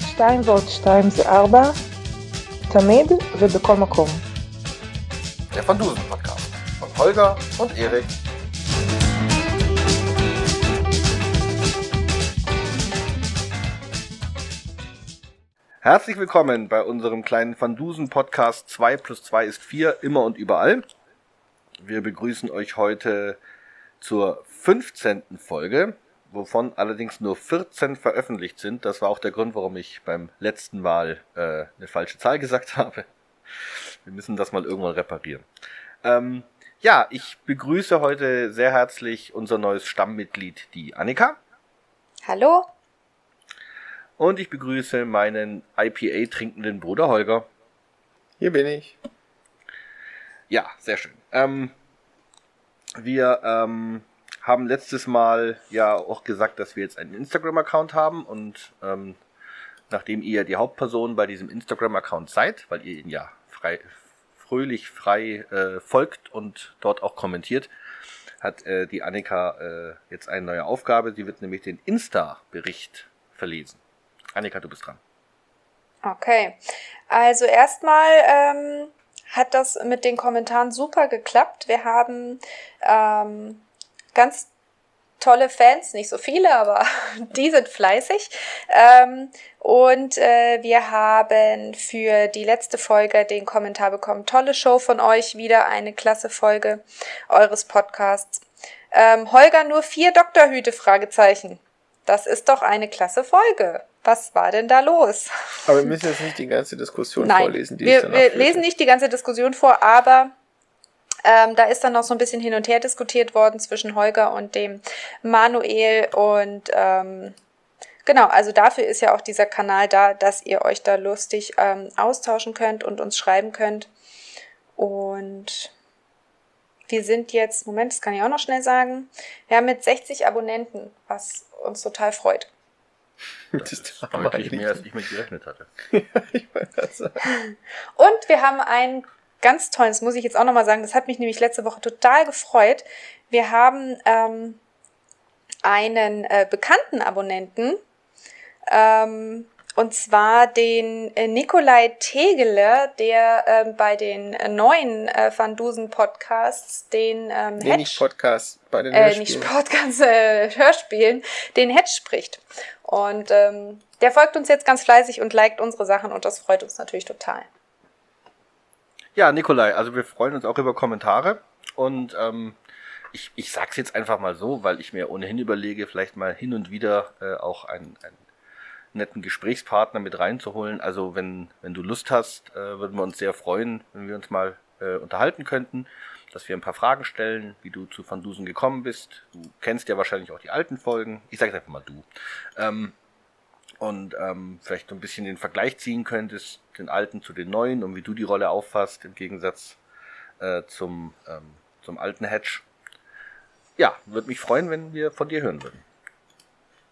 שתיים ועוד שתיים זה ארבע, תמיד ובכל מקום. Der Van Dusen Podcast von Holger und Erik. Herzlich willkommen bei unserem kleinen Van Dusen Podcast 2 plus 2 ist 4, immer und überall. Wir begrüßen euch heute zur 15. Folge, wovon allerdings nur 14 veröffentlicht sind. Das war auch der Grund, warum ich beim letzten Mal äh, eine falsche Zahl gesagt habe. Wir müssen das mal irgendwann reparieren. Ähm, ja, ich begrüße heute sehr herzlich unser neues Stammmitglied, die Annika. Hallo? Und ich begrüße meinen IPA trinkenden Bruder Holger. Hier bin ich. Ja, sehr schön. Ähm, wir ähm, haben letztes Mal ja auch gesagt, dass wir jetzt einen Instagram-Account haben und ähm, nachdem ihr die Hauptperson bei diesem Instagram-Account seid, weil ihr ihn ja frei, fröhlich frei äh, folgt und dort auch kommentiert, hat äh, die Annika äh, jetzt eine neue Aufgabe. Sie wird nämlich den Insta-Bericht verlesen. Annika, du bist dran. Okay. Also erstmal ähm, hat das mit den Kommentaren super geklappt. Wir haben ähm, ganz tolle Fans, nicht so viele, aber die sind fleißig. Ähm, und äh, wir haben für die letzte Folge den Kommentar bekommen. Tolle Show von euch, wieder eine klasse Folge eures Podcasts. Ähm, Holger nur vier Doktorhüte? Fragezeichen. Das ist doch eine klasse Folge. Was war denn da los? Aber wir müssen jetzt nicht die ganze Diskussion Nein, vorlesen, die wir, wir lesen nicht die ganze Diskussion vor, aber ähm, da ist dann noch so ein bisschen hin und her diskutiert worden zwischen Holger und dem Manuel und ähm, genau, also dafür ist ja auch dieser Kanal da, dass ihr euch da lustig ähm, austauschen könnt und uns schreiben könnt. Und wir sind jetzt, Moment, das kann ich auch noch schnell sagen, wir haben jetzt 60 Abonnenten, was uns total freut. Das ist wirklich mehr, als ich mit gerechnet hatte. ich das sagen. Und wir haben einen ganz tollen, das muss ich jetzt auch nochmal sagen, das hat mich nämlich letzte Woche total gefreut. Wir haben ähm, einen äh, bekannten Abonnenten, ähm, und zwar den äh, Nikolai Tegele, der ähm, bei den äh, neuen äh, Van Dusen Podcasts den ähm, Nee, nicht Hedge- Podcast, bei den äh, Hörspielen. nicht Podcasts, äh, Hörspielen, den Hedge spricht. Und ähm, der folgt uns jetzt ganz fleißig und liked unsere Sachen und das freut uns natürlich total. Ja, Nikolai, also wir freuen uns auch über Kommentare und ähm, ich, ich sag's jetzt einfach mal so, weil ich mir ohnehin überlege, vielleicht mal hin und wieder äh, auch einen, einen netten Gesprächspartner mit reinzuholen. Also wenn, wenn du Lust hast, äh, würden wir uns sehr freuen, wenn wir uns mal äh, unterhalten könnten, dass wir ein paar Fragen stellen, wie du zu Van Dusen gekommen bist. Du kennst ja wahrscheinlich auch die alten Folgen. Ich sage einfach mal du. Ähm, und ähm, vielleicht so ein bisschen den Vergleich ziehen könntest, den alten zu den neuen und wie du die Rolle auffasst, im Gegensatz äh, zum, ähm, zum alten Hedge. Ja, würde mich freuen, wenn wir von dir hören würden.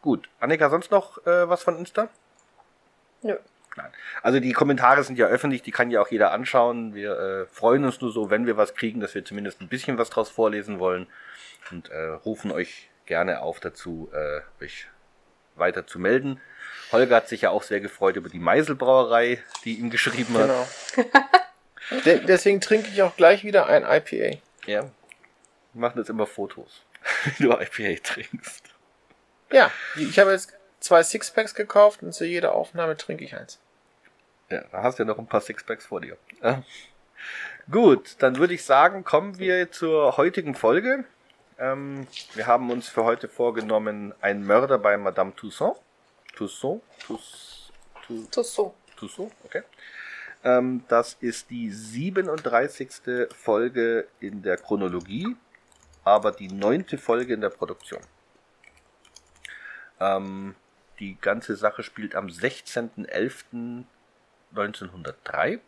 Gut, Annika, sonst noch äh, was von Insta? Nö. Nein. Also die Kommentare sind ja öffentlich, die kann ja auch jeder anschauen. Wir äh, freuen uns nur so, wenn wir was kriegen, dass wir zumindest ein bisschen was draus vorlesen wollen und äh, rufen euch gerne auf dazu, äh, euch weiter zu melden. Holger hat sich ja auch sehr gefreut über die Meiselbrauerei, die ihm geschrieben hat. Genau. De deswegen trinke ich auch gleich wieder ein IPA. Ja. Wir machen jetzt immer Fotos, wie du IPA trinkst. Ja, ich habe jetzt zwei Sixpacks gekauft und zu jeder Aufnahme trinke ich eins. Ja, da hast du ja noch ein paar Sixpacks vor dir. Ja. Gut, dann würde ich sagen, kommen wir zur heutigen Folge. Ähm, wir haben uns für heute vorgenommen, ein Mörder bei Madame Toussaint. Toussaint? Tous, Tou- Tusso. Toussaint, okay. Ähm, das ist die 37. Folge in der Chronologie, aber die neunte Folge in der Produktion. Ähm, die ganze Sache spielt am 16.11.1903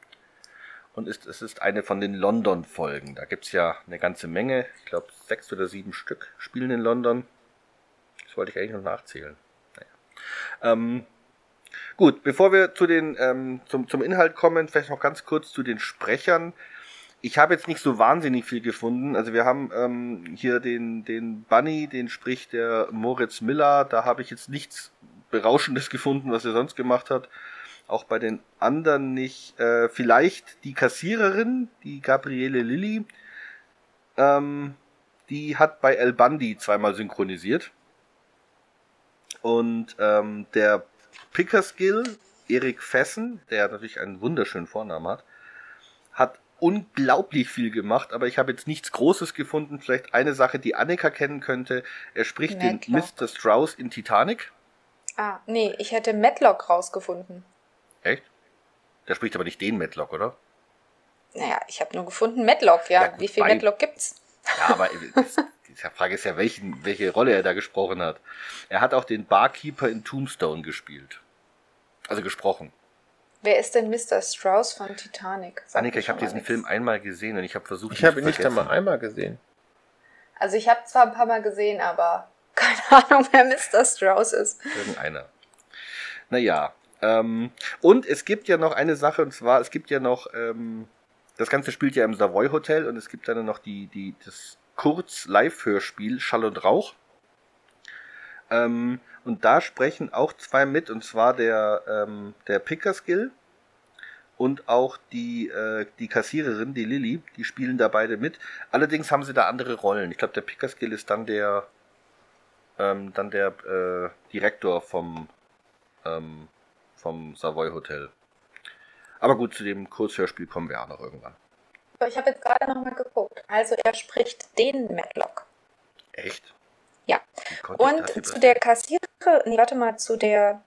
und ist, es ist eine von den London-Folgen. Da gibt's ja eine ganze Menge, ich glaube sechs oder sieben Stück spielen in London. Das wollte ich eigentlich noch nachzählen. Naja. Ähm, Gut, bevor wir zu den, ähm, zum, zum Inhalt kommen, vielleicht noch ganz kurz zu den Sprechern. ich habe jetzt nicht so wahnsinnig viel gefunden. Also wir haben ähm, hier den, den Bunny, den spricht der Moritz Miller. Da habe ich jetzt nichts Berauschendes gefunden, was er sonst gemacht hat. Auch bei den anderen nicht. Äh, vielleicht die Kassiererin, die Gabriele Lilly. Ähm, die hat bei El Bandi zweimal synchronisiert. Und ähm, der Pickerskill, Erik Fessen, der natürlich einen wunderschönen Vornamen hat, hat unglaublich viel gemacht, aber ich habe jetzt nichts Großes gefunden. Vielleicht eine Sache, die Annika kennen könnte. Er spricht Matlock. den Mr. Strauss in Titanic. Ah, nee, ich hätte Matlock rausgefunden. Echt? Der spricht aber nicht den Matlock, oder? Naja, ich habe nur gefunden Matlock, ja. ja gut, Wie viel Matlock gibt's? Ja, aber die Frage ist ja, welchen, welche Rolle er da gesprochen hat. Er hat auch den Barkeeper in Tombstone gespielt. Also gesprochen. Wer ist denn Mr. Strauss von Titanic? Sag Annika, ich habe diesen nichts. Film einmal gesehen und ich habe versucht, Ich habe ihn nicht einmal einmal gesehen. Also ich habe zwar ein paar Mal gesehen, aber keine Ahnung, wer Mr. Strauss ist. Irgendeiner. Naja. Ähm, und es gibt ja noch eine Sache, und zwar, es gibt ja noch, ähm, das Ganze spielt ja im Savoy Hotel und es gibt dann noch die, die, das Kurz-Live-Hörspiel Schall und Rauch. Ähm, und da sprechen auch zwei mit, und zwar der, ähm, der Pickerskill und auch die, äh, die Kassiererin, die Lilly, die spielen da beide mit. Allerdings haben sie da andere Rollen. Ich glaube, der Pickerskill ist dann der, ähm, dann der äh, Direktor vom, ähm, vom Savoy Hotel. Aber gut, zu dem Kurzhörspiel kommen wir auch noch irgendwann. Ich habe jetzt gerade nochmal geguckt. Also er spricht den Matlock. Echt? Ja. Und zu der Kassiererin, nee, warte mal, zu der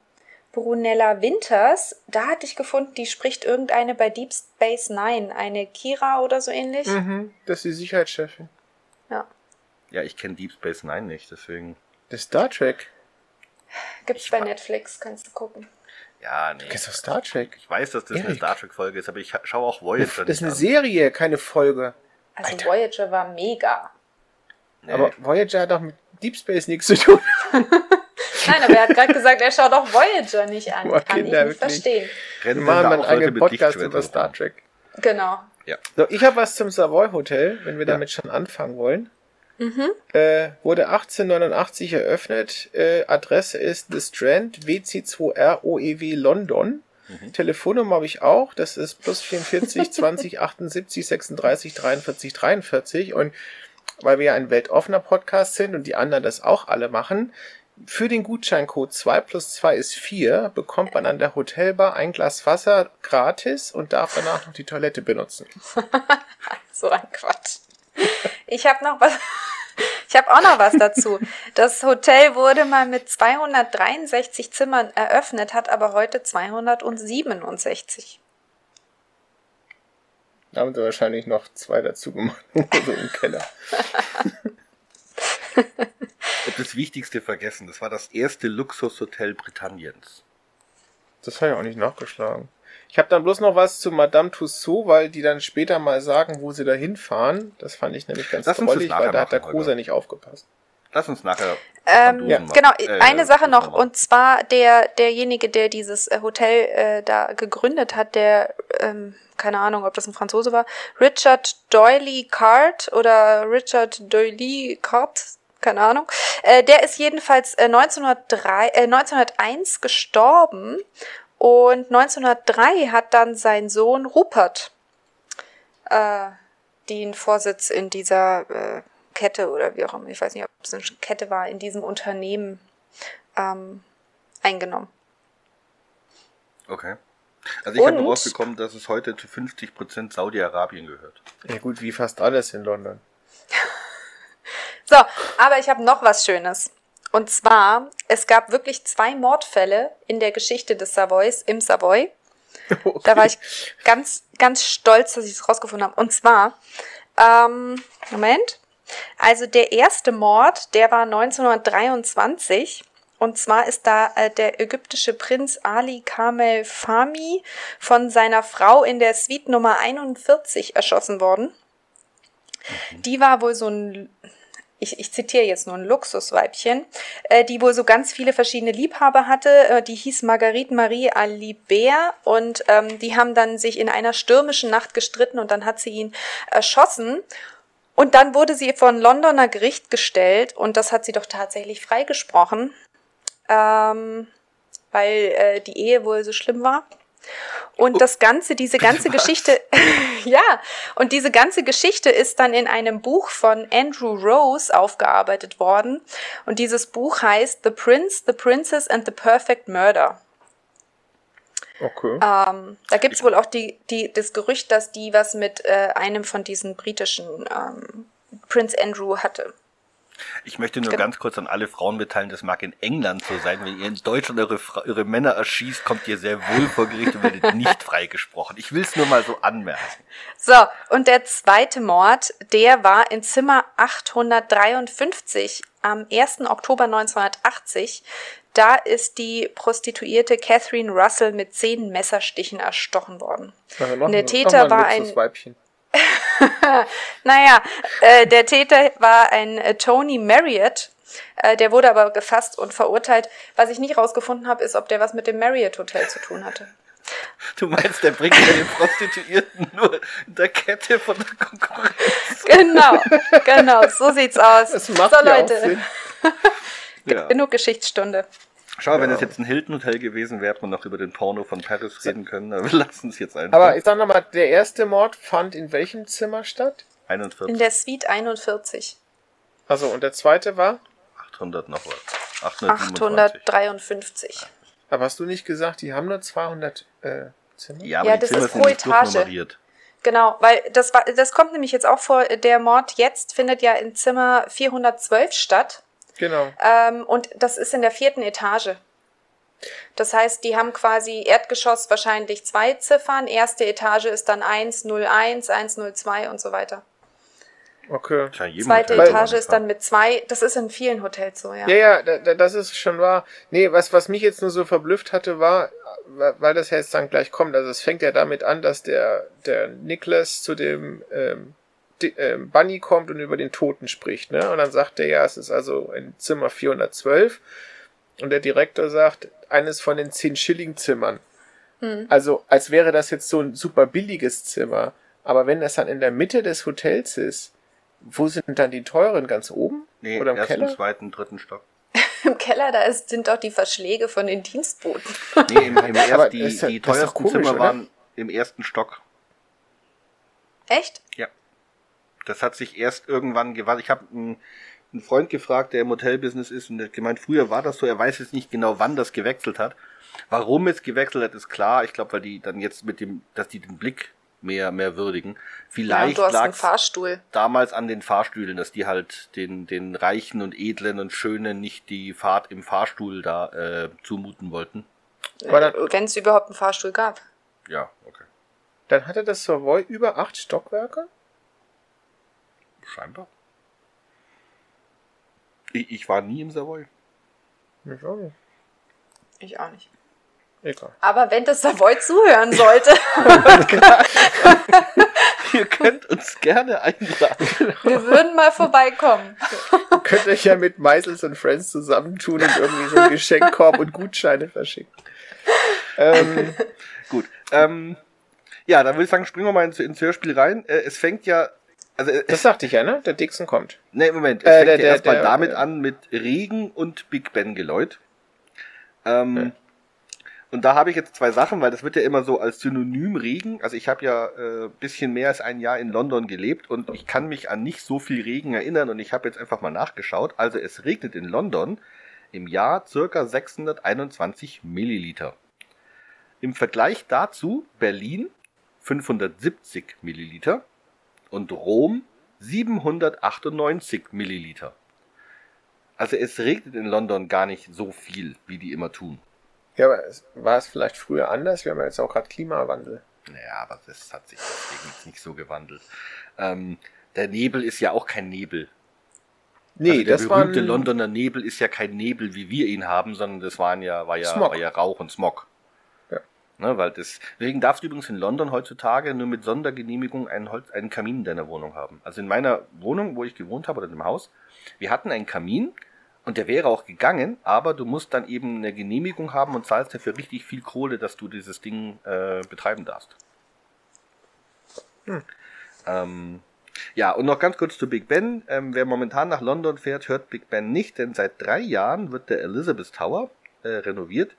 Brunella Winters, da hatte ich gefunden, die spricht irgendeine bei Deep Space Nine, eine Kira oder so ähnlich. Mhm, das ist die Sicherheitschefin. Ja. Ja, ich kenne Deep Space Nine nicht, deswegen. Das Star Trek. Gibt's ich bei Netflix, kannst du gucken. Ja, nee. Du kennst doch Star Trek. Ich weiß, dass das Erik. eine Star Trek-Folge ist, aber ich schaue auch Voyager. Das ist eine an. Serie, keine Folge. Also Alter. Voyager war mega. Nee. Aber Voyager hat doch mit Deep Space nichts zu tun. Nein, aber er hat gerade gesagt, er schaut auch Voyager nicht an. Boah, Kann Kinder, ich nicht verstehen. Wir machen einen eigenen Podcast über Star Trek. Genau. Ja. So, ich habe was zum Savoy Hotel, wenn wir ja. damit schon anfangen wollen. Mhm. Äh, wurde 1889 eröffnet. Äh, Adresse ist The Strand, WC2ROEW London. Mhm. Telefonnummer habe ich auch. Das ist plus 44 20 78 36 43 43. Und weil wir ja ein weltoffener Podcast sind und die anderen das auch alle machen, für den Gutscheincode 2 plus 2 ist 4 bekommt man an der Hotelbar ein Glas Wasser gratis und darf danach noch die Toilette benutzen. so ein Quatsch. Ich habe noch was. Ich habe auch noch was dazu. Das Hotel wurde mal mit 263 Zimmern eröffnet, hat aber heute 267. Da haben sie wahrscheinlich noch zwei dazu gemacht, so im Keller. das Wichtigste vergessen, das war das erste Luxushotel Britanniens. Das habe ich auch nicht nachgeschlagen. Ich habe dann bloß noch was zu Madame Tussaud, weil die dann später mal sagen, wo sie da hinfahren. Das fand ich nämlich ganz drollig, weil da hat der Koser nicht aufgepasst. Lass uns nachher. Ähm, ja. Genau, äh, eine Sache noch, und zwar der, derjenige, der dieses äh, Hotel äh, da gegründet hat, der, ähm, keine Ahnung, ob das ein Franzose war, Richard Doyley Cart oder Richard Doyley Cart, keine Ahnung. Äh, der ist jedenfalls äh, 1903, äh, 1901 gestorben und 1903 hat dann sein Sohn Rupert äh, den Vorsitz in dieser äh, Kette oder wie auch immer, ich weiß nicht, ob es eine Kette war, in diesem Unternehmen ähm, eingenommen. Okay. Also ich habe rausbekommen, dass es heute zu 50% Saudi-Arabien gehört. Ja gut, wie fast alles in London. so, aber ich habe noch was Schönes. Und zwar, es gab wirklich zwei Mordfälle in der Geschichte des Savoys im Savoy. Okay. Da war ich ganz, ganz stolz, dass ich es rausgefunden habe. Und zwar, ähm, Moment. Also der erste Mord, der war 1923. Und zwar ist da äh, der ägyptische Prinz Ali Kamel Fahmy von seiner Frau in der Suite Nummer 41 erschossen worden. Mhm. Die war wohl so ein ich, ich zitiere jetzt nur ein Luxusweibchen, äh, die wohl so ganz viele verschiedene Liebhaber hatte. Äh, die hieß Marguerite Marie Alibert und ähm, die haben dann sich in einer stürmischen Nacht gestritten und dann hat sie ihn erschossen. Und dann wurde sie vor ein Londoner Gericht gestellt und das hat sie doch tatsächlich freigesprochen, ähm, weil äh, die Ehe wohl so schlimm war. Und das Ganze, diese ganze Geschichte, ja, und diese ganze Geschichte ist dann in einem Buch von Andrew Rose aufgearbeitet worden. Und dieses Buch heißt The Prince, The Princess and the Perfect Murder. Okay. Ähm, da gibt es wohl auch die, die, das Gerücht, dass die was mit äh, einem von diesen britischen ähm, Prince Andrew hatte. Ich möchte nur ganz kurz an alle Frauen mitteilen, das mag in England so sein. Wenn ihr in Deutschland eure, eure Männer erschießt, kommt ihr sehr wohl vor Gericht und werdet nicht freigesprochen. Ich will es nur mal so anmerken. So, und der zweite Mord, der war in Zimmer 853 am 1. Oktober 1980. Da ist die Prostituierte Catherine Russell mit zehn Messerstichen erstochen worden. Noch, der noch Täter war ein- Luxusweibchen. Naja, äh, der Täter war ein äh, Tony Marriott. Äh, der wurde aber gefasst und verurteilt. Was ich nicht rausgefunden habe, ist, ob der was mit dem Marriott Hotel zu tun hatte. Du meinst, der bringt ja den Prostituierten nur in der Kette von der Konkurrenz. Genau, genau, so sieht's aus. Das macht so, Leute. Ja. genug Geschichtsstunde. Schau, wenn Ja. es jetzt ein Hilton Hotel gewesen wäre, hätte man noch über den Porno von Paris reden können. Aber wir lassen es jetzt einfach. Aber ich sag nochmal, der erste Mord fand in welchem Zimmer statt? 41, In der Suite 41. Also, und der zweite war? 800 noch was. 827. 853. Aber hast du nicht gesagt, die haben nur 200 äh, Zimmer? Ja, aber Ja, die das Zimmer ist sind pro nicht Etage. Genau, weil das war, das kommt nämlich jetzt auch vor. Der Mord jetzt findet ja in Zimmer 412 statt. Genau. Ähm, und das ist in der vierten Etage. Das heißt, die haben quasi Erdgeschoss wahrscheinlich zwei Ziffern. Erste Etage ist dann 101, 102 und so weiter. Okay. Zweite Hotel Etage so ist dann mit zwei. Das ist in vielen Hotels so, ja. Ja, ja, da, da, das ist schon wahr. Nee, was, was mich jetzt nur so verblüfft hatte, war, weil das ja jetzt dann gleich kommt, also es fängt ja damit an, dass der, der Nicholas zu dem ähm, Bunny kommt und über den Toten spricht, ne? Und dann sagt er ja, es ist also in Zimmer 412 und der Direktor sagt, eines von den 10 Schilling-Zimmern. Hm. Also, als wäre das jetzt so ein super billiges Zimmer. Aber wenn das dann in der Mitte des Hotels ist, wo sind dann die teuren? Ganz oben? Nee, Oder im erst Keller? im zweiten, dritten Stock. Im Keller, da ist, sind doch die Verschläge von den Dienstboten. Nee, im, im Aber erst, die, ja- die teuersten komisch, Zimmer oder? waren im ersten Stock. Echt? Das hat sich erst irgendwann gewandelt. Ich habe einen, einen Freund gefragt, der im Hotelbusiness ist und der hat gemeint, früher war das so, er weiß jetzt nicht genau, wann das gewechselt hat. Warum es gewechselt hat, ist klar. Ich glaube, weil die dann jetzt mit dem, dass die den Blick mehr, mehr würdigen. Ja, Vielleicht einen lag Fahrstuhl. damals an den Fahrstühlen, dass die halt den, den Reichen und Edlen und Schönen nicht die Fahrt im Fahrstuhl da äh, zumuten wollten. Dann- Wenn es überhaupt einen Fahrstuhl gab. Ja, okay. Dann hatte das Savoy über acht Stockwerke? Scheinbar. Ich, ich war nie im Savoy. Ich auch nicht. Ich auch nicht. Egal. Aber wenn das Savoy zuhören sollte, Ihr könnt uns gerne einladen. wir würden mal vorbeikommen. Könnt euch ja mit Meisels und Friends zusammentun und irgendwie so einen Geschenkkorb und Gutscheine verschicken. Ähm, Gut. Ähm, ja, dann würde ich sagen, springen wir mal ins, ins Hörspiel rein. Äh, es fängt ja. Also, das es, sagte ich ja, ne? Der Dixon kommt. nee, Moment. Es Äh, fängt der- ja der- erstmal der- damit der- an mit Regen und Big Ben Geläut. Ähm, Ja. Und da habe ich jetzt zwei Sachen, weil das wird ja immer so als Synonym Regen. Also ich habe ja äh, bisschen mehr als ein Jahr in London gelebt und ich kann mich an nicht so viel Regen erinnern und ich habe jetzt einfach mal nachgeschaut. Also es regnet in London im Jahr circa 621 Milliliter. Im Vergleich dazu Berlin 570 Milliliter und Rom 798 Milliliter. Also es regnet in London gar nicht so viel, wie die immer tun. Ja, aber es, war es vielleicht früher anders? Wir haben ja jetzt auch gerade Klimawandel. Naja, aber das hat sich deswegen jetzt nicht so gewandelt. Ähm, der Nebel ist ja auch kein Nebel. Nee, also der das war berühmte Londoner Nebel ist ja kein Nebel, wie wir ihn haben, sondern das waren ja, war ja, Smog. war ja Rauch und Smog. Ne, weil deswegen darfst du übrigens in London heutzutage nur mit Sondergenehmigung einen, Holz, einen Kamin in deiner Wohnung haben. Also in meiner Wohnung, wo ich gewohnt habe oder in dem Haus, wir hatten einen Kamin und der wäre auch gegangen, aber du musst dann eben eine Genehmigung haben und zahlst dafür richtig viel Kohle, dass du dieses Ding äh, betreiben darfst. Hm. Ähm, ja, und noch ganz kurz zu Big Ben. Ähm, wer momentan nach London fährt, hört Big Ben nicht, denn seit drei Jahren wird der Elizabeth Tower äh, renoviert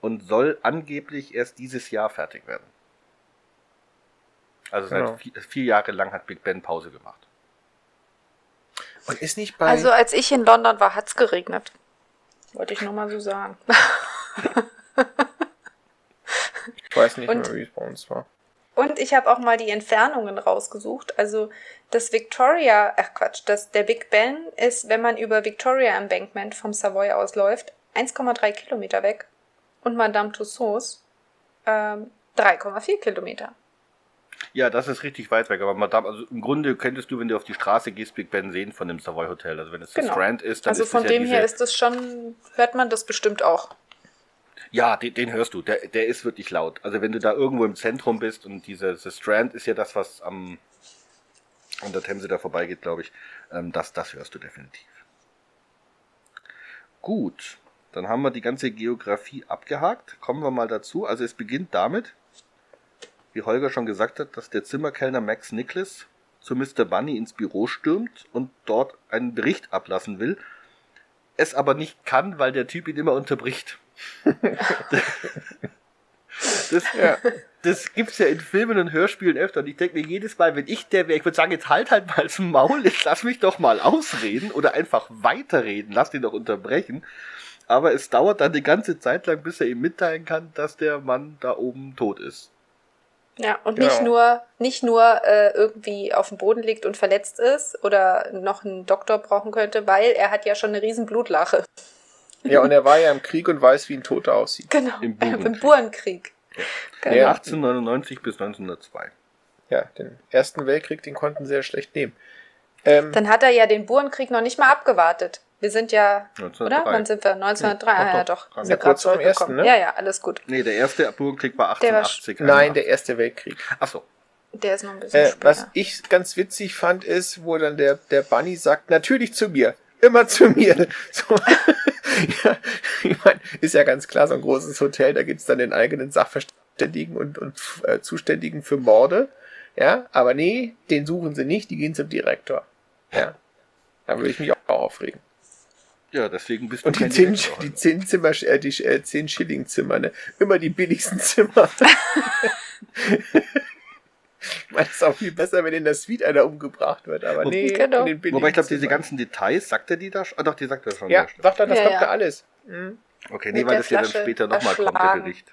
und soll angeblich erst dieses Jahr fertig werden. Also seit Genau. vier, vier Jahre lang hat Big Ben Pause gemacht. Und ist nicht bei. Also als ich in London war, hat's geregnet. Wollte ich nur mal so sagen. ich weiß nicht und- mehr, wie es bei uns war. Und ich habe auch mal die Entfernungen rausgesucht. Also das Victoria, ach Quatsch, das, der Big Ben ist, wenn man über Victoria Embankment vom Savoy ausläuft, 1,3 Kilometer weg. Und Madame Tussauds ähm, 3,4 Kilometer. Ja, das ist richtig weit weg, aber Madame, also im Grunde könntest du, wenn du auf die Straße gehst, Big Ben sehen von dem Savoy Hotel. Also wenn es das Genau. Strand ist, dann Also ist von es ja dem diese, her ist das schon, hört man das bestimmt auch. Ja, den, den hörst du. Der, der ist wirklich laut. Also wenn du da irgendwo im Zentrum bist und diese, das Strand ist ja das, was am an der Themse da vorbeigeht, glaube ich. Ähm, das, das hörst du definitiv. Gut, dann haben wir die ganze Geografie abgehakt. Kommen wir mal dazu. Also es beginnt damit, wie Holger schon gesagt hat, dass der Zimmerkellner Max Nicholas zu Mr. Bunny ins Büro stürmt und dort einen Bericht ablassen will. Es aber nicht kann, weil der Typ ihn immer unterbricht. Das, Ja. das gibt's ja in Filmen und Hörspielen öfter. Und ich denke mir jedes Mal, wenn ich der wäre, ich würde sagen, jetzt halt halt mal das Maul, jetzt lass mich doch mal ausreden oder einfach weiterreden, lass den doch unterbrechen. Aber es dauert dann die ganze Zeit lang, bis er ihm mitteilen kann, dass der Mann da oben tot ist. Ja, und Genau. nicht nur, nicht nur äh, irgendwie auf dem Boden liegt und verletzt ist oder noch einen Doktor brauchen könnte, weil er hat ja schon eine riesen Blutlache. Ja, und er war ja im Krieg und weiß, wie ein Toter aussieht. Genau, Im im, Burenkrieg. Burenkrieg. Genau. Ja. 1899 bis 1902. Ja, den Ersten Weltkrieg, den konnten sie ja schlecht nehmen. Ähm, Dann hat er ja den Burenkrieg noch nicht mal abgewartet. Wir sind ja, 1903. oder? Wann sind wir? 1903? Nee, ah, ja, doch, doch. doch. Wir Ja, sind kurz vor dem ersten, zurückgekommen. ne? Ja, ja, alles gut. Nee, der erste Burenkrieg war Der war 1880. nein, der Erste Weltkrieg. Achso. Der ist noch ein bisschen Äh, später. was ich ganz witzig fand, ist, wo dann der, der Bunny sagt, natürlich zu mir, immer zu mir. So. ja, ich meine, ist ja ganz klar, so ein großes Hotel, da gibt's dann den eigenen Sachverständigen und, und äh, Zuständigen für Morde. Ja, aber nee, den suchen sie nicht, die gehen zum Direktor. Ja. Da würde ich mich auch aufregen. Ja, deswegen bist du Und die kein zehn, die zehn Zimmer, äh, die äh, zehn Schilling Zimmer, ne? Immer die billigsten Zimmer. ich meine, es ist auch viel besser, wenn in der Suite einer umgebracht wird, aber nee, Genau. in den billigen Wobei ich glaube, diese ganzen Details, sagt er die da schon? Ah, doch, die sagt er schon. Ja, sagt er, das Ja, kommt ja. da alles. Mhm. Okay, Mit nee, weil das ja dann später nochmal kommt, der. Bericht.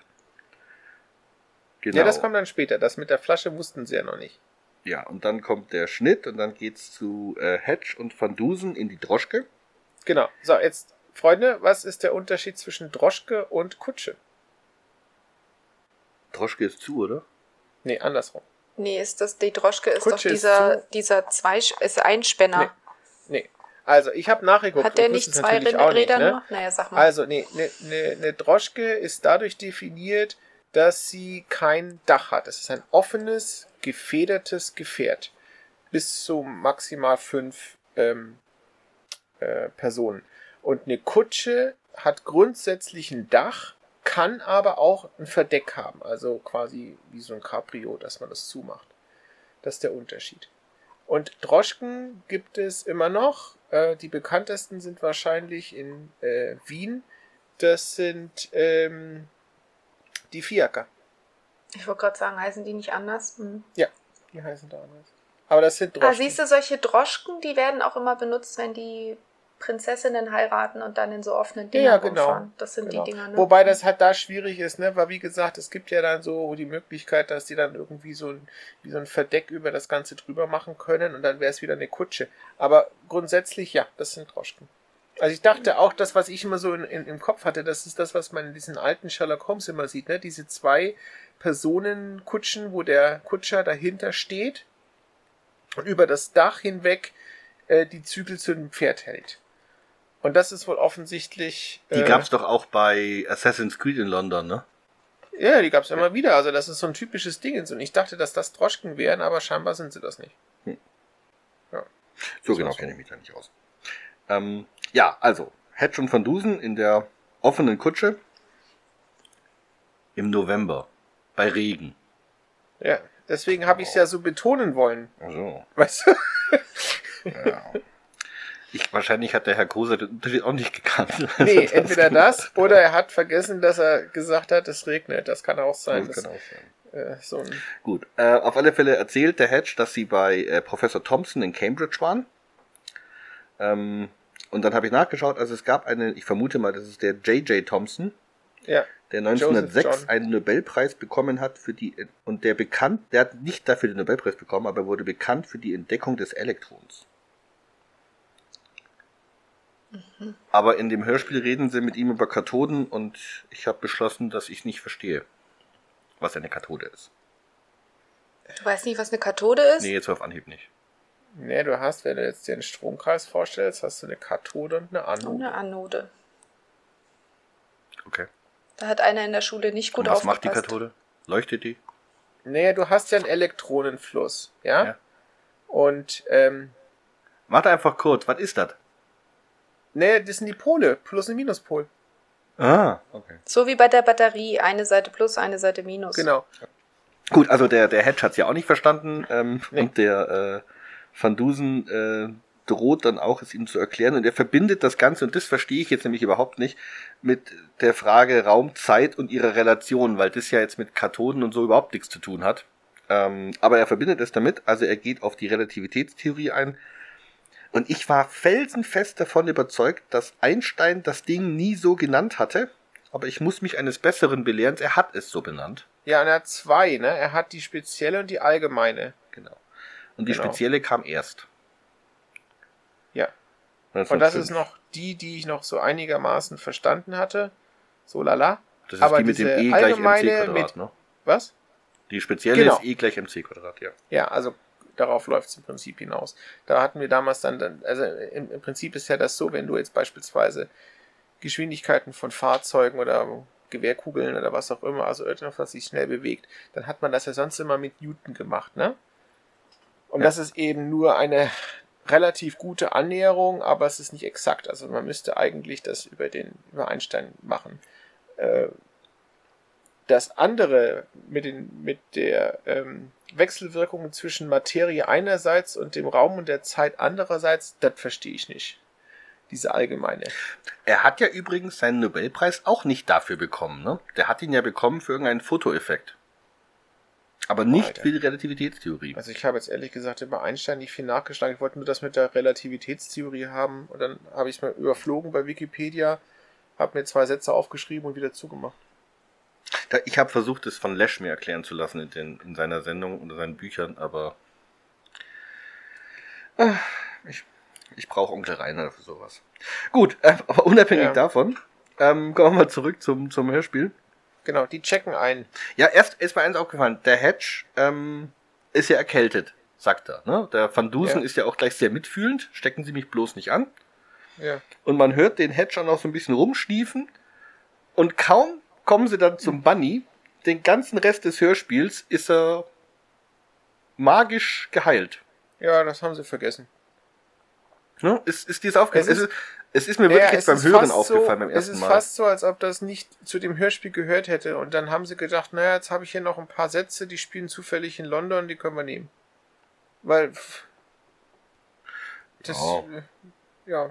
Genau. Ja, das kommt dann später. Das mit der Flasche wussten sie ja noch nicht. Ja, und dann kommt der Schnitt und dann geht's zu äh, Hedge und Van Dusen in die Droschke. Genau. So, jetzt, Freunde, was ist der Unterschied zwischen Droschke und Kutsche? Droschke ist zu, oder? Nee, andersrum. nee, ist das, die Droschke ist Kutsche doch ist dieser, zu. dieser zwei, ist Einspänner. Nee. Also, ich habe nachgeguckt. Hat der nicht zwei Räder nicht, ne? nur? Naja, sag mal. Also, nee, eine ne, ne Droschke ist dadurch definiert, dass sie kein Dach hat. Es ist ein offenes, gefedertes Gefährt. Bis zu maximal fünf ähm, äh, Personen. Und eine Kutsche hat grundsätzlich ein Dach, kann aber auch ein Verdeck haben. Also quasi wie so ein Cabrio, dass man das zumacht. Das ist der Unterschied. Und Droschken gibt es immer noch. Äh, die bekanntesten sind wahrscheinlich in äh, Wien. Das sind ähm, die Fiaker. ich wollte gerade sagen, heißen die nicht anders? Hm. Die heißen da anders. Aber das sind Ah, Droschken. siehst du, solche Droschken, die werden auch immer benutzt, wenn die Prinzessinnen heiraten und dann in so offenen Dingern Ja, genau. rumfahren. Das sind Genau. die Dinger, ne? Wobei das halt da schwierig ist, ne? Weil wie gesagt, es gibt ja dann so die Möglichkeit, dass die dann irgendwie so ein, wie so ein Verdeck über das Ganze drüber machen können und dann wäre es wieder eine Kutsche. Aber grundsätzlich ja, das sind Droschken. Also ich dachte auch, das, was ich immer so in, in, im Kopf hatte, das ist das, was man in diesen alten Sherlock Holmes immer sieht, ne? Diese zwei Personenkutschen, wo der Kutscher dahinter steht und über das Dach hinweg äh, die Zügel zu dem Pferd hält. Und das ist wohl offensichtlich. Die äh, gab's doch auch bei Assassin's Creed in London, ne? Ja, die gab es immer wieder. Also das ist so ein typisches Ding. Und ich dachte, dass das Droschken wären, aber scheinbar sind sie das nicht. So Das genau kenne ich mich da nicht aus. Ähm, ja, also, Hedge und Van Dusen in der offenen Kutsche im November bei Regen. Ja, deswegen habe ich es ja so betonen wollen. Also, Weißt du? ja. Ich, wahrscheinlich hat der Herr Koser den Unterschied auch nicht gekannt. Nee, er entweder das oder er hat vergessen, dass er gesagt hat, es regnet. Das kann auch sein. Das kann auch sein. äh, so Gut, äh, auf alle Fälle erzählt der Hedge, dass sie bei äh, Professor Thompson in Cambridge waren. Ähm, und dann habe ich nachgeschaut, also es gab einen, ich vermute mal, das ist der J.J. Thompson, ja, der Joseph 1906 John. einen Nobelpreis bekommen hat für die, und der bekannt, der hat nicht dafür den Nobelpreis bekommen, aber wurde bekannt für die Entdeckung des Elektrons. Aber in dem Hörspiel reden sie mit ihm über Kathoden und ich habe beschlossen, dass ich nicht verstehe, was eine Kathode ist. Du weißt nicht, was eine Kathode ist? Nee, jetzt auf Anhieb nicht. nee, du hast, wenn du jetzt dir einen Stromkreis vorstellst, hast du eine Kathode und eine Und Anode. eine Anode. Okay. Da hat einer in der Schule nicht gut und was aufgepasst. macht die Kathode? Leuchtet die? Nee, du hast ja einen Elektronenfluss, ja? Ja. Und, ähm, Warte einfach kurz, was ist das? Nee, das sind die Pole, Plus- und Minuspol. Ah, okay. So wie bei der Batterie. Eine Seite plus, eine Seite minus. Genau. Gut, also der, der Hedge hat es ja auch nicht verstanden ähm, Nee. und der äh, Van Dusen äh, droht dann auch, es ihm zu erklären und er verbindet das Ganze, und das verstehe ich jetzt nämlich überhaupt nicht, mit der Frage Raum, Zeit und ihrer Relation, weil das ja jetzt mit Kathoden und so überhaupt nichts zu tun hat. Ähm, aber er verbindet es damit, also er geht auf die Relativitätstheorie ein. Und ich war felsenfest davon überzeugt, dass Einstein das Ding nie so genannt hatte, aber ich muss mich eines Besseren belehren, er hat es so benannt. Ja, und er hat zwei, ne? Er hat die spezielle und die allgemeine. Genau. Und die Genau. spezielle kam erst. Ja. Und das 1905. ist noch die, die ich noch so einigermaßen verstanden hatte. So lala. Das ist aber die mit dem E gleich mc allgemeine Quadrat, mit- ne? Was? Die spezielle Genau. ist E gleich mc Quadrat, ja. Ja, also darauf läuft es im Prinzip hinaus. Da hatten wir damals dann, also im, im Prinzip ist ja das so, wenn du jetzt beispielsweise Geschwindigkeiten von Fahrzeugen oder Gewehrkugeln oder was auch immer, also irgendwas, was sich schnell bewegt, dann hat man das ja sonst immer mit Newton gemacht, ne? Und Ja. das ist eben nur eine relativ gute Annäherung, aber es ist nicht exakt. Also man müsste eigentlich das über den über Einstein machen. Äh, das andere mit, den, mit der ähm, Wechselwirkung zwischen Materie einerseits und dem Raum und der Zeit andererseits, das verstehe ich nicht. Diese allgemeine. Er hat ja übrigens seinen Nobelpreis auch nicht dafür bekommen, ne? Der hat ihn ja bekommen für irgendeinen Fotoeffekt. Aber nicht Alter. für die Relativitätstheorie. Also ich habe jetzt ehrlich gesagt über Einstein nicht viel nachgeschlagen. Ich wollte nur das mit der Relativitätstheorie haben und dann habe ich es mal überflogen bei Wikipedia, habe mir zwei Sätze aufgeschrieben und wieder zugemacht. Da, ich habe versucht, es von Lesch mir erklären zu lassen in, den, in seiner Sendung oder seinen Büchern, aber äh, ich, ich brauche Onkel Rainer für sowas. Gut, äh, aber unabhängig Ja. davon, ähm, kommen wir mal zurück zum, zum Hörspiel. Genau, die checken ein. Ja, erst ist mir eins aufgefallen. Der Hedge ähm, ist ja erkältet, sagt er. Ne? Der Van Dusen Ja. ist ja auch gleich sehr mitfühlend. Stecken Sie mich bloß nicht an. Ja. Und man hört den Hedge auch noch so ein bisschen rumschniefen. Und kaum kommen sie dann zum Bunny, den ganzen Rest des Hörspiels ist er magisch geheilt. Ja, das haben sie vergessen. Ne? Ist, ist dir das aufgefallen? Es ist- es ist mir wirklich Ja, jetzt beim Hören aufgefallen, so, beim ersten Es ist Mal. fast so, als ob das nicht zu dem Hörspiel gehört hätte. Und dann haben sie gedacht, naja, jetzt habe ich hier noch ein paar Sätze, die spielen zufällig in London, die können wir nehmen. Weil, das, Ja. äh, ja,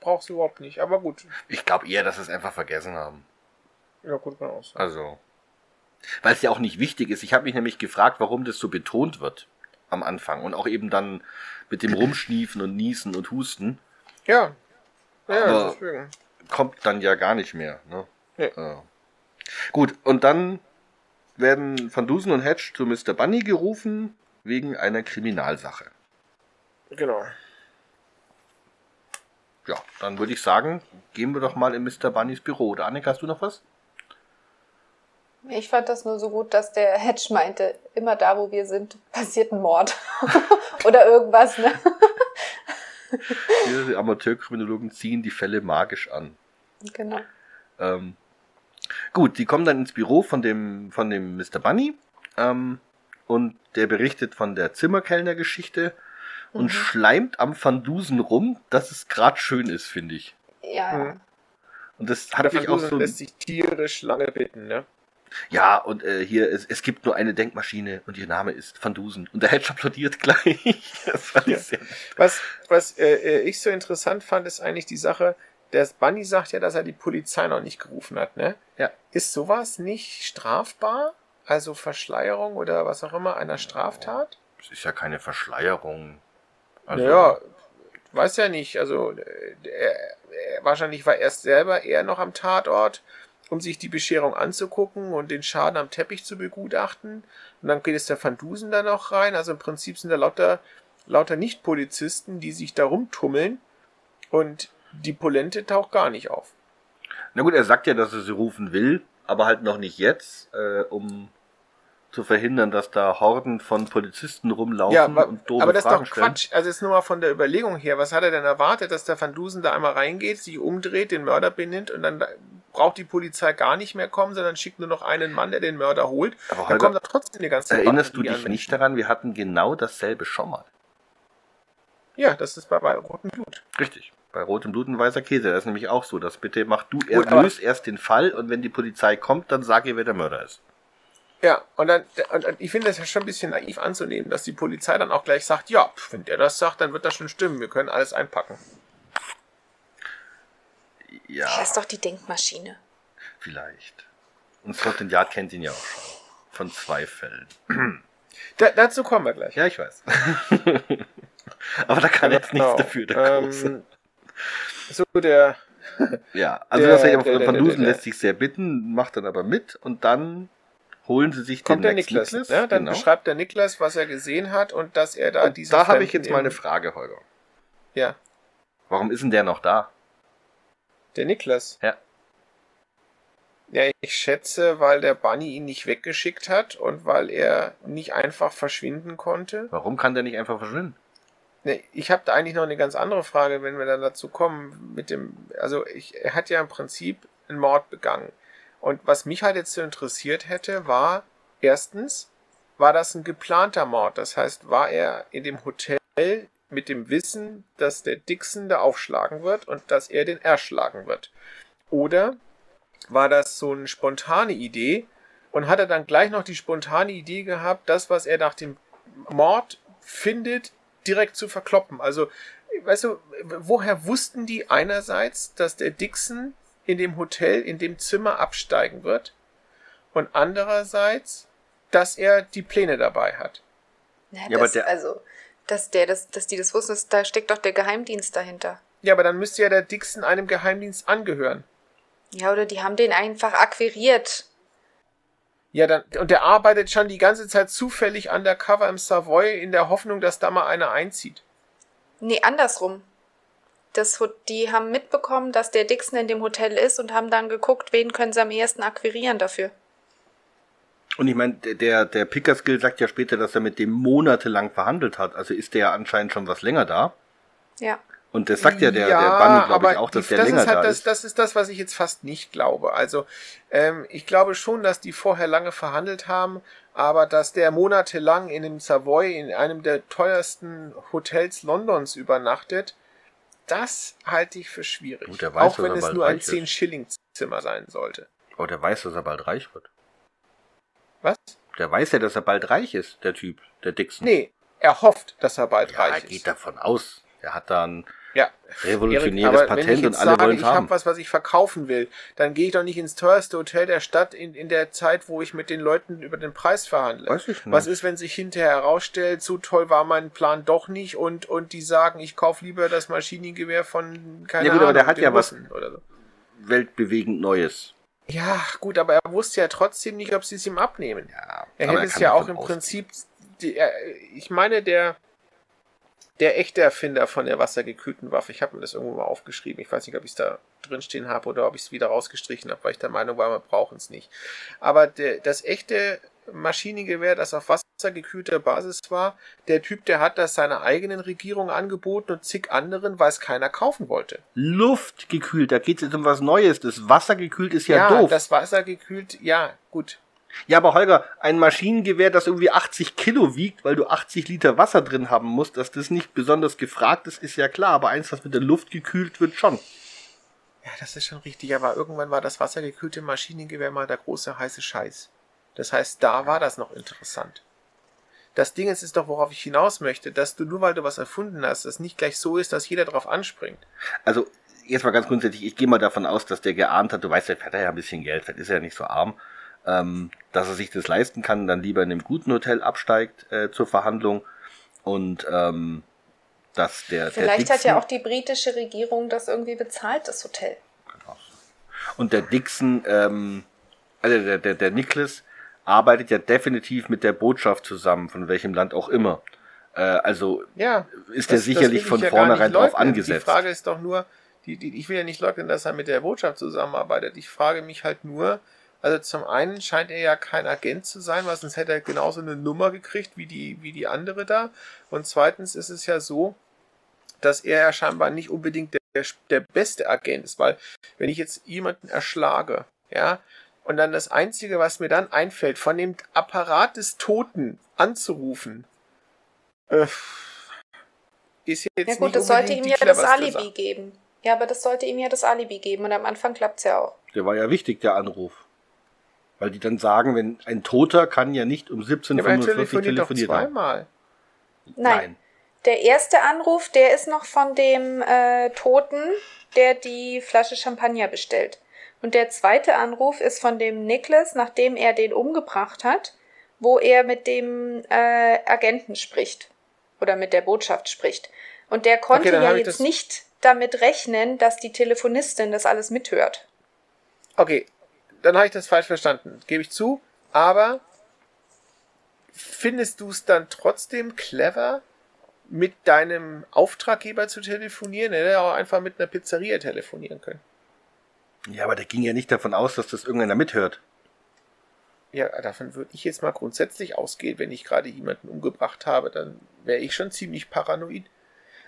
brauchst du überhaupt nicht. Aber gut, Ich glaube eher, dass sie es einfach vergessen haben. Ja, gut, mal aus. Also. Weil es ja auch nicht wichtig ist. Ich habe mich nämlich gefragt, warum das so betont wird am Anfang. Und auch eben dann mit dem Rumschniefen und Niesen und Husten. Ja, ja, Aber- deswegen. Kommt dann ja gar nicht mehr. Ne? Nee. Ja. Gut, und dann werden Van Dusen und Hedge zu Mr. Bunny gerufen wegen einer Kriminalsache. Genau. Ja, dann würde ich sagen, gehen wir doch mal in Mr. Bunnys Büro. Oder Annika, hast du noch was? Ich fand das nur so gut, dass der Hedge meinte, immer da, wo wir sind, passiert ein Mord. Oder irgendwas, ne? Diese Amateurkriminologen ziehen die Fälle magisch an. Genau. Ähm, Gut, die kommen dann ins Büro von dem, von dem Mr. Bunny ähm, und der berichtet von der Zimmerkellner-Geschichte und Mhm. schleimt am Van rum, dass es gerade schön ist, finde ich. Ja, Mhm. Und das hat mich auch so. lässt sich tierisch lange bitten, ne? Ja, und äh, hier, es, es gibt nur eine Denkmaschine und ihr Name ist Van Dusen. Und der Hedge applaudiert gleich. das fand ich sehr. Was, was äh, äh, ich so interessant fand, ist eigentlich die Sache, der Bunny sagt ja, dass er die Polizei noch nicht gerufen hat, ne? Ja. Ist sowas nicht strafbar? Also Verschleierung oder was auch immer einer Straftat? Es ist ja keine Verschleierung. Also, naja, weiß ja nicht. Also äh, wahrscheinlich war er selber eher noch am Tatort, um sich die Bescherung anzugucken und den Schaden am Teppich zu begutachten. Und dann geht es der Van Dusen da noch rein. Also im Prinzip sind da lauter, lauter Nicht-Polizisten, die sich da rumtummeln. Und die Polente taucht gar nicht auf. Na gut, er sagt ja, dass er sie rufen will, aber halt noch nicht jetzt, äh, um zu verhindern, dass da Horden von Polizisten rumlaufen Ja, aber, und doofe aber das ist Fragen doch stellen. Quatsch. Also jetzt nur mal von der Überlegung her. Was hat er denn erwartet, dass der Van Dusen da einmal reingeht, sich umdreht, den Mörder benennt und dann da- braucht die Polizei gar nicht mehr kommen, sondern schickt nur noch einen Mann, der den Mörder holt. Aber Dann Holger, kommt da trotzdem eine ganze Erinnerst du Batterie dich nicht daran, wir hatten genau dasselbe schon mal. Ja, das ist bei, bei Rotem Blut. Richtig. Bei rotem Blut und weißer Käse. Das ist nämlich auch so. Das bitte mach du, er aber- löst erst den Fall und wenn die Polizei kommt, dann sag ihr, wer der Mörder ist. Ja, und dann, und, und ich finde das ja schon ein bisschen naiv anzunehmen, dass die Polizei dann auch gleich sagt, ja, wenn der das sagt, dann wird das schon stimmen, wir können alles einpacken. Ja, Das ist doch die Denkmaschine. vielleicht. Und Scotland Yard kennt ihn ja auch schon. Von zwei Fällen. Da, dazu kommen wir gleich. Ja, ich weiß. Aber da kann er jetzt nichts Genau. dafür, der Große. ähm, so, der, Ja, also Der- das heißt, der- Van der- Dusen der- lässt sich sehr bitten, macht dann aber mit und dann holen sie sich kommt den der Niklas. Niklas, Ne? Dann genau. beschreibt der Niklas, was er gesehen hat und dass er da Und diesen da habe ich jetzt mal eine Frage, Holger. Ja, Warum ist denn der noch da? der Niklas. Ja. Ja, ich schätze, weil der Bunny ihn nicht weggeschickt hat und weil er nicht einfach verschwinden konnte. Warum kann der nicht einfach verschwinden? Ne, ich habe da eigentlich noch eine ganz andere Frage, wenn wir dann dazu kommen mit dem, also ich, er hat ja im Prinzip einen Mord begangen. Und was mich halt jetzt so interessiert hätte, war erstens, war das ein geplanter Mord? Das heißt, war er in dem Hotel mit dem Wissen, dass der Dixon da aufschlagen wird und dass er den erschlagen wird? Oder war das so eine spontane Idee und hat er dann gleich noch die spontane Idee gehabt, das, was er nach dem Mord findet, direkt zu verkloppen? Also, weißt du, woher wussten die einerseits, dass der Dixon in dem Hotel, in dem Zimmer absteigen wird und andererseits, dass er die Pläne dabei hat? Ja, Ja, aber der- also, dass, der, das, dass die das wussten, das, da steckt doch der Geheimdienst dahinter. Ja, aber dann müsste ja der Dixon einem Geheimdienst angehören. Ja, oder die haben den einfach akquiriert. Ja, dann, und der arbeitet schon die ganze Zeit zufällig undercover im Savoy in der Hoffnung, dass da mal einer einzieht. Nee, andersrum. Das, die haben mitbekommen, dass der Dixon in dem Hotel ist und haben dann geguckt, wen können sie am ehesten akquirieren dafür. Und ich meine, der- der, Pickerskill sagt ja später, dass er mit dem monatelang verhandelt hat. Also ist der ja anscheinend schon was länger da. Ja. Und das sagt ja der, der Bunny, glaube ich, auch, dass die- der länger ist halt da das, ist. Das ist das, was ich jetzt fast nicht glaube. Also, ähm, ich glaube schon, dass die vorher lange verhandelt haben, aber dass der monatelang in dem Savoy, in einem der teuersten Hotels Londons übernachtet, das halte ich für schwierig. Gut, weiß, auch wenn er es nur ein reich ist. 10-Schilling-Zimmer sein sollte. Aber der weiß, dass er bald reich wird. Was? Der weiß ja, dass er bald reich ist, der Typ, der Dixon. Nee, er hofft, dass er bald ja, er reich geht ist. davon aus. Er hat da ein Ja. revolutionäres Erik, aber wenn Patent ich und alle sage, wollen ich es habe haben. was, was ich verkaufen will, dann gehe ich doch nicht ins teuerste Hotel der Stadt in, in der Zeit, wo ich mit den Leuten über den Preis verhandle. Weiß ich nicht. Was ist, wenn sich hinterher herausstellt, so toll war mein Plan doch nicht und, und die sagen, ich kaufe lieber das Maschinengewehr von keine Ja gut, aber Ahnung, der hat ja was- Russen oder so. Weltbewegend Neues. Ja, gut, aber er wusste ja trotzdem nicht, ob sie es ihm abnehmen. Ja, Er aber hätte es ja auch im ausgehen. Prinzip, die, er, ich meine, der, der echte Erfinder von der wassergekühlten Waffe, ich habe mir das irgendwo mal aufgeschrieben, ich weiß nicht, ob ich es da drinstehen habe oder ob ich es wieder rausgestrichen habe, weil ich der Meinung war, wir brauchen es nicht. Aber der, das echte Maschinengewehr, das auf wassergekühlter Basis war. Der Typ, der hat das seiner eigenen Regierung angeboten und zig anderen, weil es keiner kaufen wollte. Luftgekühlt, da geht es jetzt um was Neues. Das Wassergekühlt ist ja, Ja, doof. das Wassergekühlt, ja, gut. Ja, aber Holger, ein Maschinengewehr, das irgendwie 80 Kilo wiegt, weil du 80 Liter Wasser drin haben musst, dass das nicht besonders gefragt ist, ist ja klar. Aber eins, was mit der Luft gekühlt wird, schon. Ja, das ist schon richtig, aber irgendwann war das wassergekühlte Maschinengewehr mal der große heiße Scheiß. Das heißt, da war das noch interessant. Das Ding ist, ist doch, worauf ich hinaus möchte, dass du nur weil du was erfunden hast, das nicht gleich so ist, dass jeder drauf anspringt. Also, jetzt mal ganz grundsätzlich, ich gehe mal davon aus, dass der geahnt hat, du weißt, der hat ja ein bisschen Geld, vielleicht ist er ja nicht so arm, ähm, dass er sich das leisten kann, dann lieber in einem guten Hotel absteigt äh, zur Verhandlung und ähm, dass der, Vielleicht der hat ja Dixon- auch die britische Regierung das irgendwie bezahlt, das Hotel. Und der Dixon, ähm, also der, der, der Nicholas arbeitet ja definitiv mit der Botschaft zusammen, von welchem Land auch immer. Äh, also Ja. ist er das- das sicherlich von ja vornherein drauf angesetzt. Die Frage ist doch nur, die, die, ich will ja nicht leugnen, dass er mit der Botschaft zusammenarbeitet. Ich frage mich halt nur, also zum einen scheint er ja kein Agent zu sein, weil sonst hätte er genauso eine Nummer gekriegt wie die, wie die andere da. Und zweitens ist es ja so, dass er ja scheinbar nicht unbedingt der, der, der beste Agent ist, weil wenn ich jetzt jemanden erschlage, ja, und dann das Einzige, was mir dann einfällt, von dem Apparat des Toten anzurufen, äh, ist jetzt Ja gut, nicht das sollte ihm ja das Alibi geben. Ja, aber das sollte ihm ja das Alibi geben und am Anfang klappt's ja auch. Der war ja wichtig, der Anruf. Weil die dann sagen, wenn ein Toter kann ja nicht um Ja, aber er 17.45 telefoniert doch telefoniert haben. zweimal. Nein. Der erste Anruf, der ist noch von dem äh, Toten, der die Flasche Champagner bestellt. Und der zweite Anruf ist von dem Nicholas, nachdem er den umgebracht hat, wo er mit dem äh, Agenten spricht. Oder mit der Botschaft spricht. Und der konnte Okay, ja jetzt nicht damit rechnen, dass die Telefonistin das alles mithört. Okay, dann habe ich das falsch verstanden. Gebe ich zu. Aber findest du es dann trotzdem clever, mit deinem Auftraggeber zu telefonieren? Er hätte ja auch einfach mit einer Pizzeria telefonieren können. Ja, aber der ging ja nicht davon aus, dass das irgendeiner mithört. Ja, davon würde ich jetzt mal grundsätzlich ausgehen, wenn ich gerade jemanden umgebracht habe, dann wäre ich schon ziemlich paranoid.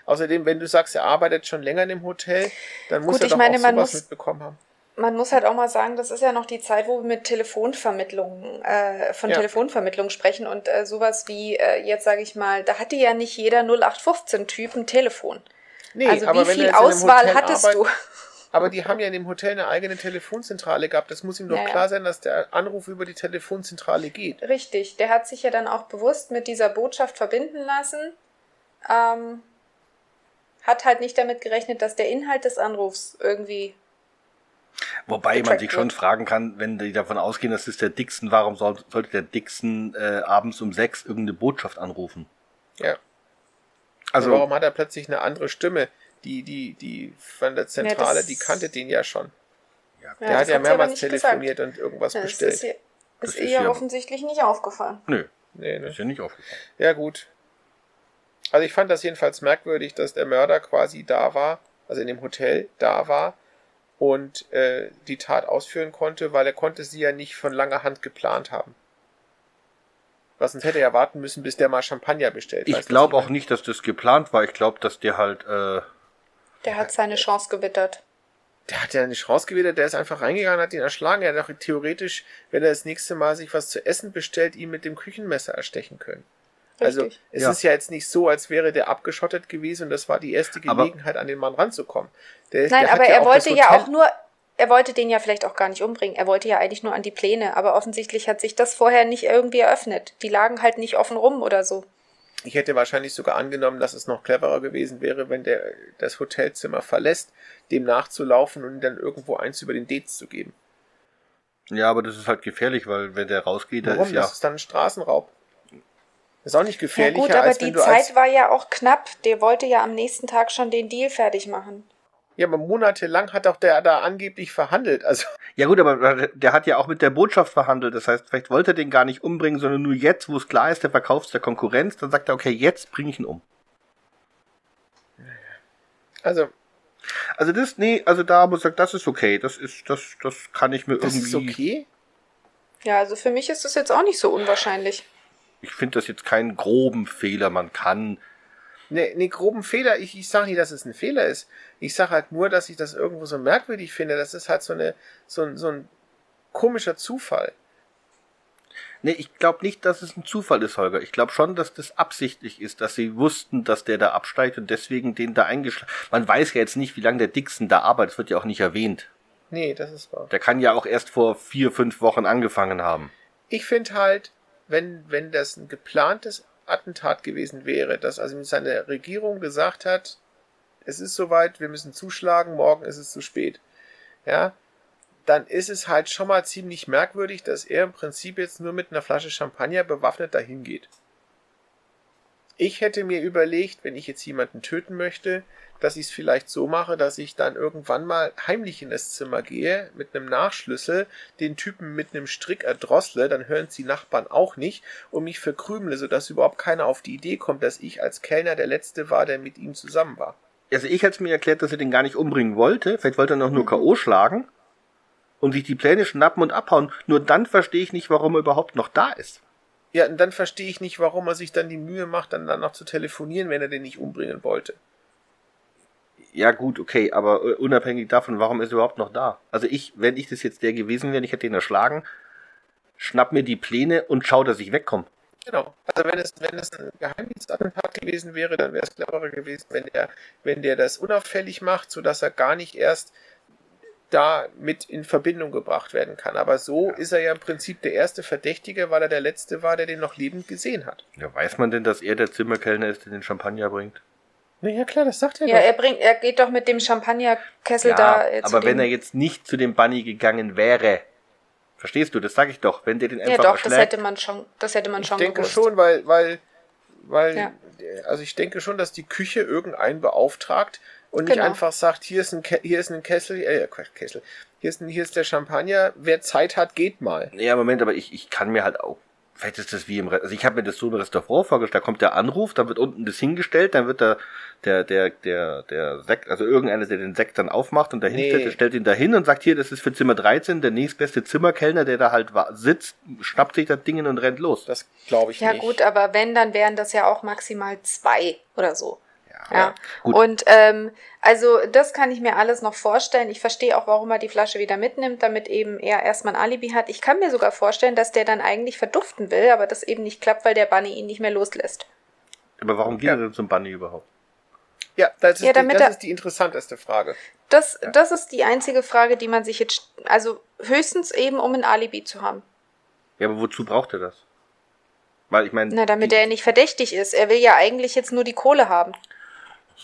Außerdem, wenn du sagst, er arbeitet schon länger in dem Hotel, dann muss Gut, er ich doch meine, auch man sowas muss- mitbekommen haben. Man muss halt auch mal sagen, das ist ja noch die Zeit, wo wir mit Telefonvermittlungen, äh, von Ja. Telefonvermittlung sprechen und äh, sowas wie, äh, jetzt sage ich mal, da hatte ja nicht jeder 0815-Typ ein Telefon. Nee, also aber wie viel Auswahl hattest arbeitet- du? Aber die haben ja in dem Hotel eine eigene Telefonzentrale gehabt. Das muss ihm doch Ja, ja. klar sein, dass der Anruf über die Telefonzentrale geht. Richtig, der hat sich ja dann auch bewusst mit dieser Botschaft verbinden lassen. Ähm, hat halt nicht damit gerechnet, dass der Inhalt des Anrufs irgendwie. Wobei man sich schon fragen kann, wenn die davon ausgehen, das ist der Dixon, warum soll, sollte der Dixon äh, abends um sechs irgendeine Botschaft anrufen? Ja. Also, Also warum hat er plötzlich eine andere Stimme? Die, die, die von der Zentrale, das- die kannte den ja schon. ja, Der hat ja mehrmals nicht gesagt. telefoniert und irgendwas Das bestellt. ist, ihr- Das ist ist ihr ja- offensichtlich nicht aufgefallen. nö, nee, ne? ist ja nicht aufgefallen. Ja, gut. Also ich fand das jedenfalls merkwürdig, dass der Mörder quasi da war, also in dem Hotel da war und äh, die Tat ausführen konnte, weil er konnte sie ja nicht von langer Hand geplant haben. Was sonst hätte er ja warten müssen, bis der mal Champagner bestellt. Ich glaube auch nicht, dass das geplant war. Ich glaube, dass der halt, äh, Der hat seine Chance gewittert. Der hat ja eine Chance gewählt, der ist einfach reingegangen, hat ihn erschlagen. Er hätte doch theoretisch, wenn er das nächste Mal sich was zu essen bestellt, ihn mit dem Küchenmesser erstechen können. Also Richtig. es Ja. ist ja jetzt nicht so, als wäre der abgeschottet gewesen und das war die erste Aber- Gelegenheit, an den Mann ranzukommen. Der, Nein, der aber er auch wollte ja auch nur, er wollte den ja vielleicht auch gar nicht umbringen. Er wollte ja eigentlich nur an die Pläne, aber offensichtlich hat sich das vorher nicht irgendwie eröffnet. Die lagen halt nicht offen rum oder so. Ich hätte wahrscheinlich sogar angenommen, dass es noch cleverer gewesen wäre, wenn der das Hotelzimmer verlässt, dem nachzulaufen und dann irgendwo eins über den Dates zu geben. ja, aber das ist halt gefährlich, weil wenn der rausgeht, da Warum? ist ja, Das ist dann ein Straßenraub. Ist auch nicht Ja gefährlicher, gut, aber die Zeit war ja auch knapp. Der wollte ja am nächsten Tag schon den Deal fertig machen. Ja, aber monatelang hat auch der da angeblich verhandelt. Also, ja gut, aber der hat ja auch mit der Botschaft verhandelt. Das heißt, vielleicht wollte er den gar nicht umbringen, sondern nur jetzt, wo es klar ist, der verkauft der Konkurrenz, dann sagt er, okay, jetzt bringe ich ihn um. also Also das, nee, also da muss ich sagen, das ist okay. Das ist, das, das kann ich mir das irgendwie. ist okay. Ja, also für mich ist das jetzt auch nicht so unwahrscheinlich. Ich finde das jetzt keinen groben Fehler. Man kann. Ne, ne groben Fehler, ich, ich sage nicht, dass es ein Fehler ist. Ich sage halt nur, dass ich das irgendwo so merkwürdig finde. Das ist halt so, eine, so, ein, so ein komischer Zufall. Nee, ich glaube nicht, dass es ein Zufall ist, Holger. Ich glaube schon, dass das absichtlich ist, dass sie wussten, dass der da absteigt und deswegen den da eingeschlagen. Man weiß ja jetzt nicht, wie lange der Dixon da arbeitet. Das wird ja auch nicht erwähnt. Nee, das ist wahr. Der kann ja auch erst vor vier, fünf Wochen angefangen haben. Ich finde halt, wenn, wenn das ein geplantes Attentat gewesen wäre, dass also seine Regierung gesagt hat, es ist soweit, wir müssen zuschlagen, morgen ist es zu spät. Ja, dann ist es halt schon mal ziemlich merkwürdig, dass er im Prinzip jetzt nur mit einer Flasche Champagner bewaffnet dahin geht. Ich hätte mir überlegt, wenn ich jetzt jemanden töten möchte, dass ich es vielleicht so mache, dass ich dann irgendwann mal heimlich in das Zimmer gehe, mit einem Nachschlüssel, den Typen mit einem Strick erdrossle, dann hören es die Nachbarn auch nicht und mich verkrümle, sodass überhaupt keiner auf die Idee kommt, dass ich als Kellner der Letzte war, der mit ihm zusammen war. Also ich hätte mir erklärt, dass er den gar nicht umbringen wollte. Vielleicht wollte er noch nur K.O. schlagen und sich die Pläne schnappen und abhauen. Nur dann verstehe ich nicht, warum er überhaupt noch da ist. Ja, und dann verstehe ich nicht, warum er sich dann die Mühe macht, dann, dann noch zu telefonieren, wenn er den nicht umbringen wollte. Ja, gut, okay, aber äh, unabhängig davon, warum ist er überhaupt noch da? Also ich, wenn ich das jetzt der gewesen wäre, ich hätte ihn erschlagen, schnapp mir die Pläne und schau, dass ich wegkomme. Genau. Also wenn es, wenn es ein Geheimdienstattentat gewesen wäre, dann wäre es cleverer gewesen, wenn er, wenn der das unauffällig macht, sodass er gar nicht erst da mit in Verbindung gebracht werden kann. Aber so ist er ja im Prinzip der erste Verdächtige, weil er der Letzte war, der den noch lebend gesehen hat. Ja, weiß man denn, dass er der Zimmerkellner ist, der den Champagner bringt? Na ja, klar, das sagt er Ja, doch. er bringt, er geht doch mit dem Champagnerkessel Ja, da äh, zu aber wenn er jetzt nicht zu dem Bunny gegangen wäre, verstehst du, das sage ich doch, wenn der den Ja, einfach doch, das hätte man schon, das hätte man Ich schon denke gewusst. schon, weil, weil, weil, Ja. also ich denke schon, dass die Küche irgendeinen beauftragt und nicht Genau. einfach sagt, hier ist ein, Ke hier ist ein Kessel, äh, Kessel, hier ist, ein, hier ist der Champagner, wer Zeit hat, geht mal. Ja, Moment, aber ich, ich kann mir halt auch. Vielleicht ist das wie im Also ich habe mir das so im Restaurant vorgestellt. Da kommt der Anruf, dann wird unten das hingestellt, dann wird der, der, der, der, der Sekt, also irgendeiner, der den Sekt dann aufmacht und dahin Nee. stellt, der stellt ihn dahin und sagt, hier, das ist für Zimmer 13, der nächstbeste Zimmerkellner, der da halt sitzt, schnappt sich das Ding und rennt los. Das glaube ich Ja, nicht. gut, aber wenn, dann wären das ja auch maximal zwei oder so. Ja, Ja. gut. Und ähm, also das kann ich mir alles noch vorstellen. Ich verstehe auch, warum er die Flasche wieder mitnimmt, damit eben er erstmal ein Alibi hat. Ich kann mir sogar vorstellen, dass der dann eigentlich verduften will, aber das eben nicht klappt, weil der Bunny ihn nicht mehr loslässt. aber warum geht Ja. er denn zum Bunny überhaupt? Ja, das, ist, Ja, damit die, das er- ist die interessanteste Frage. Das, das ist die einzige Frage, die man sich jetzt, also höchstens eben, um ein Alibi zu haben. Ja, aber wozu braucht er das? Weil ich meine. Na, damit er nicht verdächtig ist. Er will ja eigentlich jetzt nur die Kohle haben.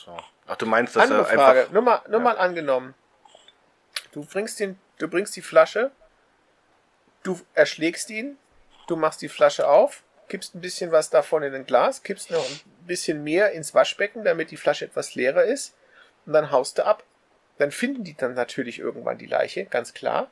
So. Ach, du meinst, dass Andere er Frage, einfach. nur mal, nur Ja. mal angenommen. Du bringst, den, du bringst die Flasche, du erschlägst ihn, du machst die Flasche auf, kippst ein bisschen was davon in ein Glas, kippst noch ein bisschen mehr ins Waschbecken, damit die Flasche etwas leerer ist, und dann haust du ab. Dann finden die dann natürlich irgendwann die Leiche, ganz klar.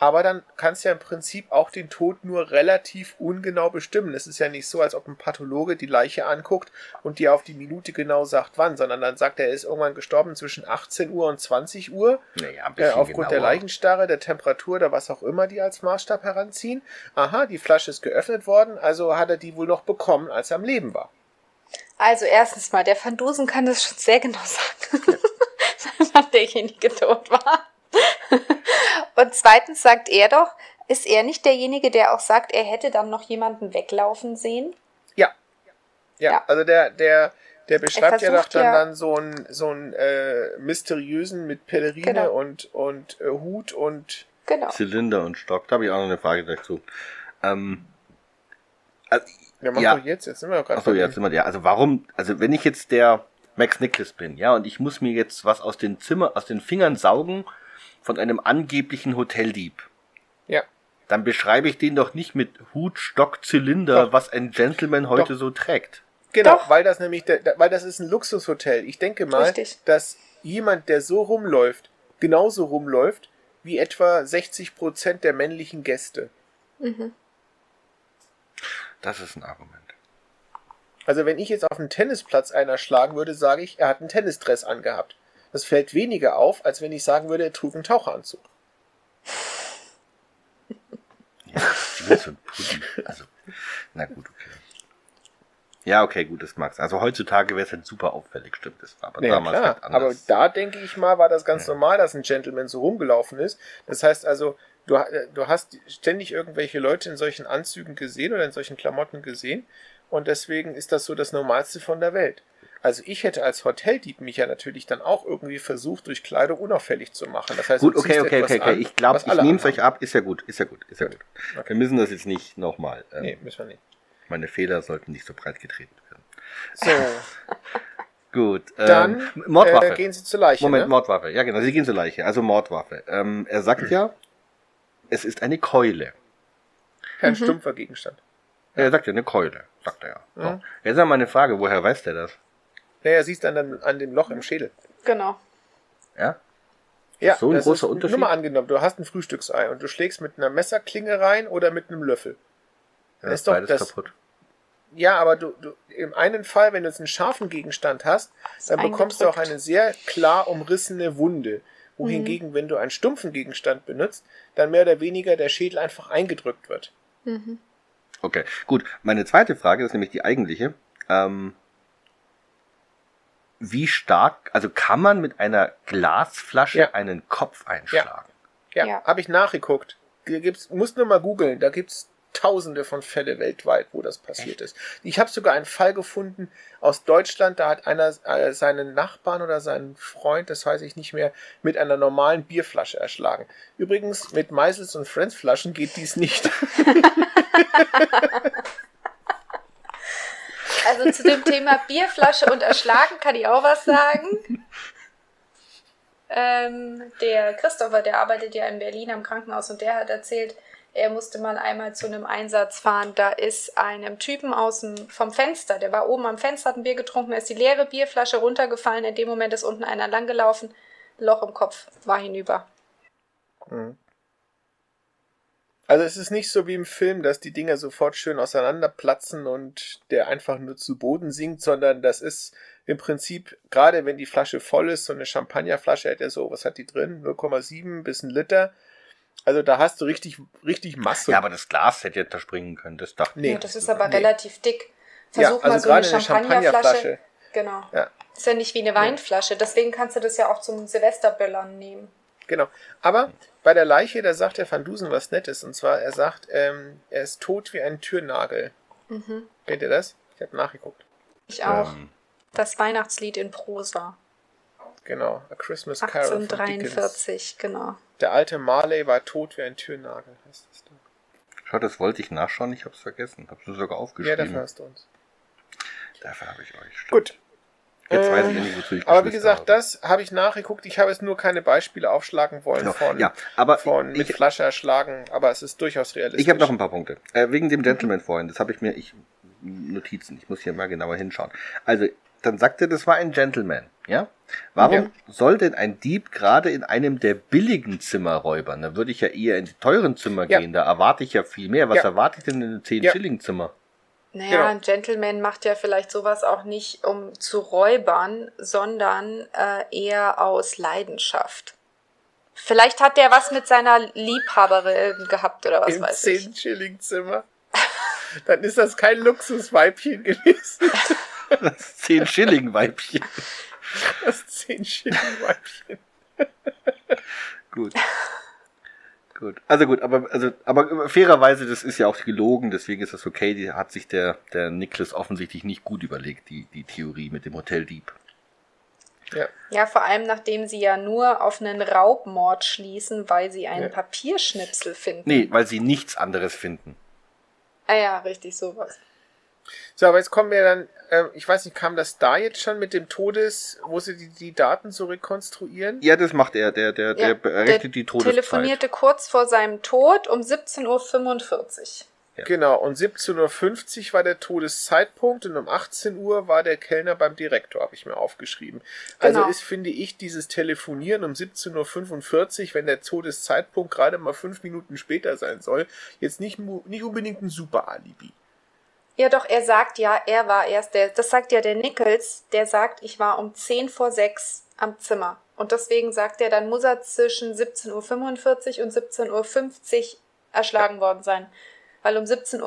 Aber dann kannst du ja im Prinzip auch den Tod nur relativ ungenau bestimmen. Es ist ja nicht so, als ob ein Pathologe die Leiche anguckt und dir auf die Minute genau sagt, wann, sondern dann sagt er, er ist irgendwann gestorben zwischen 18 Uhr und 20 Uhr. Naja, ein Äh, bisschen aufgrund der genauer. Leichenstarre, der Temperatur oder was auch immer die als Maßstab heranziehen. Aha, die Flasche ist geöffnet worden, also hat er die wohl noch bekommen, als er am Leben war. Also erstens mal, der Van Dusen kann das schon sehr genau sagen, wann derjenige tot war. Und zweitens sagt er doch, ist er nicht derjenige, der auch sagt, er hätte dann noch jemanden weglaufen sehen? Ja. Ja, Ja. also der, der, der beschreibt ja doch dann, ja- dann so einen so einen, äh, mysteriösen mit Pelerine Genau. und, und äh, Hut und Genau. Zylinder und Stock. Da habe ich auch noch eine Frage dazu. Ähm, also, Ja, mach Ja. doch jetzt, jetzt sind wir doch gerade Achso, jetzt sind wir, ja, also warum, also wenn ich jetzt der Max Nicholas bin, ja, und ich muss mir jetzt was aus den Zimmer, aus den Fingern saugen von einem angeblichen Hoteldieb, Ja. dann beschreibe ich den doch nicht mit Hut, Stock, Zylinder, Doch. was ein Gentleman heute Doch. so trägt. Genau, Doch. weil das nämlich, weil das ist ein Luxushotel. Ich denke mal, Richtig. dass jemand, der so rumläuft, genauso rumläuft wie etwa 60 Prozent der männlichen Gäste. Mhm. Das ist ein Argument. Also wenn ich jetzt auf einen Tennisplatz einer schlagen würde, sage ich, er hat einen Tennisdress angehabt. Das fällt weniger auf, als wenn ich sagen würde, er trug einen Taucheranzug. Ja, Zimt und Pudding. Also, na gut, okay. Ja, okay, gut, das mag's. Also heutzutage wäre es halt super auffällig, stimmt das war. Aber Naja, damals klar, halt anders. aber da denke ich mal, war das ganz Ja. normal, dass ein Gentleman so rumgelaufen ist. Das heißt also, du, du hast ständig irgendwelche Leute in solchen Anzügen gesehen oder in solchen Klamotten gesehen und deswegen ist das so das Normalste von der Welt. Also ich hätte als Hoteldieb mich ja natürlich dann auch irgendwie versucht, durch Kleidung unauffällig zu machen. Das heißt, Gut, okay, okay, okay, okay. an, Ich glaube, ich nehme es euch ab. Ist ja gut, ist ja gut, ist ja gut. Okay. Wir müssen das jetzt nicht nochmal. Ähm, Nee, müssen wir nicht. Meine Fehler sollten nicht so breit getreten werden. So, Gut. Ähm, dann Mordwaffe. Äh, gehen Sie zur Leiche. Moment, ne? Mordwaffe. Ja, genau. Sie gehen zur Leiche. Also Mordwaffe. Ähm, er sagt ja, es ist eine Keule. Kein stumpfer Gegenstand. Er sagt ja eine Keule, sagt er ja. So. Ja. Jetzt ist meine Frage, woher weiß der das? Naja, siehst du an, dem- an dem Loch im Schädel. Genau. Ja? Ja, so ein das großer ist, Unterschied? Nur mal angenommen, du hast ein Frühstücksei und du schlägst mit einer Messerklinge rein oder mit einem Löffel. Ja, ist doch beides das- kaputt. Ja, aber du, du im einen Fall, wenn du jetzt einen scharfen Gegenstand hast, dann bekommst du auch eine sehr klar umrissene Wunde. Mhm. Wohingegen, wenn du einen stumpfen Gegenstand benutzt, dann mehr oder weniger der Schädel einfach eingedrückt wird. Mhm. Okay, gut. Meine zweite Frage, das ist nämlich die eigentliche. Ähm, wie stark, also kann man mit einer Glasflasche Ja. einen Kopf einschlagen? Ja, Ja. habe ich nachgeguckt. Da gibt's, musst nur mal googeln, da gibt's tausende von Fälle weltweit, wo das passiert ist. Ich habe sogar einen Fall gefunden aus Deutschland, da hat einer äh, seinen Nachbarn oder seinen Freund, das weiß ich nicht mehr, mit einer normalen Bierflasche erschlagen. Übrigens, mit Meisels und Friends Flaschen geht dies nicht. Also zu dem Thema Bierflasche und Erschlagen kann ich auch was sagen. Ähm, der Christopher, der arbeitet ja in Berlin am Krankenhaus und der hat erzählt, er musste mal einmal zu einem Einsatz fahren. Da ist einem Typen aus dem, vom Fenster, der war oben am Fenster, hat ein Bier getrunken, ist die leere Bierflasche runtergefallen. In dem Moment ist unten einer langgelaufen, Loch im Kopf war hinüber. Mhm. Also es ist nicht so wie im Film, dass die Dinger sofort schön auseinanderplatzen und der einfach nur zu Boden sinkt, sondern das ist im Prinzip, gerade wenn die Flasche voll ist, so eine Champagnerflasche hat ja so, was hat die drin? 0,7 bis ein Liter. Also da hast du richtig, richtig Masse. Ja, aber das Glas hätte ja da springen können, das dachte Nee. Ja, das ist aber Nee. relativ dick. Ja, Versuch also mal so eine Champagnerflasche. Champagnerflasche. Genau. Ja. Ist ja nicht wie eine Weinflasche, deswegen kannst du das ja auch zum Silvesterböllern nehmen. Genau. Aber bei der Leiche, da sagt der Van Dusen was Nettes. Und zwar, er sagt, ähm, er ist tot wie ein Türnagel. Mhm. Kennt ihr das? Ich habe nachgeguckt. Ich auch. Ähm, Das Weihnachtslied in Prosa. Genau. A Christmas Carol von Dickens. 1843, genau. Der alte Marley war tot wie ein Türnagel, heißt es da. schau, das wollte ich nachschauen, ich habe es vergessen. Habe es sogar Ja, aufgeschrieben. dafür hast du uns. Dafür habe ich euch. Stimmt. Gut. Jetzt weiß ich endlich, wozu ich Aber wie gesagt, habe. das habe ich nachgeguckt. Ich habe jetzt nur keine Beispiele aufschlagen wollen Ja, von, ja, aber von mit ich, Flasche erschlagen, aber es ist durchaus realistisch. ich habe noch ein paar Punkte. Äh, wegen dem Gentleman vorhin, das habe ich mir, ich, Notizen, ich muss hier mal genauer hinschauen. Also, dann sagt er, das war ein Gentleman, ja? Warum Ja. soll denn ein Dieb gerade in einem der billigen Zimmer räubern? Da würde ich ja eher in die teuren Zimmer Ja. gehen, da erwarte ich ja viel mehr. Was erwarte ich denn in einem 10-Schilling-Zimmer? Naja, Genau. ein Gentleman macht ja vielleicht sowas auch nicht, um zu räubern, sondern äh, eher aus Leidenschaft. Vielleicht hat der was mit seiner Liebhaberin gehabt oder was Im weiß ich. 10 Schilling Zimmer. Dann ist das kein Luxusweibchen gewesen. Das 10-Schilling-Weibchen. Das 10 Schilling Weibchen. Gut. Gut. Also gut, aber, also, aber fairerweise, das ist ja auch gelogen, deswegen ist das okay. Die hat sich der, der Niklas offensichtlich nicht gut überlegt, die, die Theorie mit dem Hoteldieb. Ja. Ja, vor allem nachdem sie ja nur auf einen Raubmord schließen, weil sie einen Ja. Papierschnipsel finden. Nee, weil sie nichts anderes finden. Ah ja, richtig, sowas. So, aber jetzt kommen wir dann, ähm, ich weiß nicht, kam das da jetzt schon mit dem Todes, wo sie die, die Daten so rekonstruieren? Ja, das macht er. Der, der, der Ja, berechnet die Todeszeit. telefonierte kurz vor seinem Tod um 17.45 Uhr. Ja. Genau, und 17.50 Uhr war der Todeszeitpunkt und um 18 Uhr war der Kellner beim Direktor, habe ich mir aufgeschrieben. Also Genau. ist, finde ich, dieses Telefonieren um 17.45 Uhr, wenn der Todeszeitpunkt gerade mal fünf Minuten später sein soll, jetzt nicht, nicht unbedingt ein super Alibi. Ja, doch, er sagt ja, er war erst der, das sagt ja der Nichols, der sagt, ich war um 10 vor 6 am Zimmer. Und deswegen sagt er, dann muss er zwischen 17.45 Uhr und 17.50 Uhr erschlagen worden sein. Weil um 17.50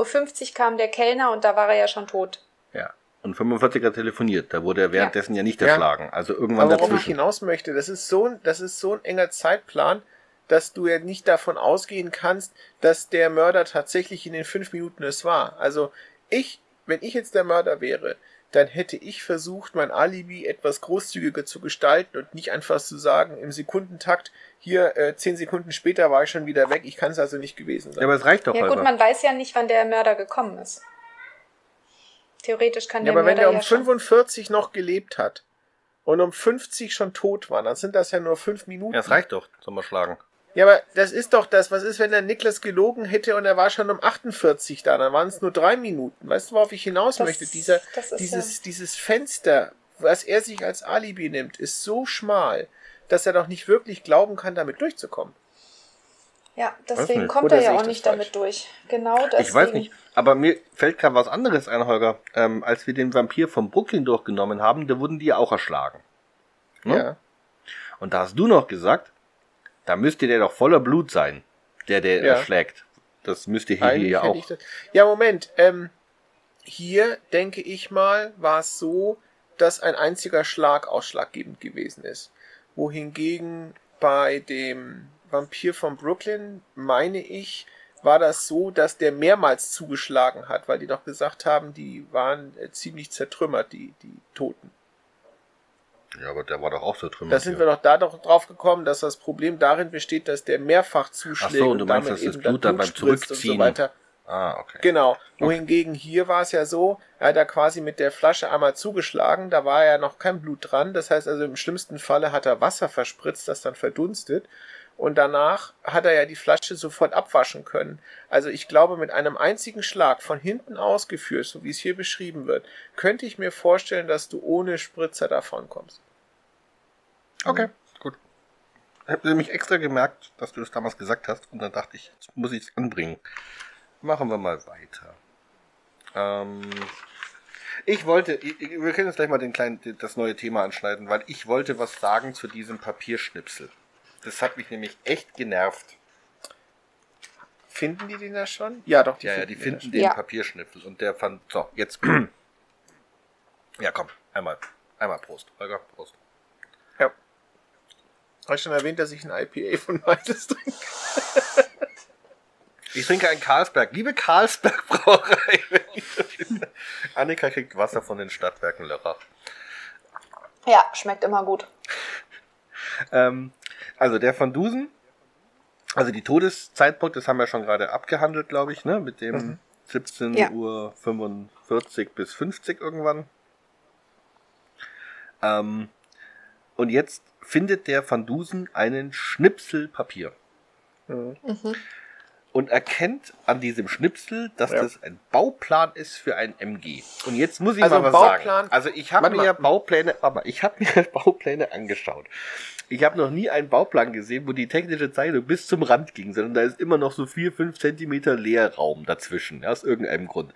Uhr kam der Kellner und da war er ja schon tot. Ja. Und 45 hat telefoniert. Da wurde er währenddessen ja, nicht Ja. erschlagen. Also irgendwann Aber worauf ich hinaus möchte, das ist so, ein- das ist so ein enger Zeitplan, dass du ja nicht davon ausgehen kannst, dass der Mörder tatsächlich in den fünf Minuten es war. Also ich, wenn ich jetzt der Mörder wäre, dann hätte ich versucht, mein Alibi etwas großzügiger zu gestalten und nicht einfach zu sagen, im Sekundentakt, hier äh, zehn Sekunden später war ich schon wieder weg, ich kann es also nicht gewesen sein. Ja, aber es reicht doch Ja gut, Holger. man weiß ja nicht, wann der Mörder gekommen ist. Theoretisch kann Ja, der aber wenn Mörder der um ja schon... 45 noch gelebt hat und um 50 schon tot war, dann sind das ja nur fünf Minuten. Ja, es reicht doch zum Erschlagen. Ja, aber das ist doch das. Was ist, wenn der Niklas gelogen hätte und er war schon um 48 da? Dann waren es nur drei Minuten. Weißt du, worauf ich hinaus Das- möchte? Dieser, das ist dieses, dieses Fenster, was er sich als Alibi nimmt, ist so schmal, dass er doch nicht wirklich glauben kann, damit durchzukommen. Ja, deswegen kommt Oder er ja ich auch nicht falsch? damit durch. Genau deswegen. Ich weiß nicht. Aber mir fällt gerade was anderes ein, Holger. Ähm, als wir den Vampir von Brooklyn durchgenommen haben, da wurden die ja auch erschlagen. Ne? Ja. Und da hast du noch gesagt, da müsste der doch voller Blut sein, der der Ja. erschlägt. Das müsste hier, ja auch. Ja, Moment. Ähm, hier, denke ich mal, war es so, dass ein einziger Schlag ausschlaggebend gewesen ist. Wohingegen bei dem Vampir von Brooklyn, meine ich, war das so, dass der mehrmals zugeschlagen hat, weil die doch gesagt haben, die waren äh, ziemlich zertrümmert, die, die Toten. Ja, aber der war doch auch so trümmert. Da sind wir doch da doch drauf gekommen, dass das Problem darin besteht, dass der mehrfach zuschlägt Ach so, und du meinst, damit dass das Blut dann beim spritzt und so Zurückziehen- weiter. Ah, okay. Genau. Wohingegen hier war es ja so, er hat da quasi mit der Flasche einmal zugeschlagen, da war ja noch kein Blut dran. Das heißt also im schlimmsten Falle hat er Wasser verspritzt, das dann verdunstet. Und danach hat er ja die Flasche sofort abwaschen können. Also ich glaube, mit einem einzigen Schlag von hinten ausgeführt, so wie es hier beschrieben wird, könnte ich mir vorstellen, dass du ohne Spritzer davon kommst. Okay, gut. Ich habe nämlich extra gemerkt, dass du das damals gesagt hast und dann dachte ich, jetzt muss ich es anbringen. Machen wir mal weiter. Ähm, ich wollte, wir können jetzt gleich mal den kleinen, das neue Thema anschneiden, weil ich wollte was sagen zu diesem Papierschnipsel. Das hat mich nämlich echt genervt. Finden die den da schon? Ja, doch, ja, ja, die den finden schon. den Ja. Papierschnipsel und der fand, so, jetzt. ja, komm, einmal, einmal Prost. Holger, Prost. Ja. Habe ich schon erwähnt, dass ich ein IPA von Weites trinke? Ich trinke einen Carlsberg. Liebe Carlsberg Brauerei. Annika kriegt Wasser von den Stadtwerken Lörrach. Ja, schmeckt immer gut. Ähm, also der von Dusen, also die Todeszeitpunkt, das haben wir schon gerade abgehandelt, glaube ich, ne? Mit dem Mhm. 17 Ja. Uhr 45 bis 50 irgendwann. Ähm, und jetzt findet der Van Dusen einen Schnipsel Papier Mhm. Und erkennt an diesem Schnipsel, dass Ja. das ein Bauplan ist für ein MG. Und jetzt muss ich Also mal was Bauplan- sagen. Also ich habe mir mal. Baupläne, aber ich habe mir Baupläne angeschaut. Ich habe noch nie einen Bauplan gesehen, wo die technische Zeichnung bis zum Rand ging, sondern da ist immer noch so vier, fünf Zentimeter Leerraum dazwischen, ja, aus irgendeinem Grund.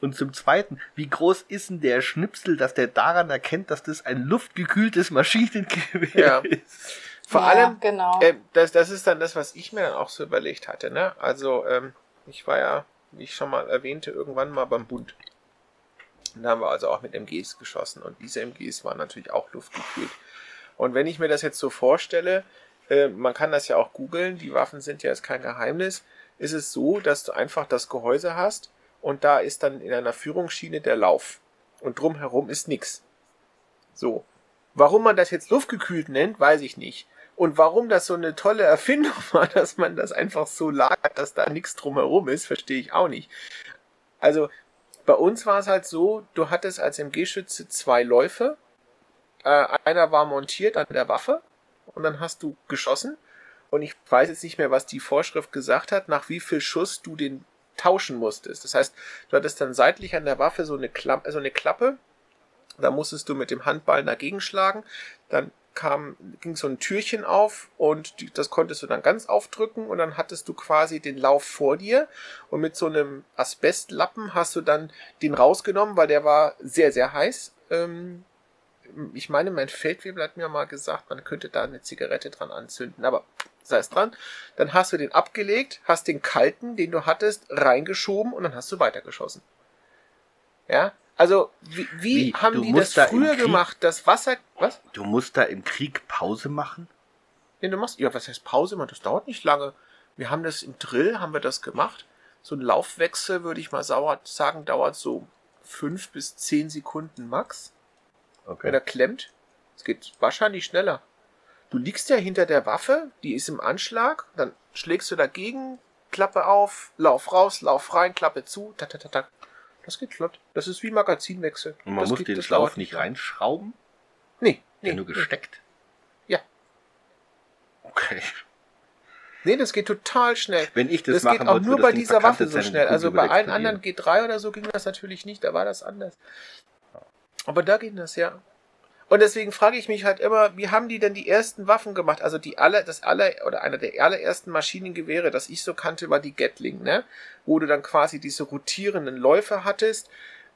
Und zum Zweiten, wie groß ist denn der Schnipsel, dass der daran erkennt, dass das ein luftgekühltes Maschinengewehr Ja. ist? Vor ja, allem, Genau. äh, das, das ist dann das, was ich mir dann auch so überlegt hatte. Ne? Also, ähm, ich war ja, wie ich schon mal erwähnte, irgendwann mal beim Bund. Und da haben wir also auch mit MGs geschossen. Und diese MGs waren natürlich auch luftgekühlt. Und wenn ich mir das jetzt so vorstelle, äh, man kann das ja auch googeln, die Waffen sind ja jetzt kein Geheimnis, ist es so, dass du einfach das Gehäuse hast und da ist dann in einer Führungsschiene der Lauf. Und drumherum ist nix. So. Warum man das jetzt luftgekühlt nennt, weiß ich nicht. Und warum das so eine tolle Erfindung war, dass man das einfach so lagert, dass da nichts drumherum ist, verstehe ich auch nicht. Also bei uns war es halt so, du hattest als MG-Schütze zwei Läufe. Äh, einer war montiert an der Waffe und dann hast du geschossen. Und ich weiß jetzt nicht mehr, was die Vorschrift gesagt hat, nach wie viel Schuss du den tauschen musstest. Das heißt, du hattest dann seitlich an der Waffe so eine, Klappe, so eine Klappe. Da musstest du mit dem Handballen dagegen schlagen. Dann kam, ging so ein Türchen auf und die, das konntest du dann ganz aufdrücken und dann hattest du quasi den Lauf vor dir und mit so einem Asbestlappen hast du dann den rausgenommen, weil der war sehr, sehr heiß. Ähm, ich meine, mein Feldwebel hat mir mal gesagt, man könnte da eine Zigarette dran anzünden, aber sei es dran. Dann hast du den abgelegt, hast den kalten, den du hattest, reingeschoben und dann hast du weitergeschossen. Ja, also wie, wie, Wie? haben die das da früher gemacht? Das Wasser, was? Du musst da im Krieg Pause machen? Nee, du machst, ja, was heißt Pause? Man, das dauert nicht lange. Wir haben das im Drill, haben wir das gemacht. So ein Laufwechsel, würde ich mal sagen, dauert so fünf bis zehn Sekunden max. wenn er klemmt. Es geht wahrscheinlich schneller. Du liegst ja hinter der Waffe, die ist im Anschlag, dann schlägst du dagegen, Klappe auf, lauf raus, lauf rein, Klappe zu, tak, tak, tak, tak. Das geht flott. Das ist wie Magazinwechsel. Und man das muss geht, den das Schlauch nicht reinschrauben? Nee, Nee, nee. nur gesteckt? Ja. Okay. Nee, das geht total schnell. Wenn ich das, Das machen geht auch wollte, nur bei Ding dieser Waffe so schnell. Also bei allen anderen G3 oder so ging das natürlich nicht, da war das anders. Aber da ging das ja. Und deswegen frage ich mich halt immer, wie haben die denn die ersten Waffen gemacht? Also die aller, das aller, oder einer der allerersten Maschinengewehre, das ich so kannte, war die Gatling, ne? Wo du dann quasi diese rotierenden Läufe hattest,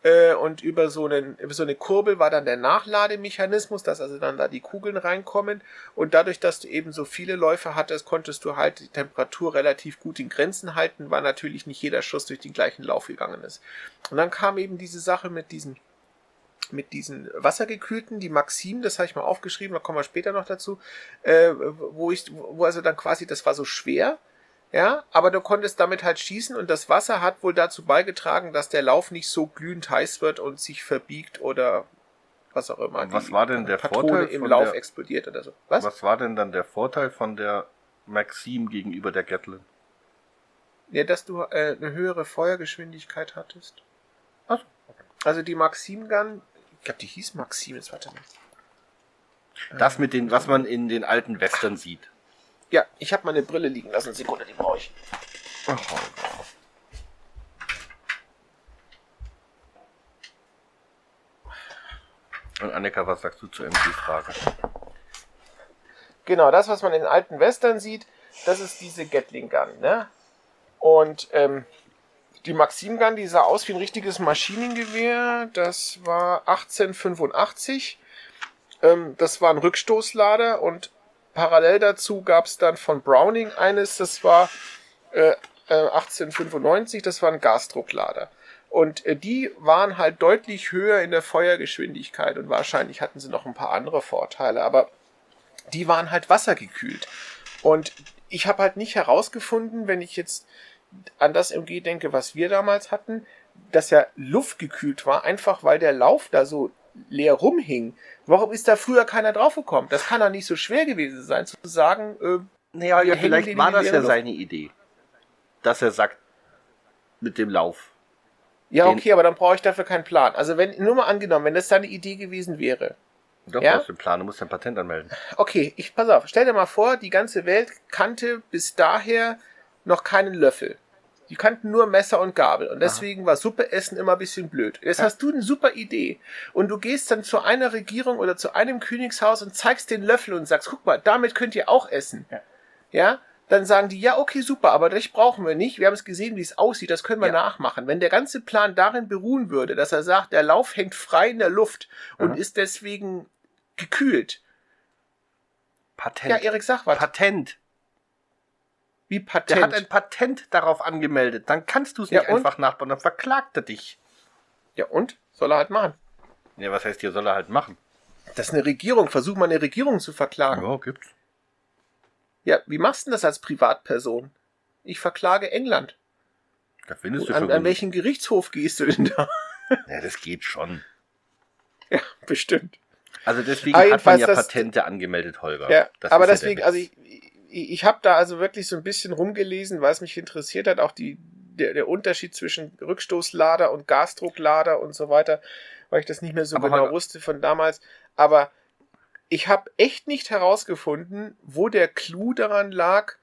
äh, und über so, einen, über so eine Kurbel war dann der Nachlademechanismus, dass also dann da die Kugeln reinkommen. Und dadurch, dass du eben so viele Läufe hattest, konntest du halt die Temperatur relativ gut in Grenzen halten, weil natürlich nicht jeder Schuss durch den gleichen Lauf gegangen ist. Und dann kam eben diese Sache mit diesen mit diesen wassergekühlten, die Maxim, das habe ich mal aufgeschrieben, da kommen wir später noch dazu, äh, wo ich, wo also dann quasi, das war so schwer, ja, aber du konntest damit halt schießen und das Wasser hat wohl dazu beigetragen, dass der Lauf nicht so glühend heiß wird und sich verbiegt oder was auch immer. Und was Die war denn der Patrone Vorteil im Lauf der- explodiert oder so? Was? Was war denn dann der Vorteil von der Maxim gegenüber der Gatlin? Ja, dass du äh, eine höhere Feuergeschwindigkeit hattest. Ach so, Also die Maxim Gun, ich glaube, die hieß Maxim, jetzt warte mal. Das mit den, was man in den alten Western sieht. Ja, ich habe meine Brille liegen lassen. Sekunde, die brauche ich. Und Annika, was sagst du zur MG-Frage? Genau, das, was man in den alten Western sieht, das ist diese Gatling Gun, ne? Und ähm, die Maxim Gun, die sah aus wie ein richtiges Maschinengewehr. Das war 1885. Ähm, das war ein Rückstoßlader und parallel dazu gab es dann von Browning eines, das war äh, äh, 1895, das war ein Gasdrucklader. Und äh, die waren halt deutlich höher in der Feuergeschwindigkeit und wahrscheinlich hatten sie noch ein paar andere Vorteile, aber die waren halt wassergekühlt. Und ich habe halt nicht herausgefunden, wenn ich jetzt an das MG denke, was wir damals hatten, dass er luftgekühlt war, einfach weil der Lauf da so leer rumhing. Warum ist da früher keiner draufgekommen? Das kann doch nicht so schwer gewesen sein, zu sagen, äh, Naja, ja, vielleicht war das ja Luft. seine Idee. Dass er sagt, mit dem Lauf. ja, okay, aber dann brauche ich dafür keinen Plan. Also wenn, nur mal angenommen, wenn das seine Idee gewesen wäre. Doch, Ja? du hast den Plan, du musst dein Patent anmelden. Okay, ich pass auf, stell dir mal vor, die ganze Welt kannte bis daher noch keinen Löffel. Die kannten nur Messer und Gabel. Und deswegen war Suppe essen immer ein bisschen blöd. Jetzt hast du eine super Idee. Und du gehst dann zu einer Regierung oder zu einem Königshaus und zeigst den Löffel und sagst, guck mal, damit könnt ihr auch essen. Ja. Ja? Dann sagen die, ja, okay, super, aber das brauchen wir nicht. Wir haben es gesehen, wie es aussieht. Das können wir Ja. nachmachen. Wenn der ganze Plan darin beruhen würde, dass er sagt, der Lauf hängt frei in der Luft und Aha. ist deswegen gekühlt. Patent. Ja, Erik, sag was. Patent. Wie Der Patent. hat ein Patent darauf angemeldet. Dann kannst du es Ja, nicht und? einfach nachbauen, dann verklagt er dich. ja, und? Soll er halt machen. Ja, was heißt hier, soll er halt machen? Das ist eine Regierung. Versuch mal eine Regierung zu verklagen. Ja, Ja, gibt's. wie machst du denn das als Privatperson? Ich verklage England. Da findest du An, schon an welchen Gerichtshof gehst du denn da? Ja, das geht schon. ja, bestimmt. Also deswegen Aber hat man ja das- Patente angemeldet, Holger. Ja, Das aber ist ja deswegen, der also ich, ich, habe da also wirklich so ein bisschen rumgelesen, weil es mich interessiert hat, auch die, der, der Unterschied zwischen Rückstoßlader und Gasdrucklader und so weiter, weil ich das nicht mehr so Aber genau wusste von damals. Aber ich habe echt nicht herausgefunden, wo der Clou daran lag,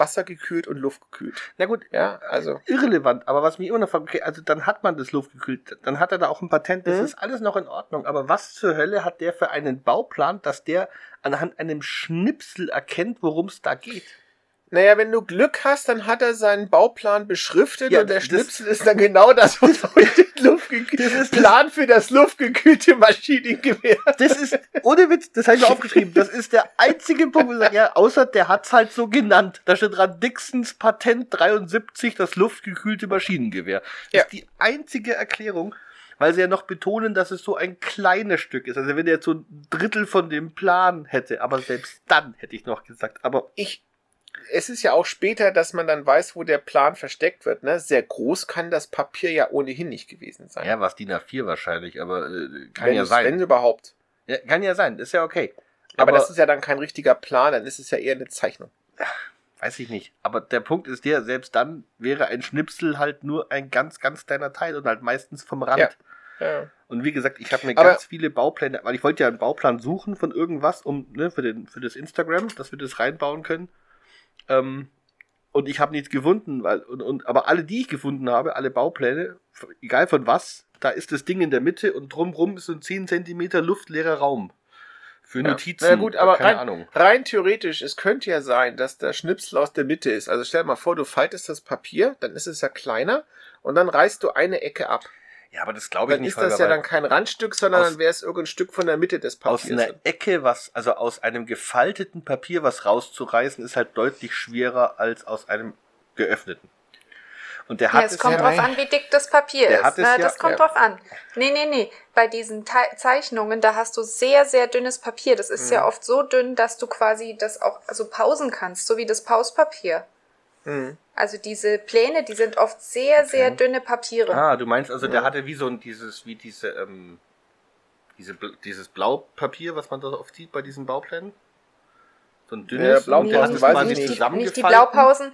wassergekühlt und luftgekühlt. Na gut, Ja, also. irrelevant, aber was mich immer noch fragt, okay, also dann hat man das luftgekühlt, dann hat er da auch ein Patent, das Mhm. ist alles noch in Ordnung, aber was zur Hölle hat der für einen Bauplan, dass der anhand einem Schnipsel erkennt, worum es da geht? Naja, wenn du Glück hast, dann hat er seinen Bauplan beschriftet Ja, und der Schnipsel ist dann genau das, was den Luftgekühlte Plan für das luftgekühlte Maschinengewehr. Das ist, ohne Witz, das habe ich mir aufgeschrieben. Das ist der einzige Punkt, wo ich sage, ja, außer der hat's halt so genannt. Da steht dran Dixons Patent 73, das luftgekühlte Maschinengewehr. Das Ja. ist die einzige Erklärung, weil sie ja noch betonen, dass es so ein kleines Stück ist. Also wenn er jetzt so ein Drittel von dem Plan hätte, aber selbst dann hätte ich noch gesagt, aber Ich, es ist ja auch später, dass man dann weiß, wo der Plan versteckt wird. Ne? Sehr groß kann das Papier ja ohnehin nicht gewesen sein. ja, was DIN A4 wahrscheinlich, aber äh, kann wenn, ja es- sein. Wenn überhaupt. Ja, kann ja sein, ist ja okay. Aber, das ist ja dann kein richtiger Plan, dann ist es ja eher eine Zeichnung. Weiß ich nicht. Aber der Punkt ist der, selbst dann wäre ein Schnipsel halt nur ein ganz, ganz kleiner Teil und halt meistens vom Rand. Ja. Ja. Und wie gesagt, ich habe mir Aber- ganz viele Baupläne, weil ich wollte ja einen Bauplan suchen von irgendwas, um, ne, für, den, für das Instagram, dass wir das reinbauen können. Ähm, und ich habe nichts gefunden, weil, und, und, aber alle, die ich gefunden habe, alle Baupläne, egal von was, da ist das Ding in der Mitte und drumrum ist so ein 10 Zentimeter luftleerer Raum. Für Ja. Notizen. Na gut, aber keine rein, Ahnung. rein theoretisch, es könnte ja sein, dass der Schnipsel aus der Mitte ist. Also stell dir mal vor, du faltest das Papier, dann ist es ja kleiner und dann reißt du eine Ecke ab. Ja, aber das glaube ich Dann nicht. ist das ja dann kein Randstück, sondern aus- dann wäre es irgendein Stück von der Mitte des aus Papiers. einer Ecke was, also aus einem gefalteten Papier was rauszureißen, ist halt deutlich schwerer als aus einem geöffneten. Und der Ja, hat es es kommt ja, drauf an, wie dick das Papier Der ist. hat es ne? ja- das kommt ja. drauf an. Nee, nee, nee. Bei diesen Te Zeichnungen, da hast du sehr, sehr dünnes Papier. Das ist Mhm. ja oft so dünn, dass du quasi das auch so pausen kannst, so wie das Pauspapier. Mhm. Also diese Pläne, die sind oft sehr, sehr dünne Papiere. Ah, du meinst also, der Ja. hatte wie so ein dieses, wie diese, ähm, diese, dieses Blaupapier, was man da oft sieht bei diesen Bauplänen? So ein dünnes, Ja, und Blaupausen der hat es quasi nicht. zusammengefaltet. nicht die Blaupausen,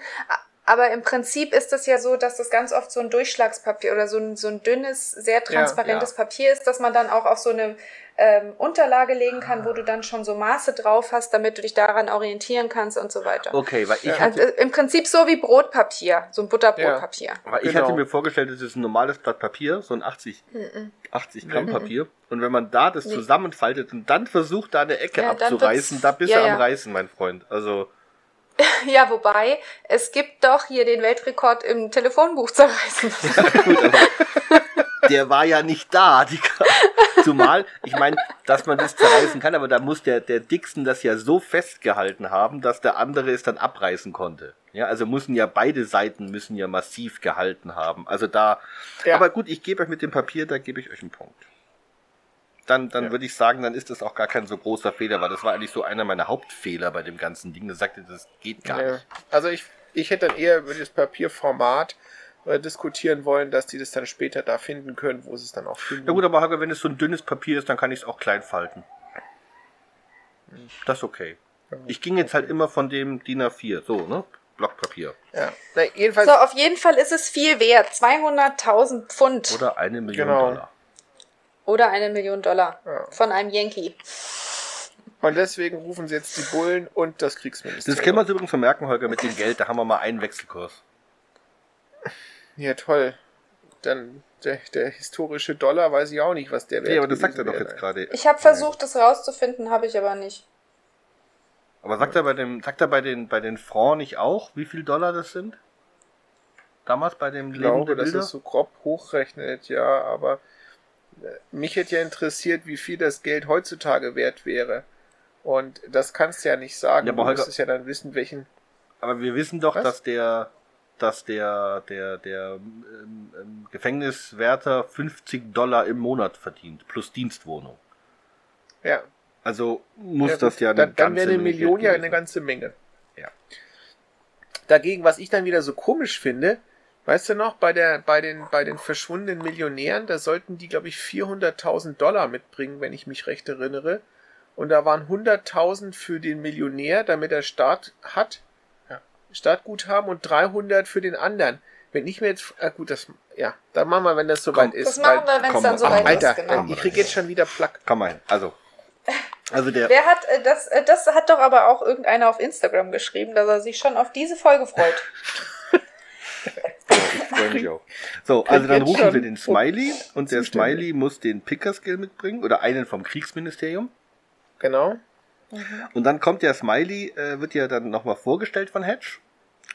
aber im Prinzip ist es ja so, dass das ganz oft so ein Durchschlagspapier oder so ein, so ein dünnes, sehr transparentes ja. Papier ist, dass man dann auch auf so eine ähm, Unterlage legen kann, wo du dann schon so Maße drauf hast, damit du dich daran orientieren kannst und so weiter. Okay, weil ich Ja. Also, hatte, äh, Im Prinzip so wie Brotpapier, so ein Butterbrotpapier. weil ich genau. hatte mir vorgestellt, das ist ein normales Blatt Papier, so ein 80, Mhm. 80 Gramm Papier. Und wenn man da das zusammenfaltet und dann versucht, da eine Ecke Ja, abzureißen, da bist ja, du ja. am Reißen, mein Freund. Also, Ja, wobei, es gibt doch hier den Weltrekord im Telefonbuch zerreißen. gut, aber der war ja nicht da. Die, zumal, ich meine, dass man das zerreißen kann, aber da muss der, der Dixon das ja so festgehalten haben, dass der andere es dann abreißen konnte. Ja, also müssen ja beide Seiten müssen ja massiv gehalten haben. Also da, Ja. aber gut, ich gebe euch mit dem Papier, da gebe ich euch einen Punkt. Dann, dann Ja. würde ich sagen, dann ist das auch gar kein so großer Fehler, weil das war eigentlich so einer meiner Hauptfehler bei dem ganzen Ding. Das sagte, das geht gar Ja. nicht. Also ich, ich hätte dann eher über das Papierformat äh, diskutieren wollen, dass die das dann später da finden können, wo sie es dann auch finden. Ja gut, aber Hager, wenn es so ein dünnes Papier ist, dann kann ich es auch klein falten. Das ist okay. Ich ging jetzt halt immer von dem DIN A4, so, ne? Blockpapier. Ja. Na, jedenfalls, So, auf jeden Fall ist es viel wert. 200.000 Pfund Oder eine Million Genau. Dollar. Oder eine Million Dollar Ja. von einem Yankee. und deswegen rufen sie jetzt die Bullen und das Kriegsministerium. Das können wir uns übrigens vermerken, Holger, mit dem Geld, da haben wir mal einen Wechselkurs. Ja, toll. Dann der, der historische Dollar weiß ich auch nicht, was der Nee, aber das sagt er doch wäre. jetzt gerade. Ich habe versucht, das rauszufinden, habe ich aber nicht. Aber sagt er bei dem, sagt er bei den, bei den Francs nicht auch, wie viel Dollar das sind? Damals bei dem Ich glaube, der dass es so grob hochrechnet, ja, aber mich hätte ja interessiert, wie viel das Geld heutzutage wert wäre. Und das kannst du ja nicht sagen. Ja, aber du müsstest ja dann wissen, welchen. Aber wir wissen doch, Was? dass der, dass der, der, der ähm, ähm, Gefängniswärter 50 Dollar im Monat verdient, plus Dienstwohnung. Ja, Also muss ja, das ja eine dann, dann ganze wäre eine Million ja eine ganze Menge. Ja. Dagegen, was ich dann wieder so komisch finde, weißt du noch, bei der, bei den, bei den verschwundenen Millionären, da sollten die, glaube ich, 400.000 Dollar mitbringen, wenn ich mich recht erinnere. Und da waren 100.000 für den Millionär, damit er Start hat, Ja. Startguthaben und 300 für den anderen. Wenn ich mir jetzt, ah gut, das, ja, dann machen wir, wenn das soweit ist. Das machen wir, wenn es dann soweit Alter, ist. Genau. ich krieg jetzt schon wieder Plack. Komm mal hin. Also, also der, Wer hat äh, das? Äh, das hat doch aber auch irgendeiner auf Instagram geschrieben, dass er sich schon auf diese Folge freut. freue mich auch. So, also dann rufen wir den Smiley und der. Smiley muss den Pickerskill mitbringen oder einen vom Kriegsministerium. Genau. Und dann kommt der Smiley, äh, wird ja dann nochmal vorgestellt von Hedge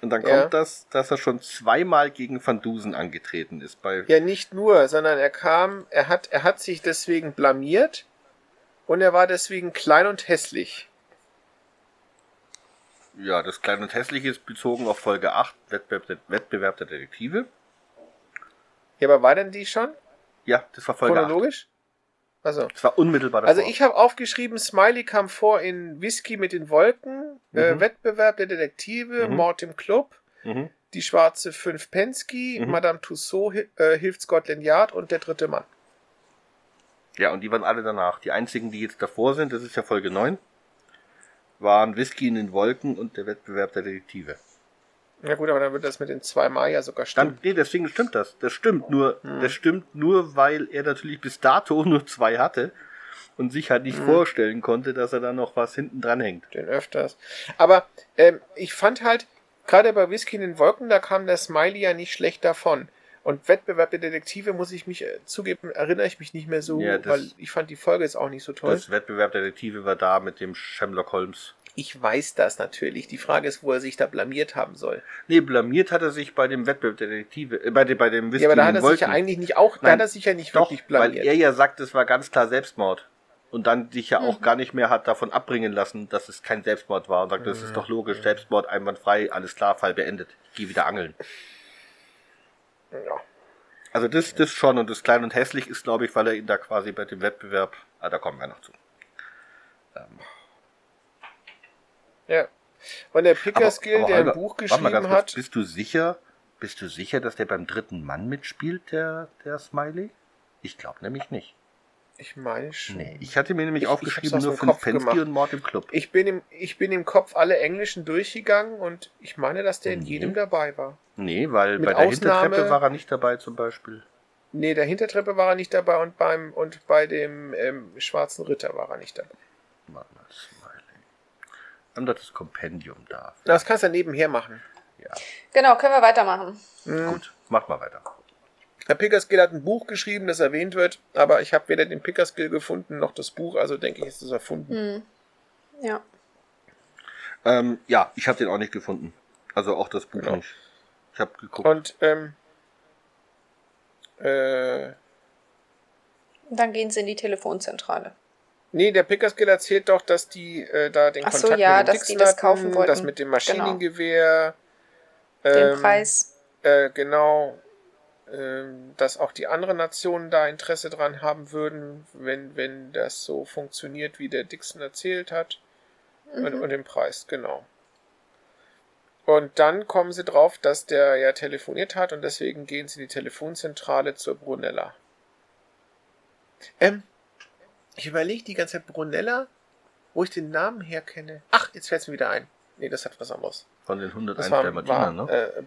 Und dann kommt Ja. das, dass er schon zweimal gegen Van Dusen angetreten ist. Bei, Ja, nicht nur, sondern er kam, er hat, er hat sich deswegen blamiert und er war deswegen klein und hässlich. Ja, das Kleine und Hässliche ist bezogen auf Folge 8, Wettbewerb der, Wettbewerb der Detektive. Ja, aber war denn die schon? Ja, das war Folge 8. Chronologisch? Also. Das war unmittelbar davor. Also ich habe aufgeschrieben, Smiley kam vor in Whisky mit den Wolken, äh, Mhm. Wettbewerb der Detektive, Mhm. Mord im Club, Mhm. die schwarze Fünf Pensky, Mhm. Madame Tussaud äh, hilft Scotland Yard und der dritte Mann. Ja, und die waren alle danach. Die einzigen, die jetzt davor sind, das ist ja Folge 9, waren Whisky in den Wolken und der Wettbewerb der Detektive. Ja gut, aber dann wird das mit den zwei Mal ja sogar Dann, stimmen. nee, deswegen stimmt das. Das stimmt nur, Hm. das stimmt nur, weil er natürlich bis dato nur zwei hatte und sich halt nicht Hm. vorstellen konnte, dass er da noch was hinten dran hängt. Den öfters. Aber ähm, ich fand halt, gerade bei Whisky in den Wolken, da kam der Smiley ja nicht schlecht davon. Und Wettbewerb der Detektive, muss ich mich äh, zugeben, erinnere ich mich nicht mehr so, Ja, das- weil ich fand die Folge jetzt auch nicht so toll. Das Wettbewerb der Detektive war da mit dem Sherlock Holmes. Ich weiß das natürlich. Die Frage ist, wo er sich da blamiert haben soll. Nee, blamiert hat er sich bei dem Wettbewerb der Detektive, äh, bei, dem- bei dem Whisky ja, aber da hat er sich ja eigentlich nicht auch, da Nein, hat er sich ja nicht Doch, wirklich weil blamiert. er ja sagt, es war ganz klar Selbstmord. Und dann sich ja auch Mhm. gar nicht mehr hat davon abbringen lassen, dass es kein Selbstmord war. Und sagt, das Mhm. ist doch logisch, Selbstmord, einwandfrei, alles klar, Fall beendet. Ich geh wieder angeln. Ja. Also das, das schon. Und das Klein und Hässlich ist, glaube ich, weil er ihn da quasi bei dem Wettbewerb, ah, da kommen wir noch zu. Ähm, ja. Und der Pickerskill, der Holger, ein Buch geschrieben kurz, hat, Bist du sicher, bist du sicher, dass der beim dritten Mann mitspielt, der, der Smiley? Ich glaube nämlich nicht. Ich meine schon. Nee, ich hatte mir nämlich Ich- ich aufgeschrieben, aus nur fünf Kopf Pensky gemacht. und Mord im Club. Ich bin, im, ich bin im Kopf alle Englischen durchgegangen und ich meine, dass der in Nee. jedem dabei war. Nee, weil Mit bei der Ausnahme- Hintertreppe war er nicht dabei zum Beispiel. Nee, der Hintertreppe war er nicht dabei und beim und bei dem ähm, Schwarzen Ritter war er nicht dabei. Mal, Smiley. Haben doch das Kompendium da. Das kannst du nebenher machen. Ja, Genau, können wir weitermachen. Hm. gut, mach mal weiter. Der Pickerskill hat ein Buch geschrieben, das erwähnt wird, aber ich habe weder den Pickerskill gefunden noch das Buch, also denke ich, ist es erfunden. Hm. Ja. Ähm, ja, ich habe den auch nicht gefunden. Also auch das Buch Genau. nicht. Ich habe geguckt. Und ähm, äh, dann gehen sie in die Telefonzentrale. nee, der Pickerskill erzählt doch, dass die äh, da den Ach so, Kontakt ja, mit dem dass die das hatten, kaufen wollten. das mit dem Genau. Maschinengewehr, Den ähm, Preis. Äh, genau, dass auch die anderen Nationen da Interesse dran haben würden, wenn, wenn das so funktioniert, wie der Dixon erzählt hat. Und, Mhm. und den Preis, genau. Und dann kommen sie drauf, dass der ja telefoniert hat und deswegen gehen sie in die Telefonzentrale zur Brunella. Ähm, ich überlege die ganze Zeit Brunella, wo ich den Namen herkenne. Ach, jetzt fällt es mir wieder ein. Nee, das hat was anderes. Von den 101 Das war, der Martina, war ne? äh,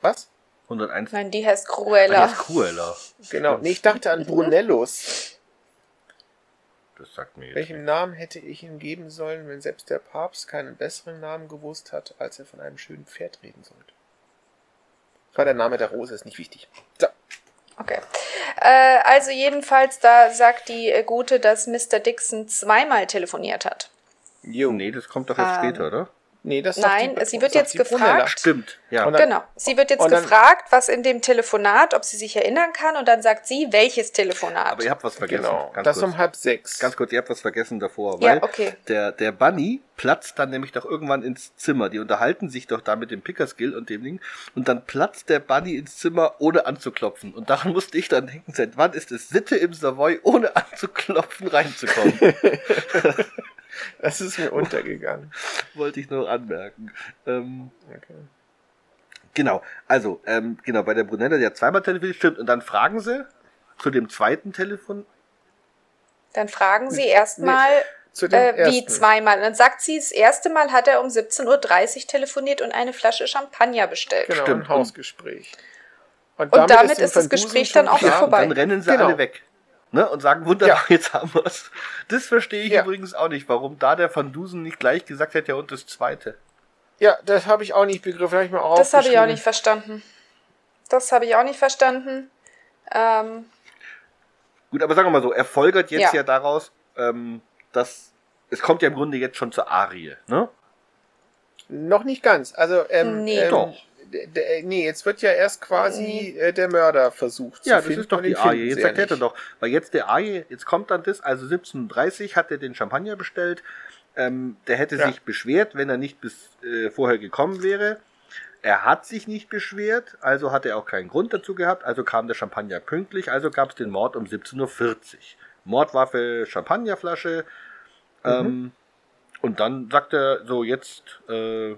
was? 101. Nein, die heißt Ah, Cruella. die ist Cruella. Genau. Nee, ich dachte an Brunellus. Das sagt mir jetzt. Welchen Namen hätte ich ihm geben sollen, wenn selbst der Papst keinen besseren Namen gewusst hat, als er von einem schönen Pferd reden sollte? Das war der Name der Rose, ist nicht wichtig. So. Okay. Äh, also jedenfalls, da sagt die äh, Gute, dass Mr. Dixon zweimal telefoniert hat. Jo. Nee, das kommt doch erst Ähm, später, oder? Nee, das Nein, die- sie wird jetzt gefragt. Stimmt, ja. Dann- Genau. Sie wird jetzt dann- gefragt, was in dem Telefonat, ob sie sich erinnern kann, und dann sagt sie, welches Telefonat. Aber ihr habt was vergessen. Genau. Ganz das kurz. um halb sechs. Ganz kurz, ihr habt was vergessen davor, Ja, weil okay. der, der Bunny platzt dann nämlich doch irgendwann ins Zimmer. Die unterhalten sich doch da mit dem Pickerskill und dem Ding. Und dann platzt der Bunny ins Zimmer, ohne anzuklopfen. Und daran musste ich dann denken, seit wann ist es Sitte im Savoy, ohne anzuklopfen, reinzukommen? Das ist mir untergegangen. Wollte ich nur anmerken. Ähm, Okay. genau, also, ähm, genau, bei der Brunella, die hat zweimal telefoniert, stimmt. Und dann fragen sie zu dem zweiten Telefon, Dann fragen sie erstmal, dem äh, wie zweimal. Und dann sagt sie, das erste Mal hat er um 17.30 Uhr telefoniert und eine Flasche Champagner bestellt. Genau, Stimmt. ein Hausgespräch. Und damit dem ist das Van Dusen Gespräch dann auch klar, vorbei. dann rennen sie Genau. alle weg. Ne? Und sagen, wunderbar, jetzt haben wir's. Das verstehe ich Ja. übrigens auch nicht, warum da der Van Dusen nicht gleich gesagt hat, ja und das zweite. Ja, das habe ich auch nicht begriffen. Hab ich mir auch Das habe ich auch nicht verstanden. Das habe ich auch nicht verstanden. Ähm, Gut, aber sagen wir mal so, er folgert jetzt ja, Ja. daraus, ähm, dass es kommt ja im Grunde jetzt schon zur Arie, ne? Noch nicht ganz. Also, ähm, Nee. ähm, Doch. Nee, jetzt wird ja erst quasi äh, der Mörder versucht Ja, zu das finden. ist doch die Aje. Jetzt erklärt er doch. Weil jetzt der Aje, jetzt kommt dann das, also 1730 hat er den Champagner bestellt. Ähm, der hätte Ja. sich beschwert, wenn er nicht bis äh, vorher gekommen wäre. Er hat sich nicht beschwert, also hat er auch keinen Grund dazu gehabt, also kam der Champagner pünktlich, also gab es den Mord um 17.40 Uhr. Mordwaffe, Champagnerflasche. Ähm, und dann sagt er so, jetzt äh,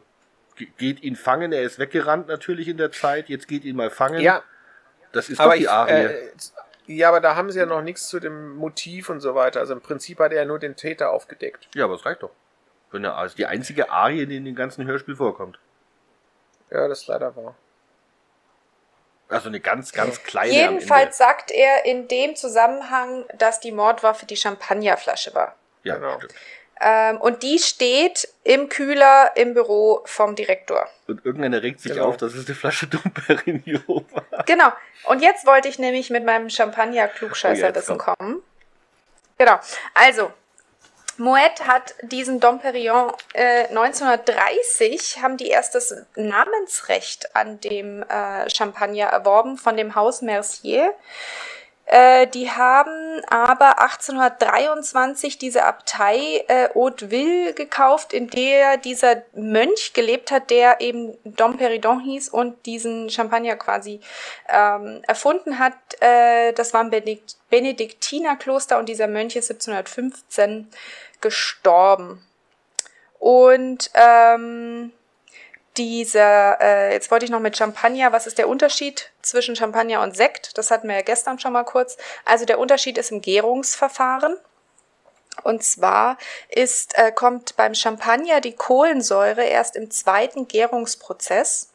geht ihn fangen, er ist weggerannt natürlich in der Zeit, jetzt geht ihn mal fangen. Ja, das ist aber doch die ich, Arie. äh, ja, aber da haben sie ja noch nichts zu dem Motiv und so weiter. Also im Prinzip hat er ja nur den Täter aufgedeckt. Ja, aber es reicht doch. Wenn er also die einzige Arie, die in dem ganzen Hörspiel vorkommt. Ja, das ist leider wahr. Also eine ganz, ganz kleine Jedenfalls sagt er in dem Zusammenhang, dass die Mordwaffe die Champagnerflasche war. Ja, Genau. stimmt. Ähm, und die steht im Kühler im Büro vom Direktor. Und irgendeiner regt sich Genau. auf, dass es eine Flasche Dom Perignon war. Genau. Und jetzt wollte ich nämlich mit meinem Champagner-Klugscheißerwissen Oh, kommen. Genau. Also, Moet hat diesen Dom Perignon äh, 1930, haben die erst das Namensrecht an dem äh, Champagner erworben von dem Haus Mercier. Äh, die haben aber 1823 diese Abtei äh, Hauteville gekauft, in der dieser Mönch gelebt hat, der eben Dom Perignon hieß und diesen Champagner quasi ähm, erfunden hat. Äh, das war ein Benedikt Benediktinerkloster und dieser Mönch ist 1715 gestorben. Und ähm, dieser, äh, jetzt wollte ich noch mit Champagner, was ist der Unterschied zwischen Champagner und Sekt? Das hatten wir ja gestern schon mal kurz. Also der Unterschied ist im Gärungsverfahren. Und zwar ist, äh, kommt beim Champagner die Kohlensäure erst im zweiten Gärungsprozess.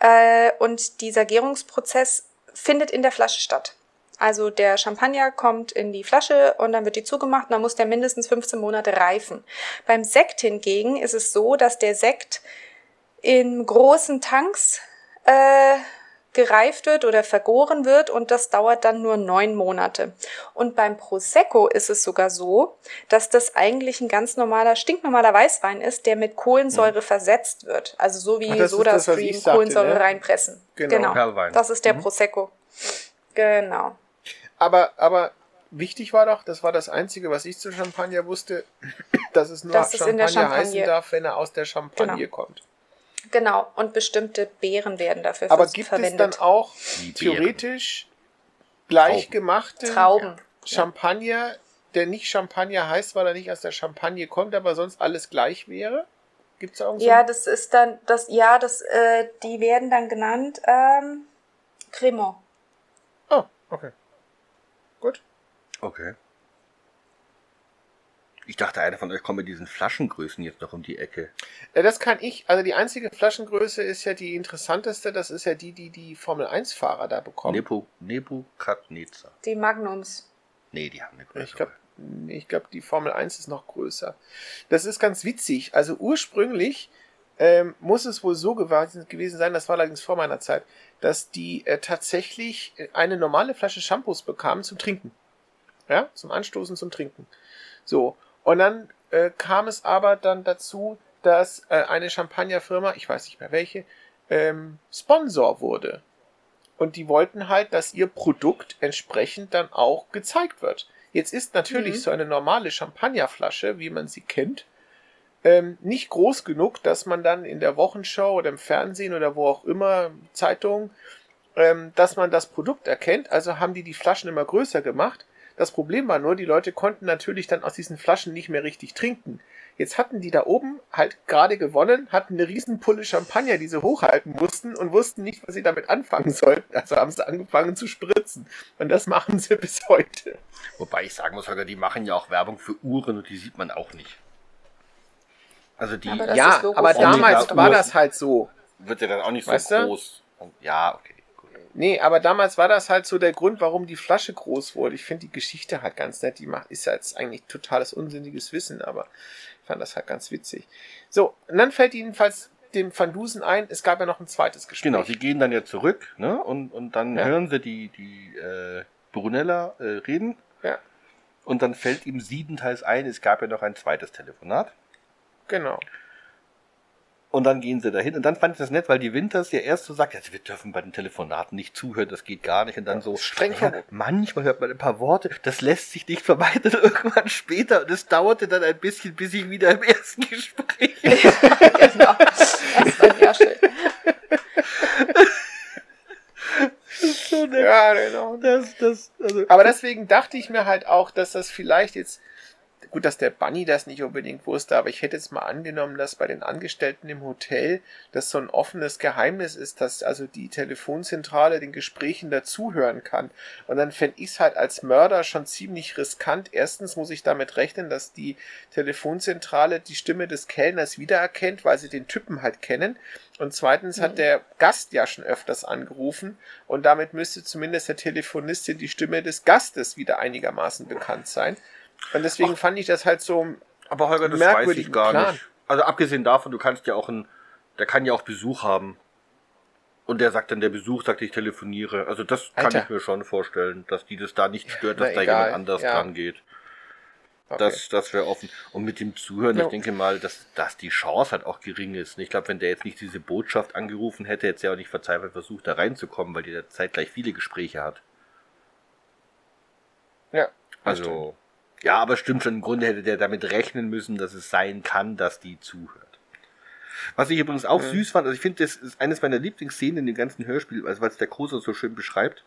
Äh, und dieser Gärungsprozess findet in der Flasche statt. Also der Champagner kommt in die Flasche und dann wird die zugemacht und dann muss der mindestens 15 Monate reifen. Beim Sekt hingegen ist es so, dass der Sekt in großen Tanks äh, gereift wird oder vergoren wird und das dauert dann nur neun Monate. Und beim Prosecco ist es sogar so, dass das eigentlich ein ganz normaler, stinknormaler Weißwein ist, der mit Kohlensäure versetzt wird. Also so wie Ach, das ist das, SodaStream ich sagte, Kohlensäure ne? reinpressen. Genau. Perlwein. Das ist der Prosecco. Genau. Aber, aber wichtig war doch, das war das Einzige, was ich zu Champagner wusste, dass es nur Dass es in der Champagner heißen darf, wenn er aus der Champagne Genau. kommt. Genau. Und bestimmte Beeren werden dafür Aber gibt verwendet. es dann auch theoretisch gleich Trauben. Champagner, der nicht Champagner heißt, weil er nicht aus der Champagne kommt, aber sonst alles gleich wäre? Gibt es da irgend so Ja, das ist dann, das, ja, das, äh, die werden dann genannt, ähm, Cremant. Oh, okay. Gut. Okay. Ich dachte, einer von euch kommt mit diesen Flaschengrößen jetzt noch um die Ecke. Äh, Das kann ich. Also die einzige Flaschengröße ist ja die interessanteste. Das ist ja die, die die Formel 1-Fahrer da bekommen. Nebu, Nebukadnezar. Die Magnums. Nee, die haben eine größere. Ich glaube, ich glaub, die Formel 1 ist noch größer. Das ist ganz witzig. Also ursprünglich ähm, muss es wohl so gewesen, gewesen sein, das war allerdings vor meiner Zeit, dass die äh, tatsächlich eine normale Flasche Shampoos bekamen zum Trinken. Ja, zum Anstoßen, zum Trinken. So. Und dann äh, kam es aber dann dazu, dass äh, eine Champagnerfirma, ich weiß nicht mehr welche, ähm, Sponsor wurde. Und die wollten halt, dass ihr Produkt entsprechend dann auch gezeigt wird. Jetzt ist natürlich Mhm. so eine normale Champagnerflasche, wie man sie kennt, ähm, nicht groß genug, dass man dann in der Wochenshow oder im Fernsehen oder wo auch immer, Zeitung, ähm, dass man das Produkt erkennt. Also haben die die Flaschen immer größer gemacht. Das Problem war nur, die Leute konnten natürlich dann aus diesen Flaschen nicht mehr richtig trinken. Jetzt hatten die da oben halt gerade gewonnen, hatten eine riesen Pulle Champagner, die sie hochhalten mussten und wussten nicht, was sie damit anfangen sollten. Also haben sie angefangen zu spritzen. Und das machen sie bis heute. Wobei ich sagen muss, Holger, die machen ja auch Werbung für Uhren und die sieht man auch nicht. Also die Aber ja, aber damals war das halt so. wird ja dann auch nicht so Weißt du? groß. Und, ja, okay. Nee, aber damals war das halt so der Grund, warum die Flasche groß wurde. Ich finde die Geschichte halt ganz nett. Die macht, ist ja jetzt eigentlich totales unsinniges Wissen, aber ich fand das halt ganz witzig. So, und dann fällt jedenfalls dem Van Dusen ein, es gab ja noch ein zweites Gespräch. Genau, sie gehen dann ja zurück, ne? Und, und dann Ja. hören sie die, die äh, Brunella äh, reden. Ja. Und dann fällt ihm siebenteils ein, es gab ja noch ein zweites Telefonat. Genau. Und dann gehen sie dahin. Und dann fand ich das nett, weil die Winters ja erst so sagt, also wir dürfen bei den Telefonaten nicht zuhören, das geht gar nicht. Und dann so, Streng ja, manchmal hört man ein paar Worte, das lässt sich nicht vermeiden. Irgendwann später, und es dauerte dann ein bisschen, bis ich wieder im ersten Gespräch genau. Das war ja schön. so nett. Ja, genau. Das, das, also, Aber deswegen dachte ich mir halt auch, dass das vielleicht jetzt, gut, dass der Bunny das nicht unbedingt wusste, aber ich hätte jetzt mal angenommen, dass bei den Angestellten im Hotel das so ein offenes Geheimnis ist, dass also die Telefonzentrale den Gesprächen dazuhören kann. Und dann fände ich es halt als Mörder schon ziemlich riskant. Erstens muss ich damit rechnen, dass die Telefonzentrale die Stimme des Kellners wiedererkennt, weil sie den Typen halt kennen. Und zweitens hat der Gast ja schon öfters angerufen und damit müsste zumindest der Telefonistin die Stimme des Gastes wieder einigermaßen bekannt sein. Und deswegen fand ich das halt so. aber Holger, das weiß ich gar Plan. nicht. Also abgesehen davon, du kannst ja auch ein, der kann ja auch Besuch haben. Und der sagt dann, der Besuch sagt, ich telefoniere. Also das kann Alter. ich mir schon vorstellen, dass die das da nicht stört, dass na da egal, jemand anders ja. dran geht. Okay. Das, das wäre offen. Und mit dem Zuhören, Ja. ich denke mal, dass, dass die Chance halt auch gering ist. Und ich glaube, wenn der jetzt nicht diese Botschaft angerufen hätte, hätte er auch nicht verzweifelt versucht, da reinzukommen, weil der zeitgleich viele Gespräche hat. ja. Also, ja, aber stimmt schon, im Grunde hätte der damit rechnen müssen, dass es sein kann, dass die zuhört. Was ich übrigens auch Mhm. süß fand, also ich finde, das ist eines meiner Lieblingsszenen in dem ganzen Hörspiel, also weil es der Großer so schön beschreibt,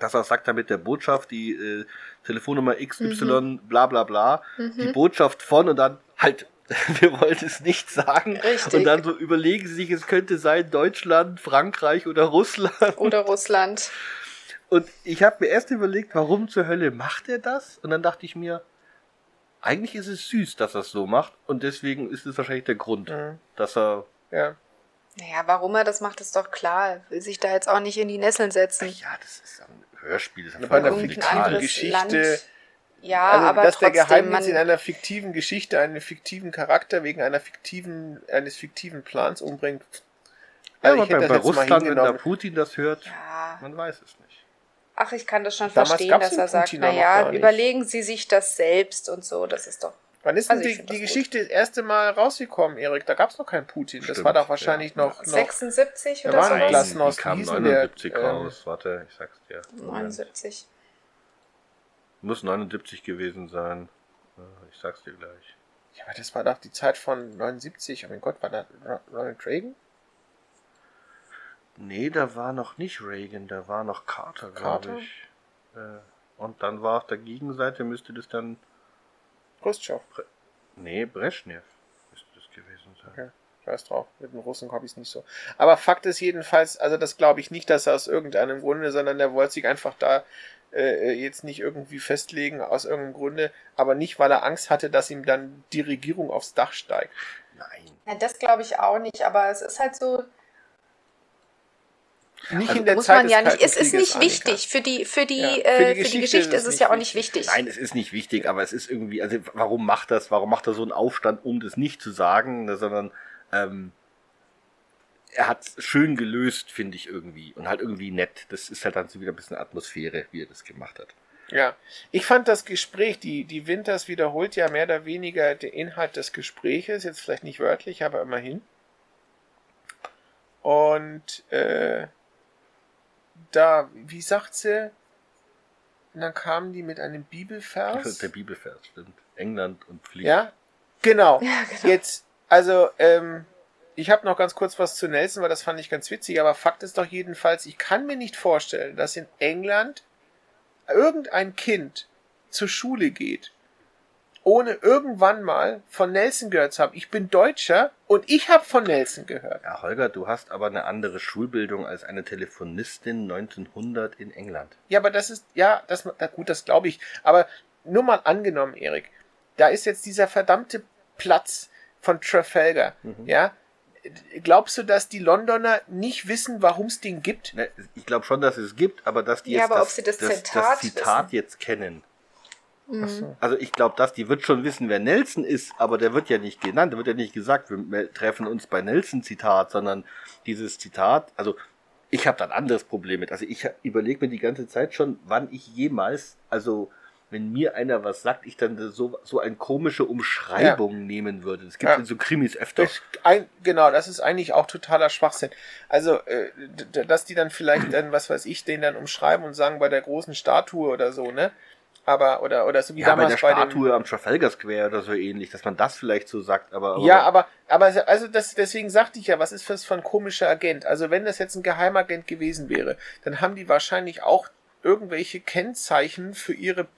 dass er sagt da mit der Botschaft, die äh, Telefonnummer XY, bla bla bla, die Botschaft von und dann halt, wir wollten es nicht sagen. Richtig. Und dann so überlegen sie sich, es könnte sein Deutschland, Frankreich oder Russland. Oder Russland. Und ich habe mir erst überlegt, warum zur Hölle macht er das? Und dann dachte ich mir, eigentlich ist es süß, dass er es so macht. Und deswegen ist es wahrscheinlich der Grund, Mhm. dass er. Ja. Naja, warum er das macht, ist doch klar. Will sich da jetzt auch nicht in die Nesseln setzen. Ja, das ist ein Hörspiel. Das ist Bei einer fiktiven Geschichte- Land. Ja, also, aber dass der trotzdem, Geheimnis in einer fiktiven Geschichte einen fiktiven Charakter wegen einer fiktiven, eines fiktiven Plans umbringt. Ja, Also aber bei, bei Russland, wenn der hingenommen. Putin das hört, ja, man weiß es nicht. Ach, ich kann das schon Damals verstehen, dass er sagt, naja, überlegen Sie sich das selbst und so, das ist doch, Wann ist Also denn die, die das Geschichte das erste Mal rausgekommen, Erik? Da gab es noch keinen Putin. Das Stimmt, war doch wahrscheinlich ja. noch, noch 76 Da oder sowas? Klassen die aus kam Wiesen, der, 79 ähm, raus. Warte, ich sag's dir. Moment. 79. Muss 79 gewesen sein. Ich sag's dir gleich. Ja, aber das war doch die Zeit von 79. Oh mein Gott, war da Ro- Ronald Reagan? Nee, da war noch nicht Reagan, da war noch Carter, Carter? glaube ich. Äh, Und dann war auf der Gegenseite, müsste das dann. Khrushchev. Nee, Brezhnev müsste das gewesen sein. Okay. Scheiß drauf. Mit den Russen habe ich es nicht so. Aber Fakt ist jedenfalls, also das glaube ich nicht, dass er aus irgendeinem Grunde, sondern der wollte sich einfach da äh, jetzt nicht irgendwie festlegen aus irgendeinem Grunde, aber nicht, weil er Angst hatte, dass ihm dann die Regierung aufs Dach steigt. Nein. Ja, das glaube ich auch nicht, aber es ist halt so, Nicht Also in der muss Zeit man ja nicht, es ist nicht Annika. wichtig. Für die, für die, Ja, für die äh, für die Geschichte Geschichte ist ist es es ja auch nicht wichtig. Nein, es ist nicht wichtig, aber es ist irgendwie, also warum macht das, warum macht er so einen Aufstand, um das nicht zu sagen, ne, sondern ähm, er hat es schön gelöst, finde ich irgendwie. Und halt irgendwie nett. Das ist halt dann so wieder ein bisschen Atmosphäre, wie er das gemacht hat. Ja, ich fand das Gespräch, die, die Winters wiederholt ja mehr oder weniger den Inhalt des Gespräches, jetzt vielleicht nicht wörtlich, aber immerhin. Und äh, da, wie sagt sie, und dann kamen die mit einem Bibelvers. Der Bibelvers, stimmt. England und Pflicht. Ja, genau. Ja, genau. Jetzt, also, ähm, ich habe noch ganz kurz was zu Nelson, weil das fand ich ganz witzig, aber Fakt ist doch jedenfalls, ich kann mir nicht vorstellen, dass in England irgendein Kind zur Schule geht, ohne irgendwann mal von Nelson gehört zu haben. Ich bin Deutscher und ich habe von Nelson gehört. Ja, Holger, du hast aber eine andere Schulbildung als eine Telefonistin 1900 in England. Ja, aber das ist, ja, das, na gut, das glaube ich. Aber nur mal angenommen, Erik, da ist jetzt dieser verdammte Platz von Trafalgar, Mhm. ja. Glaubst du, dass die Londoner nicht wissen, warum es den gibt? Ne, Ich glaube schon, dass es gibt, aber dass die Ja, jetzt aber ob das, sie das das, Zitat das Zitat jetzt kennen. Mhm. So. Also ich glaube, dass die wird schon wissen, wer Nelson ist, aber der wird ja nicht genannt, der wird ja nicht gesagt, wir treffen uns bei Nelson Zitat, sondern dieses Zitat, also ich habe da ein anderes Problem mit. Also ich überlege mir die ganze Zeit schon, wann ich jemals, also wenn mir einer was sagt, ich dann so, so eine komische Umschreibung ja. nehmen würde. Das gibt es ja. in so Krimis öfter. Das, ein, genau, das ist eigentlich auch totaler Schwachsinn. Also, äh, dass die dann vielleicht dann, was weiß ich, den dann umschreiben und sagen, bei der großen Statue oder so, ne? Aber oder oder so wie ja, damals bei der Statue bei am Trafalgar Square oder so ähnlich, dass man das vielleicht so sagt, aber, aber ja, aber aber also das deswegen sagte ich ja, was ist das für ein komischer Agent? Also wenn das jetzt ein Geheimagent gewesen wäre, dann haben die wahrscheinlich auch irgendwelche Kennzeichen für ihre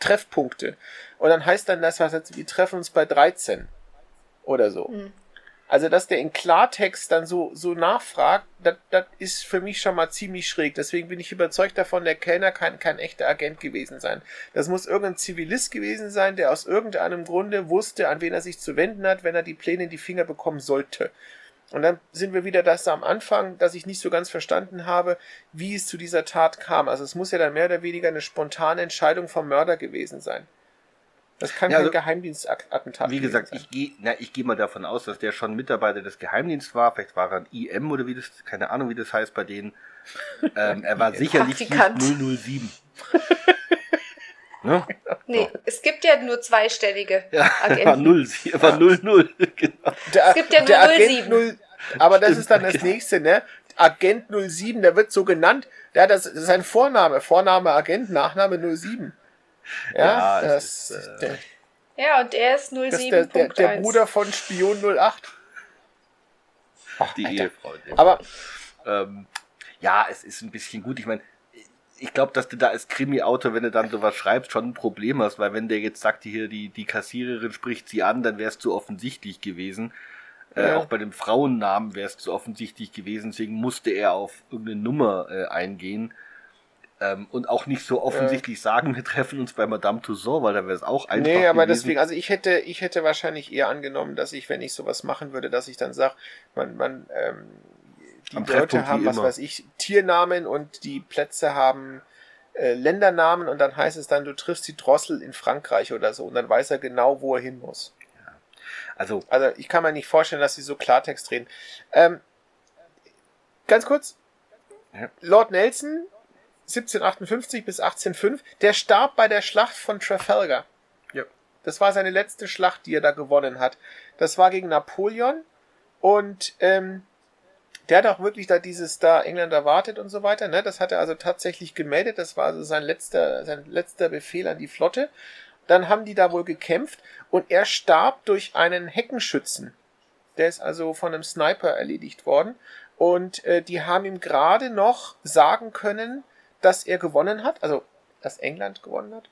Treffpunkte und dann heißt dann das was jetzt, wir treffen uns bei 13 oder so. Mhm. Also, dass der in Klartext dann so, so nachfragt, das ist für mich schon mal ziemlich schräg. Deswegen bin ich überzeugt davon, der Kellner kann kein echter Agent gewesen sein. Das muss irgendein Zivilist gewesen sein, der aus irgendeinem Grunde wusste, an wen er sich zu wenden hat, wenn er die Pläne in die Finger bekommen sollte. Und dann sind wir wieder das am Anfang, dass ich nicht so ganz verstanden habe, wie es zu dieser Tat kam. Also es muss ja dann mehr oder weniger eine spontane Entscheidung vom Mörder gewesen sein. Das kann ja, kein also, Geheimdienstattentat Wie gesagt, sein. ich gehe ich geh mal davon aus, dass der schon Mitarbeiter des Geheimdienstes war. Vielleicht war er ein IM oder wie das, keine Ahnung, wie das heißt bei denen. Ähm, er war sicherlich nicht 007. ne? Nee, so. es gibt ja nur zweistellige ja, Agenten. War 0, war 00, genau. Der, es gibt ja nur 07. 0, aber das ist dann das nächste, ne? Agent 07, der wird so genannt. Ja, das ist sein Vorname. Vorname Agent, Nachname 07. Ja, ja das, ist, äh, der, ja, und er ist 07. Der, der, der, Bruder von Spion 08. Ach, die Alter. Ehefrau. Aber ähm, ja, es ist ein bisschen gut. Ich meine, ich glaube, dass du da als Krimi-Autor, wenn du dann sowas schreibst, schon ein Problem hast, weil wenn der jetzt sagt, hier die, die Kassiererin spricht sie an, dann wäre es zu offensichtlich gewesen. Äh, ja. Äh, auch bei dem Frauennamen wäre es zu offensichtlich gewesen, deswegen musste er auf irgendeine Nummer äh, eingehen. Ähm, und auch nicht so offensichtlich äh. sagen, wir treffen uns bei Madame Tussauds, weil da wäre es auch einfach. Nee, aber gewesen. deswegen, also ich hätte, ich hätte wahrscheinlich eher angenommen, dass ich, wenn ich sowas machen würde, dass ich dann sage, man, man, ähm, die Am Leute haben, was immer. weiß ich, Tiernamen und die Plätze haben äh, Ländernamen und dann heißt es dann, du triffst die Drossel in Frankreich oder so und dann weiß er genau, wo er hin muss. Ja. Also, also ich kann mir nicht vorstellen, dass sie so Klartext reden. Ähm, ganz kurz, ja. Lord Nelson 1758 bis 1805, der starb bei der Schlacht von Trafalgar. Ja. Das war seine letzte Schlacht, die er da gewonnen hat. Das war gegen Napoleon und ähm, der hat auch wirklich da dieses da Engländer wartet und so weiter. Ne? Das hat er also tatsächlich gemeldet. Das war also sein letzter, sein letzter Befehl an die Flotte. Dann haben die da wohl gekämpft und er starb durch einen Heckenschützen. Der ist also von einem Sniper erledigt worden. Und äh, die haben ihm gerade noch sagen können, dass er gewonnen hat, also dass England gewonnen hat.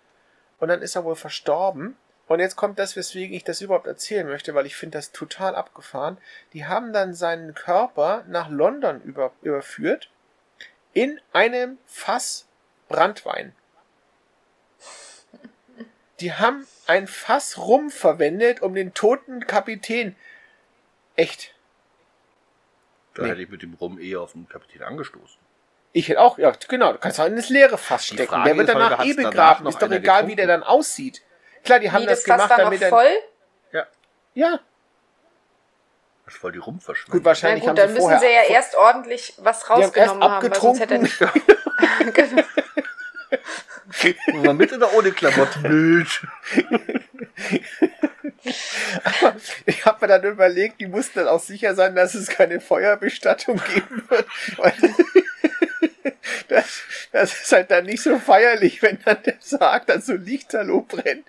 Und dann ist er wohl verstorben. Und jetzt kommt das, weswegen ich das überhaupt erzählen möchte, weil ich finde das total abgefahren. Die haben dann seinen Körper nach London über, überführt in einem Fass Brandwein. Die haben ein Fass rum verwendet, um den toten Kapitän. Echt. Da nee. hätte ich mit dem Rum eher auf den Kapitän angestoßen. Ich hätte auch, ja, genau, du kannst auch in das leere Fass stecken. Der wird danach eh begraben. Ist doch egal, getrunken? wie der dann aussieht. Klar, die haben Wie, das, das gemacht, damit er. voll? Ja. Ja. Das ist voll die Rumpfverschwendung. Gut, wahrscheinlich Na gut, haben dann müssen sie ja erst ordentlich was rausgenommen haben, weil sonst hätte er nicht. genau. Mal mit oder ohne Klamotten? Bild. Aber ich habe mir dann überlegt, die mussten dann auch sicher sein, dass es keine Feuerbestattung geben wird. Das, das ist halt dann nicht so feierlich, wenn dann der sagt, dass so Lichterloh brennt.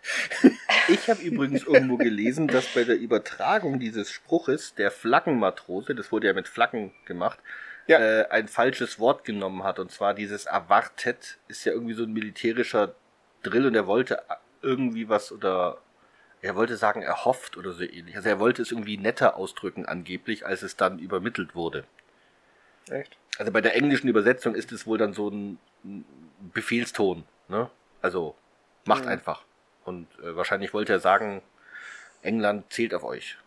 Ich habe übrigens irgendwo gelesen, dass bei der Übertragung dieses Spruches der Flaggenmatrose, das wurde ja mit Flaggen gemacht, ja. äh, ein falsches Wort genommen hat. Und zwar dieses erwartet ist ja irgendwie so ein militärischer Drill und er wollte irgendwie was oder er wollte sagen erhofft oder so ähnlich. Also er wollte es irgendwie netter ausdrücken angeblich, als es dann übermittelt wurde. Echt? Also bei der englischen Übersetzung ist es wohl dann so ein Befehlston, ne? Also macht mhm. einfach. Und äh, wahrscheinlich wollte er sagen, England zählt auf euch.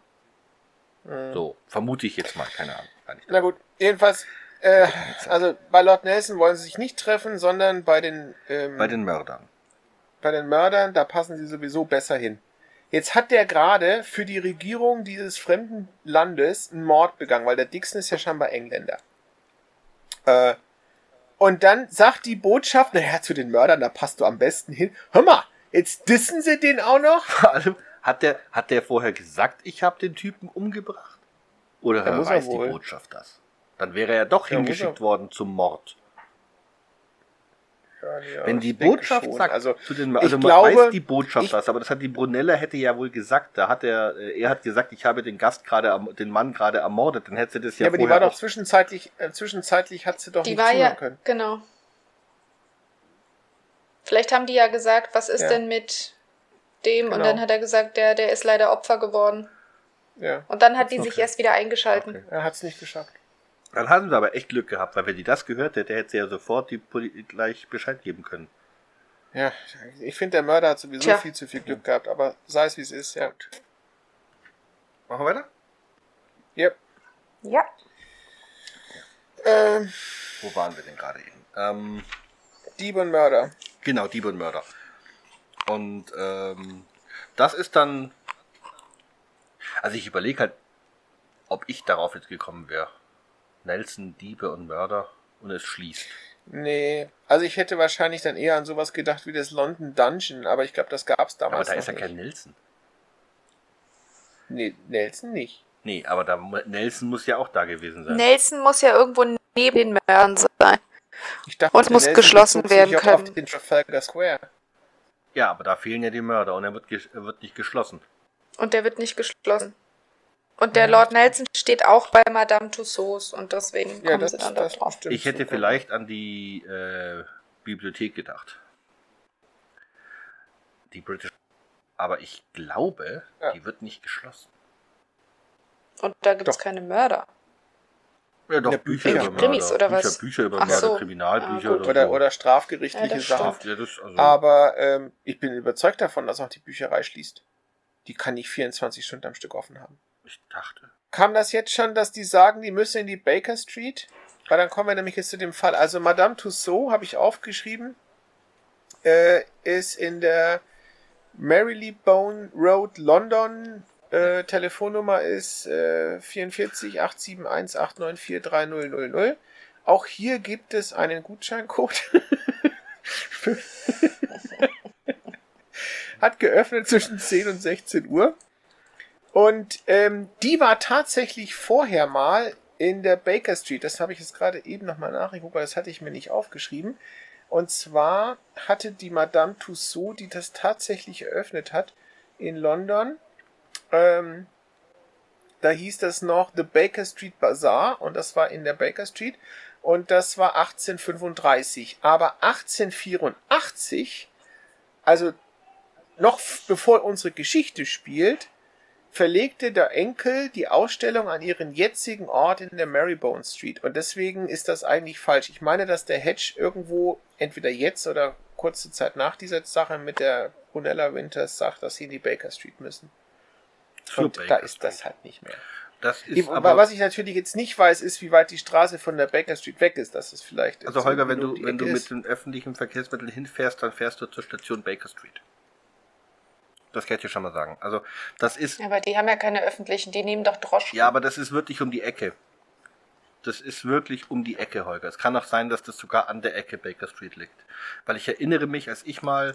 Mhm. So, vermute ich jetzt mal, keine Ahnung. Na gut, jedenfalls, äh, also bei Lord Nelson wollen sie sich nicht treffen, sondern bei den ähm, bei den Mördern. Bei den Mördern, da passen sie sowieso besser hin. Jetzt hat der gerade für die Regierung dieses fremden Landes einen Mord begangen, weil der Dixon ist ja scheinbar Engländer. Äh, und dann sagt die Botschaft, naja, zu den Mördern, da passt du am besten hin. Hör mal, Jetzt dissen sie den auch noch? Vor allem, hat der, hat der vorher gesagt, ich habe den Typen umgebracht? Oder er weiß die. Botschaft das? Dann wäre er doch muss hingeschickt worden zum Mord. Ja, ja, Wenn die ich Botschaft sagt, also zu den, ich also man glaube, weiß die Botschaft ich- was, aber das hat die Brunella hätte ja wohl gesagt. Da hat er, äh, er hat gesagt, ich habe den Gast gerade, den Mann gerade ermordet. Dann hätte sie das ja, ja, aber die war doch zwischenzeitlich, äh, zwischenzeitlich hat sie doch Die nicht war zuhören ja, können. genau. Vielleicht haben die ja gesagt, was ist Ja. denn mit dem? Und Genau. dann hat er gesagt, der, der ist leider Opfer geworden. Ja, Und dann hat die Okay. sich erst wieder eingeschalten. Okay. er hat es nicht geschafft. Dann haben sie aber echt Glück gehabt, weil wenn die das gehört hätte, hätte sie ja sofort die Poli gleich Bescheid geben können. Ja, ich finde, der Mörder hat sowieso Tja. viel zu viel Glück gehabt, aber sei es wie es ist, ja. Machen wir weiter? Yep. Ja. Ähm, Wo waren wir denn gerade eben? Ähm, Dieb und Mörder. genau, Dieb und Mörder. Und ähm, das ist dann. Also ich überlege halt, ob ich darauf jetzt gekommen wäre. Nelson, Diebe und Mörder und es schließt. Nee, also ich hätte wahrscheinlich dann eher an sowas gedacht wie das London Dungeon, aber ich glaube, das gab es Aber damals da noch ist ja nicht. kein Nelson. Nee, Nelson nicht. Nee, aber da, Nelson muss ja auch da gewesen sein. Nelson muss ja irgendwo neben den Mördern sein. Ich dachte, Und es muss Nelson geschlossen werden können. Auf den Trafalgar Square. Ja, aber da fehlen ja die Mörder und er wird, ges- er wird nicht geschlossen. Und der wird nicht geschlossen. Und der Lord Nelson steht auch bei Madame Tussauds und deswegen Ja, kommen das, sie dann das da drauf. Ich hätte sogar. vielleicht an die äh, Bibliothek gedacht. Die British. Aber ich glaube, Ja. die wird nicht geschlossen. Und da gibt es keine Mörder. Ja, doch, Ja, Bücher Bücher. über Mörder. Krimis oder Bücher, was? Bücher über Ach Mörder, so. Kriminalbücher Ah, oder, Oder, so. oder strafgerichtliche Ja, Sachen. Ja, also, Aber ähm, ich bin überzeugt davon, dass auch die Bücherei schließt. Die kann nicht 24 Stunden am Stück offen haben. Ich dachte. Kam das jetzt schon, dass die sagen, die müssen in die Baker Street? Weil dann kommen wir nämlich jetzt zu dem Fall. Also Madame Tussaud, habe ich aufgeschrieben, äh, ist in der Marylebone Road, London. Äh, Telefonnummer ist äh, 44 871 894 3000. Auch hier gibt es einen Gutscheincode. Hat geöffnet zwischen 10 und 16 Uhr. Und ähm, die war tatsächlich vorher mal in der Baker Street. Das habe ich jetzt gerade eben nochmal nachgeguckt, weil das hatte ich mir nicht aufgeschrieben. Und zwar hatte die Madame Tussaud, die das tatsächlich eröffnet hat, in London, ähm, da hieß das noch The Baker Street Bazaar und das war in der Baker Street und das war 1835. Aber 1884, also noch bevor unsere Geschichte spielt, verlegte der Enkel die Ausstellung an ihren jetzigen Ort in der Marybone Street. Und deswegen ist das eigentlich falsch. Ich meine, dass der Hedge irgendwo entweder jetzt oder kurze Zeit nach dieser Sache mit der Brunella Winters sagt, dass sie in die Baker Street müssen. Zur Und da Baker ist das Street. halt nicht mehr. Das ist aber, was ich natürlich jetzt nicht weiß, ist, wie weit die Straße von der Baker Street weg ist. Das ist vielleicht. also Holger, wenn du, wenn du mit ist. den öffentlichen Verkehrsmitteln hinfährst, dann fährst du zur Station Baker Street. Das kann ich dir schon mal sagen. Also, das ist, Aber die haben ja keine öffentlichen, die nehmen doch Droschen. ja, aber das ist wirklich um die Ecke. Das ist wirklich um die Ecke, Holger. Es kann auch sein, dass das sogar an der Ecke Baker Street liegt. Weil ich erinnere mich, als ich mal,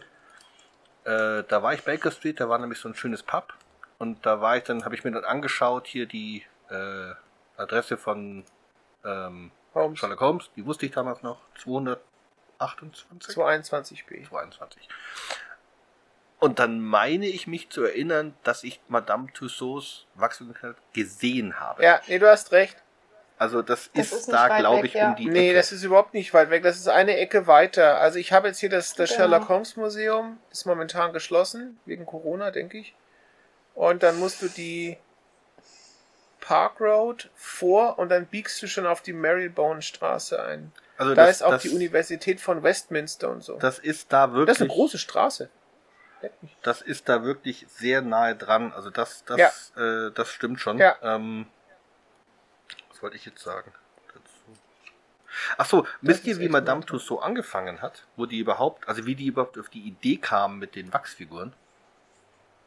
äh, da war ich Baker Street, da war nämlich so ein schönes Pub. Und da war ich dann, habe ich mir dann angeschaut, hier die äh, Adresse von ähm, Holmes Sherlock Holmes, die wusste ich damals noch, 228? 221b. 22. Und dann meine ich mich zu erinnern, dass ich Madame Tussauds Wachstumskleid gesehen habe. Ja, nee, du hast recht. Also das, Das ist, ist da, glaube weg, ich, ja. um die Nee, Ecke. das ist überhaupt nicht weit weg. Das ist eine Ecke weiter. Also ich habe jetzt hier das, das Genau. Sherlock Holmes Museum, ist momentan geschlossen, wegen Corona, denke ich. Und dann musst du die Park Road vor und dann biegst du schon auf die Marylebone Straße ein. also Da das, ist auch das, die Universität von Westminster und so. Das, Das ist da wirklich, ist eine große Straße. Das ist da wirklich sehr nahe dran. Also das, das, äh, das stimmt schon. Ja. Ähm, was wollte ich jetzt sagen? dazu? Ach so, wisst ihr, wie Madame. Tussaud angefangen hat? Wo die überhaupt, also wie die überhaupt auf die Idee kamen mit den Wachsfiguren?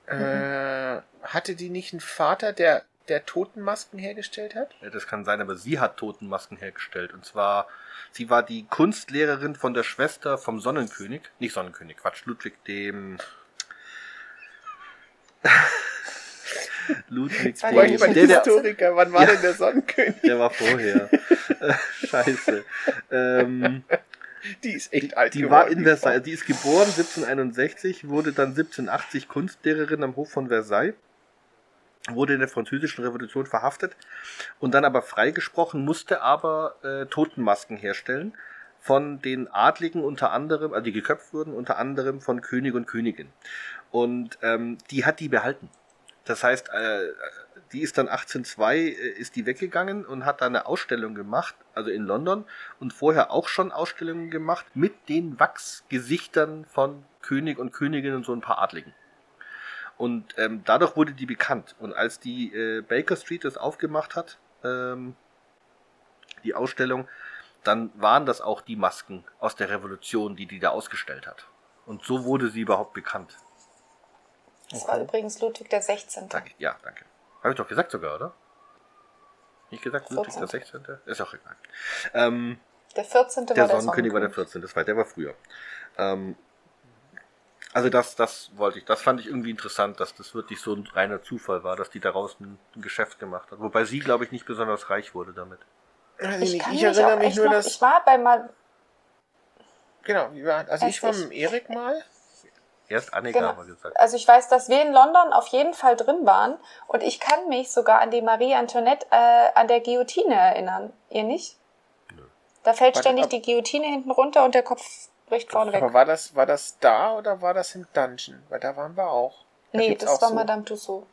Äh, hatte die nicht einen Vater, der der Totenmasken hergestellt hat? Ja, das kann sein, aber sie hat Totenmasken hergestellt. Und zwar, sie war die Kunstlehrerin von der Schwester vom Sonnenkönig. Nicht Sonnenkönig, Quatsch, Ludwig dem. Ludwig Jetzt war ich dem. der, der, Historiker, wann war ja, denn der Sonnenkönig? Der war vorher. Scheiße. Ähm, die ist echt alt Die geworden, war in Versailles. Die ist geboren 1761, wurde dann 1780 Kunstlehrerin am Hof von Versailles wurde in der französischen Revolution verhaftet und dann aber freigesprochen, musste aber äh, Totenmasken herstellen von den Adligen unter anderem, also die geköpft wurden, unter anderem von König und Königin. Und ähm, die hat die behalten. Das heißt, äh, die ist dann 1802 äh, ist die weggegangen und hat da eine Ausstellung gemacht, also in London und vorher auch schon Ausstellungen gemacht mit den Wachsgesichtern von König und Königin und so ein paar Adligen. Und ähm, dadurch wurde die bekannt. Und als die äh, Baker Street das aufgemacht hat, ähm, die Ausstellung, dann waren das auch die Masken aus der Revolution, die die da ausgestellt hat. Und so wurde sie überhaupt bekannt. Das okay. war übrigens Ludwig der 16. Danke. Ja, danke. Habe ich doch gesagt sogar, oder? Nicht gesagt, 14. Ludwig der 16. Ist auch egal. Ähm, der 14. Der war der Sonnenkönig war der 14. Das war, der war früher. Ähm, also das, das wollte ich, das fand ich irgendwie interessant, dass das wirklich so ein reiner Zufall war, dass die daraus ein, ein Geschäft gemacht hat. Wobei sie, glaube ich, nicht besonders reich wurde damit. Ich, ich, ich erinnere mich nur, noch, dass. Ich war bei mal. Genau, also ich war mit Erik mal. Erst Annika genau. haben wir gesagt. Also ich weiß, dass wir in London auf jeden Fall drin waren und ich kann mich sogar an die Marie Antoinette äh, an der Guillotine erinnern. Ihr nicht? Nö. Da fällt ständig die Guillotine hinten runter und der Kopf bricht vorne weg. Aber war das, war das da oder war das im Dungeon? Weil da waren wir auch. Da nee, das war so Madame Tussaud.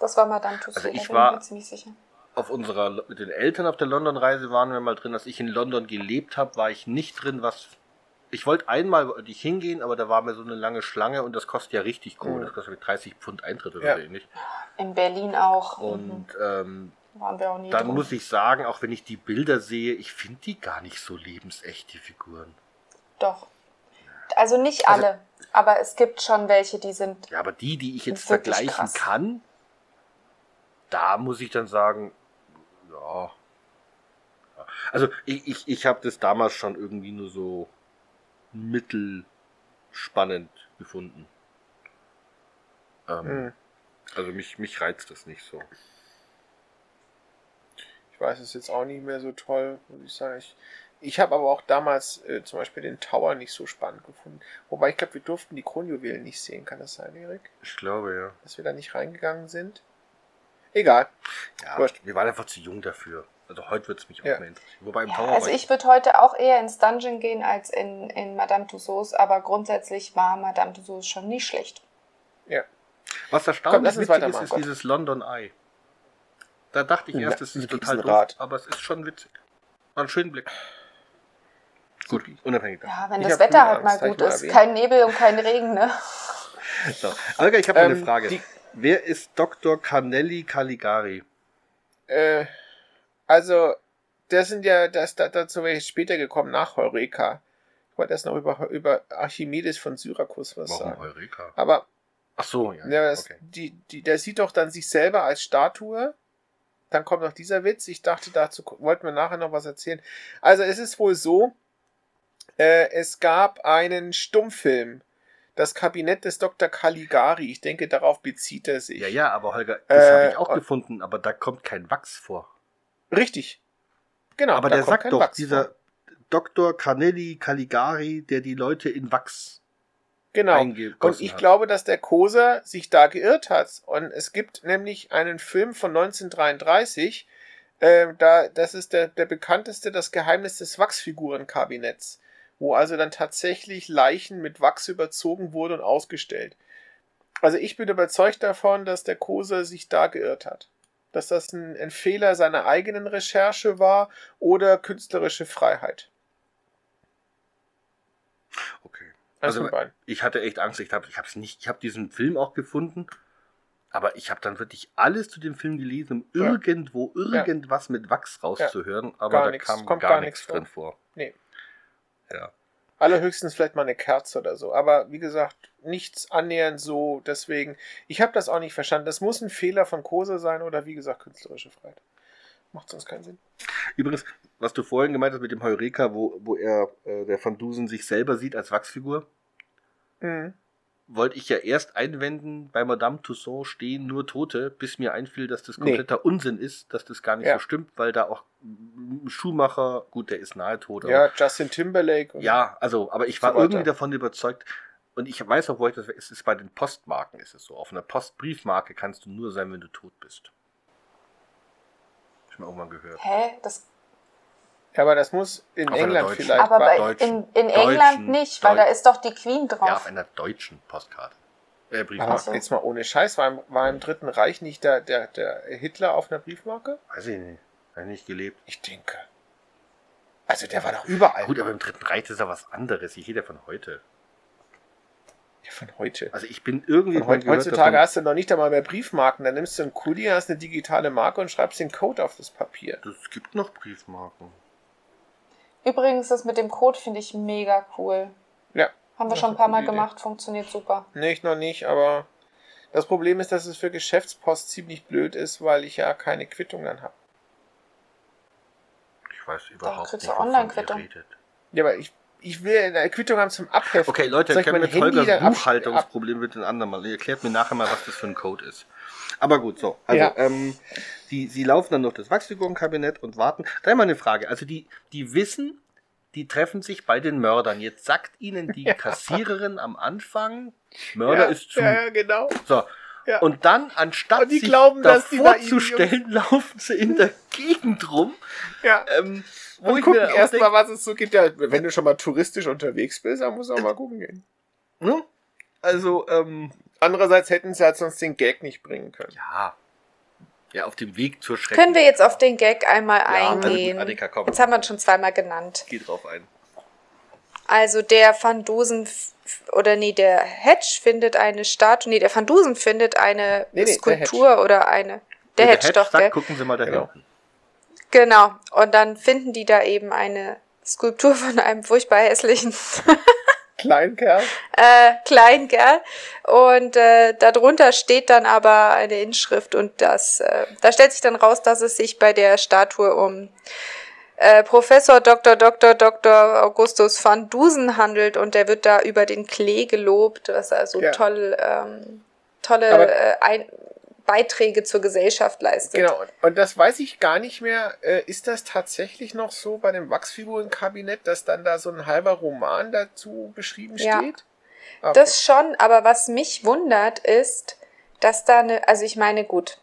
Das war Madame Tussaud, also ich da war bin ich mir ziemlich sicher. Auf unserer, mit den Eltern auf der London-Reise waren wir mal drin. Als ich in London gelebt habe, war ich nicht drin, was. Ich wollte einmal ich hingehen, aber da war mir so eine lange Schlange und das kostet ja richtig Kohle. Mhm. Das kostet 30 Pfund Eintritt oder ja. so ähnlich. In Berlin auch. Und mhm. ähm, waren wir auch nie Dann drin. muss ich sagen, auch wenn ich die Bilder sehe, ich finde die gar nicht so lebensecht, die Figuren. Doch. Also nicht also alle, also, aber es gibt schon welche, die sind. Ja, aber die, die ich jetzt vergleichen krass. kann, da muss ich dann sagen, ja. Also ich, ich, ich habe das damals schon irgendwie nur so mittelspannend gefunden. Ähm, hm. Also mich, mich reizt das nicht so weiß es jetzt auch nicht mehr so toll, muss ich sagen. Ich, ich habe aber auch damals äh, zum Beispiel den Tower nicht so spannend gefunden. Wobei ich glaube, wir durften die Kronjuwelen nicht sehen. Kann das sein, Erik? Ich glaube, ja. Dass wir da nicht reingegangen sind. Egal. Ja, Wurscht. wir waren einfach zu jung dafür. Also heute wird es mich auch ja. mehr interessieren. Wobei im ja, Tower also ich würde heute auch eher ins Dungeon gehen als in, in Madame Tussauds, aber grundsätzlich war Madame Tussauds schon nicht schlecht. Ja. Was erstaunlich Komm, witzig ist, ist dieses London Eye. Da dachte ich erst, es ist total doof, aber es ist schon witzig. War ein schöner Blick. Gut, unabhängig davon. Ja, wenn ich das Wetter halt mal gut ist. Kein Nebel und kein Regen, ne? So. Olga, ich habe ähm, eine Frage. Die, Wer ist Dr. Canelli Caligari? Äh, also, das sind ja, das, dazu wäre ich später gekommen, nach Heureka. Ich wollte erst noch über, über Archimedes von Syrakus was Warum sagen. Heureka? Aber. Ach so, ja. ja das, okay. die, die, der sieht doch dann sich selber als Statue dann kommt noch dieser Witz. Ich dachte, dazu wollten wir nachher noch was erzählen. Also es ist wohl so, äh, es gab einen Stummfilm. Das Kabinett des Dr. Caligari. Ich denke, darauf bezieht er sich. Ja, ja, aber Holger, das äh, habe ich auch gefunden, aber da kommt kein Wachs vor. Richtig. Genau. Aber der sagt doch, Wachs dieser vor. Dr. Canelli Caligari, der die Leute in Wachs Genau. Und ich hat. glaube, dass der Koser sich da geirrt hat. Und es gibt nämlich einen Film von 1933, äh, da, das ist der, der bekannteste, das Geheimnis des Wachsfigurenkabinetts, wo also dann tatsächlich Leichen mit Wachs überzogen wurden und ausgestellt. Also ich bin überzeugt davon, dass der Koser sich da geirrt hat. Dass das ein, ein Fehler seiner eigenen Recherche war oder künstlerische Freiheit. Also ich hatte echt Angst, ich habe ich hab's nicht, ich habe diesen Film auch gefunden, aber ich habe dann wirklich alles zu dem Film gelesen, um ja. irgendwo irgendwas ja. mit Wachs rauszuhören, aber da nix, kam gar, gar nichts drin vor. Nee. Ja. Allerhöchstens vielleicht mal eine Kerze oder so. Aber wie gesagt, nichts annähernd so. Deswegen, ich habe das auch nicht verstanden. Das muss ein Fehler von Kose sein oder wie gesagt künstlerische Freiheit. Macht sonst keinen Sinn. Übrigens, was du vorhin gemeint hast mit dem Heureka, wo, wo er, äh, der Van Dusen, sich selber sieht als Wachsfigur, Mhm. Wollte ich ja erst einwenden, bei Madame Tussaud stehen nur Tote, bis mir einfiel, dass das Nee. kompletter Unsinn ist, dass das gar nicht Ja. so stimmt, weil da auch ein Schuhmacher, gut, der ist nahe tot, aber Ja, Justin Timberlake. und- Ja, also, aber ich So war weiter. irgendwie davon überzeugt. Und ich weiß auch, wo ich das. Es ist bei den Postmarken ist es so. Auf einer Postbriefmarke kannst du nur sein, wenn du tot bist. Hab ich mal irgendwann gehört. Hä? Das, Ja, aber das muss in Auf England vielleicht. aber bei Deutschen- in, in England nicht, weil da Deu- ist doch die Queen drauf. Ja, auf einer deutschen Postkarte. Äh, Briefmarke. so. jetzt mal ohne Scheiß, war im, war im Dritten Reich nicht der, der, der Hitler auf einer Briefmarke? Weiß ich nicht. Ich nicht gelebt. Ich denke. Also der war doch überall. Gut, aber im Dritten Reich ist ja was anderes. Ich rede ja von heute. Ja, von heute. Also ich bin irgendwie Von mal heut, gehört heutzutage davon- hast du noch nicht einmal mehr Briefmarken. Dann nimmst du einen Kuli, hast eine digitale Marke und schreibst den Code auf das Papier. Es gibt noch Briefmarken. Übrigens, das mit dem Code finde ich mega cool. Ja. Haben wir schon ein paar Mal Idee. gemacht, funktioniert super. Nicht, noch nicht, aber das Problem ist, dass es für Geschäftspost ziemlich blöd ist, weil ich ja keine Quittung dann habe. Ich weiß überhaupt kriegst nicht, wovon Online-Quittung. ihr redet. Ja, aber ich, ich will eine Quittung haben zum Abheften. Okay, Leute, ich mit Handy Holgers Buchhaltungsproblem bitte ein andermal. Ihr erklärt mir nachher mal, was das für ein Code ist. Aber gut, so. Also, Ja. ähm, die, sie laufen dann durch das Wachsfigurenkabinett und warten. Da mal eine Frage. Also, die, die wissen, die treffen sich bei den Mördern. Jetzt sagt ihnen die Kassiererin am Anfang, Mörder ja, ist zu. Ja, ja, genau. So. Ja. Und dann, anstatt Und sich glauben, davor da zu stellen, laufen sie in der Gegend rum. Ja. Ähm, Und ich gucken erstmal, was es so gibt. Ja, wenn du schon mal touristisch unterwegs bist, dann musst du auch mal gucken gehen. ne? Also, ähm, Andererseits hätten sie halt sonst den Gag nicht bringen können. ja. Ja, auf dem Weg zur Schrecken. Können wir jetzt auf den Gag einmal Ja, also gut, eingehen? Annika, komm. Jetzt haben wir ihn schon zweimal genannt. Geh drauf ein. Also der Van Dusen oder nee, der Hedge findet eine Statue, nee, der Van Dusen findet eine Nee, nee, der Skulptur oder eine. Der Wenn Hedge doch, sagt, gell? gucken Sie mal da Genau. hinten. Genau. Und dann finden die da eben eine Skulptur von einem furchtbar hässlichen Kleinkerl. äh, Kleinkerl. Und äh, darunter steht dann aber eine Inschrift und das, äh, da stellt sich dann raus, dass es sich bei der Statue um äh, Professor Dr. Dr. Dr. Augustus van Dusen handelt und der wird da über den Klee gelobt, was also Ja. toll, ähm, tolle Aber- äh, ein Beiträge zur Gesellschaft leistet. Genau, und- das weiß ich gar nicht mehr. Äh, ist das tatsächlich noch so bei dem Wachsfigurenkabinett, dass dann da so ein halber Roman dazu beschrieben Ja. steht? Okay. Das schon, aber was mich wundert ist, dass da eine, also ich meine, gut,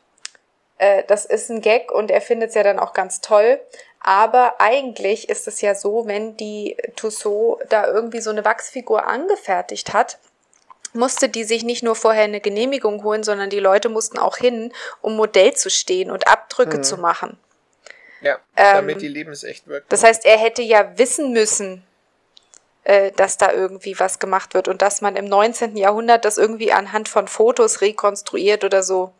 äh, das ist ein Gag und er findet es ja dann auch ganz toll, aber eigentlich ist es ja so, wenn die Tussaud da irgendwie so eine Wachsfigur angefertigt hat, musste die sich nicht nur vorher eine Genehmigung holen, sondern die Leute mussten auch hin, um Modell zu stehen und Abdrücke Mhm. zu machen. ja, ähm, damit die lebensecht wirkt. Das heißt, er hätte ja wissen müssen, äh, dass da irgendwie was gemacht wird und dass man im 19. Jahrhundert das irgendwie anhand von Fotos rekonstruiert oder so.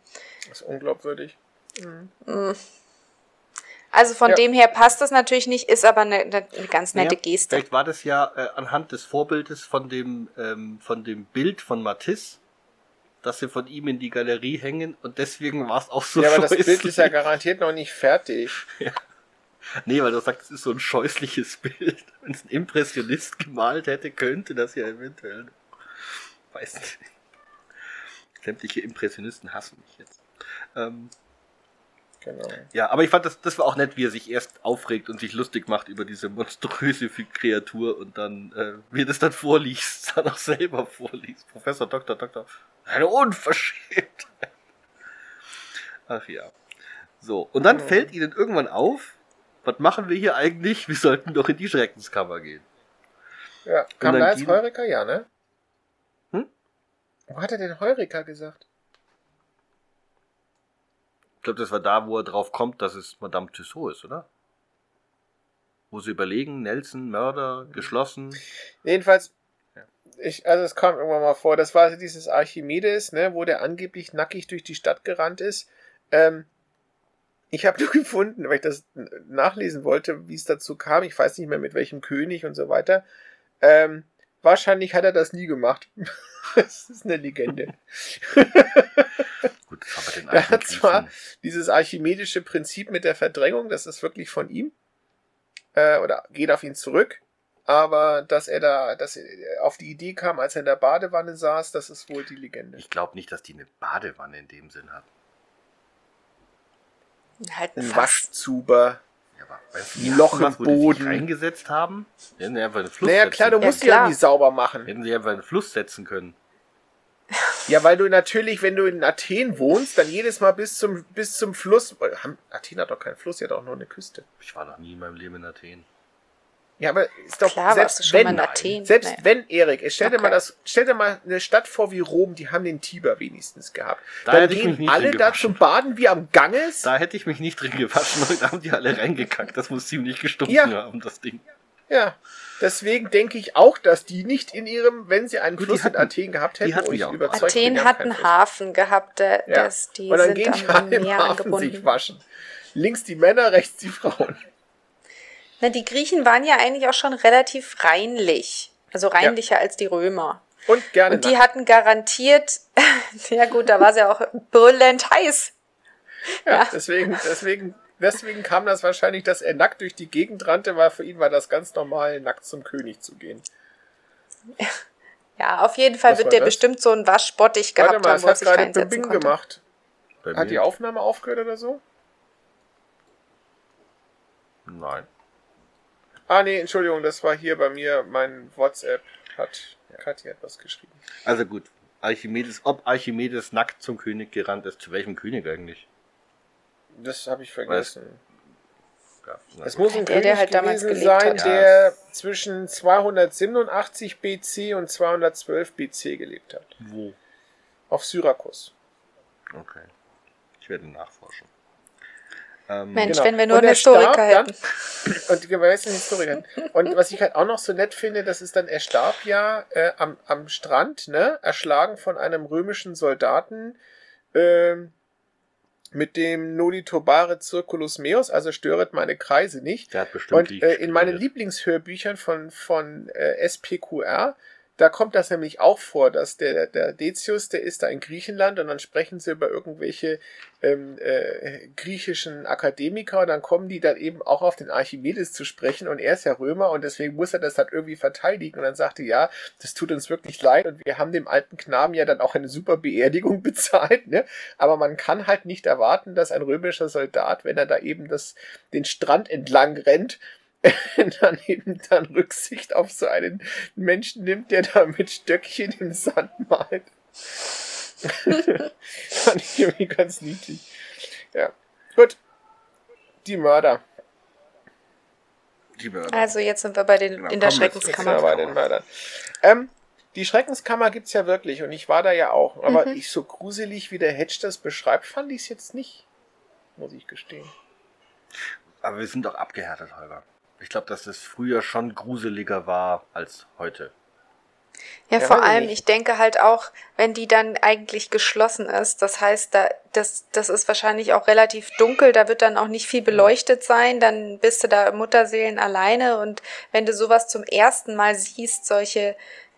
Das ist unglaubwürdig. Also von Ja. dem her passt das natürlich nicht, ist aber eine, eine ganz nette Ja, Geste. Vielleicht war das ja äh, anhand des Vorbildes von dem, ähm, von dem Bild von Matisse, dass sie von ihm in die Galerie hängen und deswegen war es auch so ja, aber das Bild ist ja garantiert noch nicht fertig. Nee, weil du sagst, es ist so ein scheußliches Bild. Wenn es ein Impressionist gemalt hätte, könnte das ja eventuell. Weiß nicht. Sämtliche Impressionisten hassen mich jetzt. Ähm, Genau. ja, aber ich fand das, das war auch nett, wie er sich erst aufregt und sich lustig macht über diese monströse Kreatur und dann, äh, wie er das dann vorliest, dann auch selber vorliest. Professor Dr. Dr. Eine Unverschämtheit. Ach ja. So, und dann Mhm. fällt ihnen irgendwann auf, was machen wir hier eigentlich? Wir sollten doch in die Schreckenskammer gehen. Ja, kam da jetzt Heureka? Ja, ne? Hm? Wo hat er denn Heureka gesagt? Ich glaube, das war da, wo er drauf kommt, dass es Madame Tussaud ist, oder? Wo sie überlegen, Nelson, Mörder, geschlossen. Jedenfalls, ich, also es kam irgendwann mal vor, das war also dieses Archimedes, ne, wo der angeblich nackig durch die Stadt gerannt ist. Ähm, ich habe nur gefunden, weil ich das nachlesen wollte, wie es dazu kam. Ich weiß nicht mehr mit welchem König und so weiter. Ähm, wahrscheinlich hat er das nie gemacht. das ist eine Legende. Gut, Er hat zwar dieses archimedische Prinzip mit der Verdrängung, das ist wirklich von ihm, äh, oder geht auf ihn zurück, aber dass er da, dass er auf die Idee kam, als er in der Badewanne saß, das ist wohl die Legende. Ich glaube nicht, dass die eine Badewanne in dem Sinn hat. Halt ein. Waschzuber. Ja, aber Ein Loch im die Boden. reingesetzt haben? Hätten sie einfach einen Fluss Naja, setzen klar, du Ja, musst die ja klar. nicht sauber machen. Hätten sie einfach einen Fluss setzen können. Ja, weil du natürlich, wenn du in Athen wohnst, dann jedes Mal bis zum, bis zum Fluss. äh, Athen hat doch keinen Fluss, die hat auch nur eine Küste. Ich war noch nie in meinem Leben in Athen. Ja, aber ist doch Klar, selbst schon wenn, mal in Athen? selbst Naja. wenn, Erik, es stell dir Okay. mal das, stell dir mal eine Stadt vor wie Rom, die haben den Tiber wenigstens gehabt. Da Dann hätte ich mich gehen nicht alle drin da gewaschen. zum Baden wie am Ganges. Da hätte ich mich nicht drin gewaschen und da haben die alle reingekackt. Das muss ziemlich gestunken Ja. haben, das Ding. Ja. Deswegen denke ich auch, dass die nicht in ihrem, wenn sie einen Gut, Fluss hatten- in Athen gehabt hätten, hatten wo ich ja auch. überzeugt Athen hat einen. Hafen gehabt, der, Ja. das, die Und dann sind gehen die alle im Meer Hafen angebunden. sich waschen. Links die Männer, rechts die Frauen. Na, die Griechen waren ja eigentlich auch schon relativ reinlich. Also reinlicher als die Römer. Und gerne Und die nackt. hatten garantiert, ja gut, da war es ja auch brüllend heiß. Ja, Ja. Deswegen, deswegen, deswegen kam das wahrscheinlich, dass er nackt durch die Gegend rannte, weil für ihn war das ganz normal, nackt zum König zu gehen. Ja, auf jeden Fall Was wird der das? bestimmt so einen Waschbottich Warte gehabt mal, haben, wo er hat sich gerade reinsetzen Bing konnte. gemacht. Bei Hat die mir? Aufnahme aufgehört oder so? Nein. Ah, nee, Entschuldigung, das war hier bei mir, mein WhatsApp hat Katja etwas geschrieben. Also gut. Archimedes, ob Archimedes nackt zum König gerannt ist, zu welchem König eigentlich? Das habe ich vergessen. Ja, Es muss ein Der, der halt damals gewesen sein, hat. der zwischen 287 BC und 212 BC gelebt hat. Wo? Auf Syrakus. Okay. Ich werde nachforschen. Ähm, Mensch, Genau. wenn wir nur Und einen er Historiker dann- hätten. Und die weißen Historiker. Und was ich halt auch noch so nett finde, das ist dann, er starb ja äh, am, am Strand, ne, erschlagen von einem römischen Soldaten ähm, mit dem Noli Tobare Circulus Meus, also störet meine Kreise nicht. der hat bestimmt Und äh, in meinen. Lieblingshörbüchern von, von äh, SPQR, da kommt das nämlich auch vor, dass der, der Decius, der ist da in Griechenland und dann sprechen sie über irgendwelche ähm, äh, griechischen Akademiker. Und dann kommen die dann eben auch auf den Archimedes zu sprechen. Und er ist ja Römer und deswegen muss er das halt irgendwie verteidigen. Und dann sagte, ja, das tut uns wirklich leid. Und wir haben dem alten Knaben ja dann auch eine super Beerdigung bezahlt, ne? Aber man kann halt nicht erwarten, dass ein römischer Soldat, wenn er da eben das, den Strand entlang rennt, dann eben dann Rücksicht auf so einen Menschen nimmt, der da mit Stöckchen im Sand malt. Fand ich irgendwie ganz niedlich. Ja. Gut. Die Mörder. Die Mörder. Also jetzt sind wir bei den Genau, in der wir jetzt Schreckenskammer. sind wir bei den Mördern. Ähm, die Schreckenskammer gibt's ja wirklich und ich war da ja auch. Aber Mhm. ich so gruselig, wie der Hedge das beschreibt, fand ich es jetzt nicht. Muss ich gestehen. Aber wir sind auch abgehärtet, Holger. Ich glaube, dass es früher schon gruseliger war als heute. Ja, Ja, vor allem, nicht. ich denke halt auch, wenn die dann eigentlich geschlossen ist, das heißt, da, das, das ist wahrscheinlich auch relativ dunkel, da wird dann auch nicht viel beleuchtet sein, dann bist du da Mutterseelen alleine und wenn du sowas zum ersten Mal siehst, solche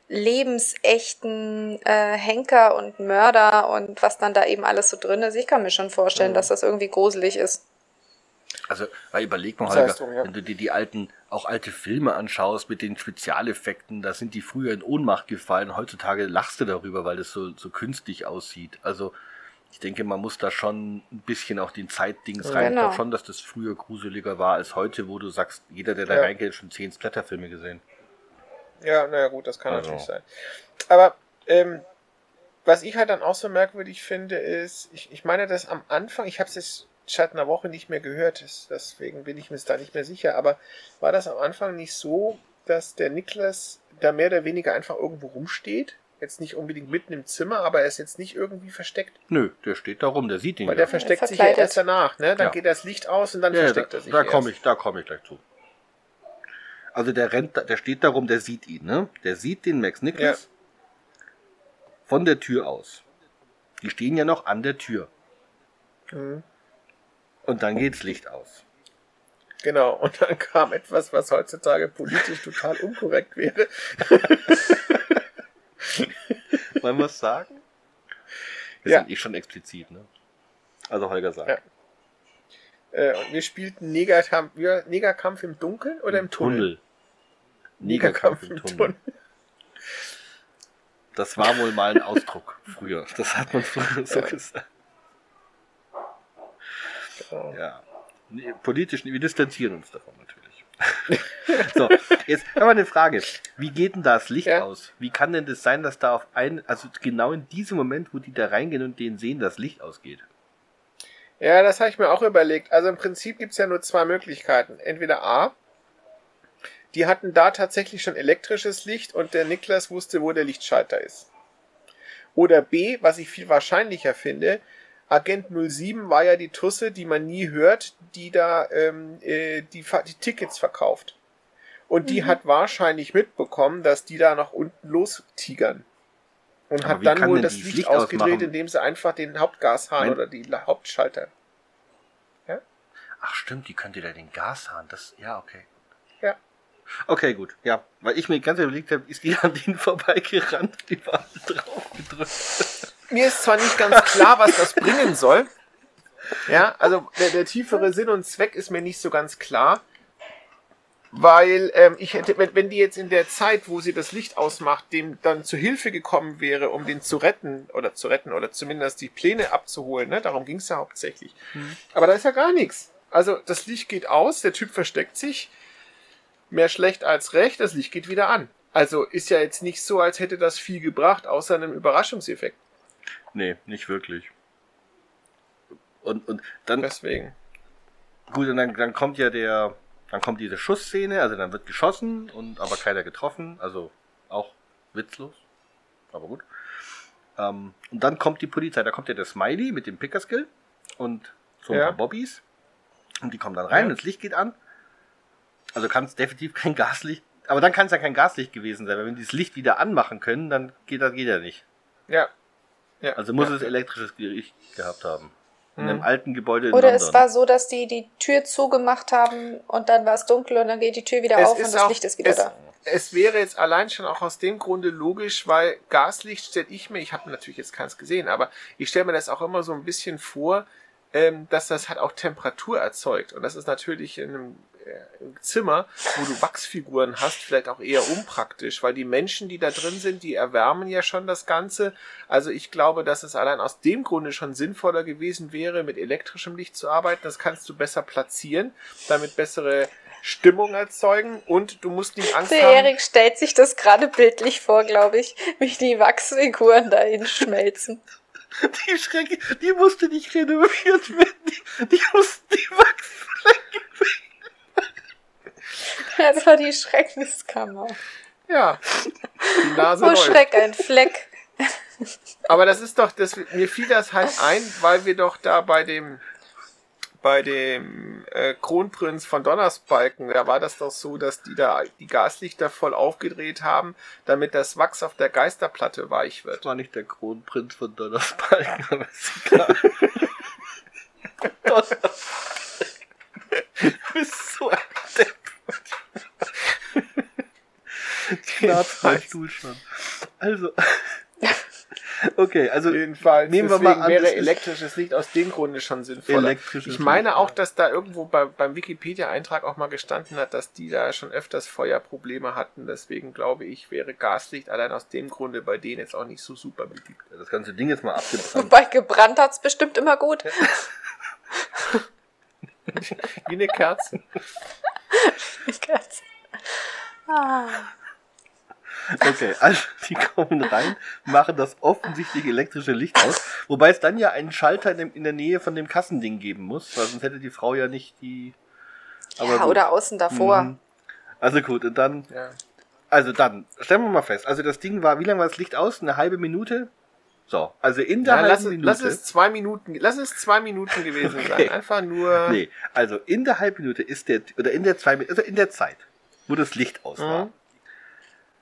lebensechten äh, Henker und Mörder und was dann da eben alles so drin ist, ich kann mir schon vorstellen, Mhm. dass das irgendwie gruselig ist. Also, weil überleg mal, Holger, ja. wenn du dir die alten, auch alte Filme anschaust mit den Spezialeffekten, da sind die früher in Ohnmacht gefallen. Heutzutage lachst du darüber, weil das so, so künstlich aussieht. Also, ich denke, man muss da schon ein bisschen auch den Zeitdings rein. Ich Genau. glaube schon, dass das früher gruseliger war als heute, wo du sagst, jeder, der da Ja. reingeht, hat schon zehn Splatterfilme gesehen. Ja, naja gut, das kann Also. natürlich sein. Aber ähm, was ich halt dann auch so merkwürdig finde, ist, ich, ich meine, dass am Anfang, ich habe es jetzt seit einer Woche nicht mehr gehört, deswegen bin ich mir da nicht mehr sicher, aber war das am Anfang nicht so, dass der Niklas da mehr oder weniger einfach irgendwo rumsteht? Jetzt nicht unbedingt mitten im Zimmer, aber er ist jetzt nicht irgendwie versteckt. Nö, der steht da rum, der sieht ihn Weil ja. der versteckt sich ja erst danach, ne? Dann Ja. geht das Licht aus und dann Ja, versteckt da, er sich. Da komme ich, da komme ich gleich zu. Also der rennt, da- der steht da rum, der sieht ihn, ne? Der sieht den Max Nicholas von der Tür aus. Die stehen ja noch an der Tür. Mhm. Und dann geht's Licht aus. Genau, und dann kam etwas, was heutzutage politisch total unkorrekt wäre. Wir es sagen? Wir Ja. sind eh schon explizit, ne? Also Holger sagt. Ja. Äh, und wir spielten Negerkampf, Negerkampf im Dunkeln oder im Tunnel? Negerkampf im Tunnel. Das war wohl mal ein Ausdruck früher. Das hat man früher so Ja. gesagt. Genau. Ja. Politisch, wir distanzieren uns davon natürlich. so, jetzt haben wir eine Frage. Wie geht denn da das Licht Ja. aus? Wie kann denn das sein, dass da auf ein, also genau in diesem Moment, wo die da reingehen und den sehen, das Licht ausgeht? Ja, das habe ich mir auch überlegt. Also im Prinzip gibt's ja nur zwei Möglichkeiten. Entweder A, die hatten da tatsächlich schon elektrisches Licht und der Niklas wusste, wo der Lichtschalter ist. Oder B, was ich viel wahrscheinlicher finde, Agent 07 war ja die Tusse, die man nie hört, die da ähm, äh, die, die Tickets verkauft. Und die Mhm. hat wahrscheinlich mitbekommen, dass die da nach unten lostigern. Und Aber hat dann wohl das Licht Licht ausgedreht, ausmachen? indem sie einfach den Hauptgashahn Mein- oder die Hauptschalter Ach stimmt, die könnte da den Gashahn. Das, ja, okay. Ja. Okay, gut. Ja, weil ich mir ganz überlegt habe, ist die an denen vorbeigerannt, die waren drauf gedrückt. Mir ist zwar nicht ganz klar, was das bringen soll. Ja, also der, der tiefere Sinn und Zweck ist mir nicht so ganz klar. Weil ähm, ich hätte, wenn, wenn die jetzt in der Zeit, wo sie das Licht ausmacht, dem dann zu Hilfe gekommen wäre, um den zu retten oder zu retten oder zumindest die Pläne abzuholen, ne? darum ging es ja hauptsächlich. Aber da ist ja gar nichts. Also das Licht geht aus, der Typ versteckt sich, mehr schlecht als recht, das Licht geht wieder an. Also ist ja jetzt nicht so, als hätte das viel gebracht, außer einem Überraschungseffekt. Nee, nicht wirklich. Und, und dann, Deswegen. gut, und dann, dann kommt ja der, dann kommt diese Schussszene, also dann wird geschossen und aber keiner getroffen, also auch witzlos, aber gut. Ähm, und dann kommt die Polizei, da kommt ja der Smiley mit dem Pickerskill und so ein Ja. paar Bobbys und die kommen dann rein Ja. und das Licht geht an. Also kann es definitiv kein Gaslicht, aber dann kann es ja kein Gaslicht gewesen sein, weil wenn die das Licht wieder anmachen können, dann geht das geht ja nicht. Ja. Ja. Also muss ja. es elektrisches Licht gehabt haben. In Mhm. einem alten Gebäude in Oder London. es war so, dass die die Tür zugemacht haben und dann war es dunkel und dann geht die Tür wieder Es auf und ist das auch- Licht ist wieder es, da. Es wäre jetzt allein schon auch aus dem Grunde logisch, weil Gaslicht stelle ich mir, ich habe natürlich jetzt keins gesehen, aber ich stelle mir das auch immer so ein bisschen vor, ähm, dass das halt auch Temperatur erzeugt. Und das ist natürlich in einem Zimmer, wo du Wachsfiguren hast, vielleicht auch eher unpraktisch, weil die Menschen, die da drin sind, die erwärmen ja schon das Ganze. Also ich glaube, dass es allein aus dem Grunde schon sinnvoller gewesen wäre, mit elektrischem Licht zu arbeiten. Das kannst du besser platzieren, damit bessere Stimmung erzeugen und du musst nicht Angst Der haben. Erik stellt sich das gerade bildlich vor, glaube ich, wie die Wachsfiguren dahin schmelzen. Die Schrecke, die musste nicht renoviert werden. Die, die mussten die Wachsflecken Das war die Schreckenskammer. Ja, die Nase Oh. Schreck, ein Fleck. Aber das ist doch, das, mir fiel das halt ein, weil wir doch da bei dem bei dem äh, Kronprinz von Donnersbalken, da war das doch so, dass die da die Gaslichter voll aufgedreht haben, damit das Wachs auf der Geisterplatte weich wird. Das war nicht der Kronprinz von Donnersbalken, aber ist egal. du bist so ein Depp. Knarzt mein Jedenfalls. Stuhl schon. Also. Okay, also Jedenfalls, Nehmen wir deswegen mal an, wäre das ist- elektrisches Licht aus dem Grunde schon sinnvoller. elektrisches Ich meine Licht, auch, ja. dass da irgendwo bei, beim Wikipedia-Eintrag auch mal gestanden hat, dass die da schon öfters Feuerprobleme hatten. Deswegen glaube ich, wäre Gaslicht allein aus dem Grunde bei denen jetzt auch nicht so super beliebt. das ganze Ding jetzt mal abgebrannt. Wobei gebrannt hat's bestimmt immer gut. Wie eine Kerze. ah. Okay, also die kommen rein, machen das offensichtlich elektrische Licht aus, wobei es dann ja einen Schalter in, dem, in der Nähe von dem Kassending geben muss, weil sonst hätte die Frau ja nicht die. Aber Ja, gut. oder außen davor. Mhm. Also gut, und dann, Ja. also dann, stellen wir mal fest, also das Ding war, wie lange war das Licht aus? Eine halbe Minute? So, also in der Ja, halben lass, Minute. lass es zwei Minuten, lass es zwei Minuten gewesen Okay. sein. Einfach nur. Nee, also in der halben Minute ist der, oder in der zwei, also in der Zeit, wo das Licht aus war, Mhm.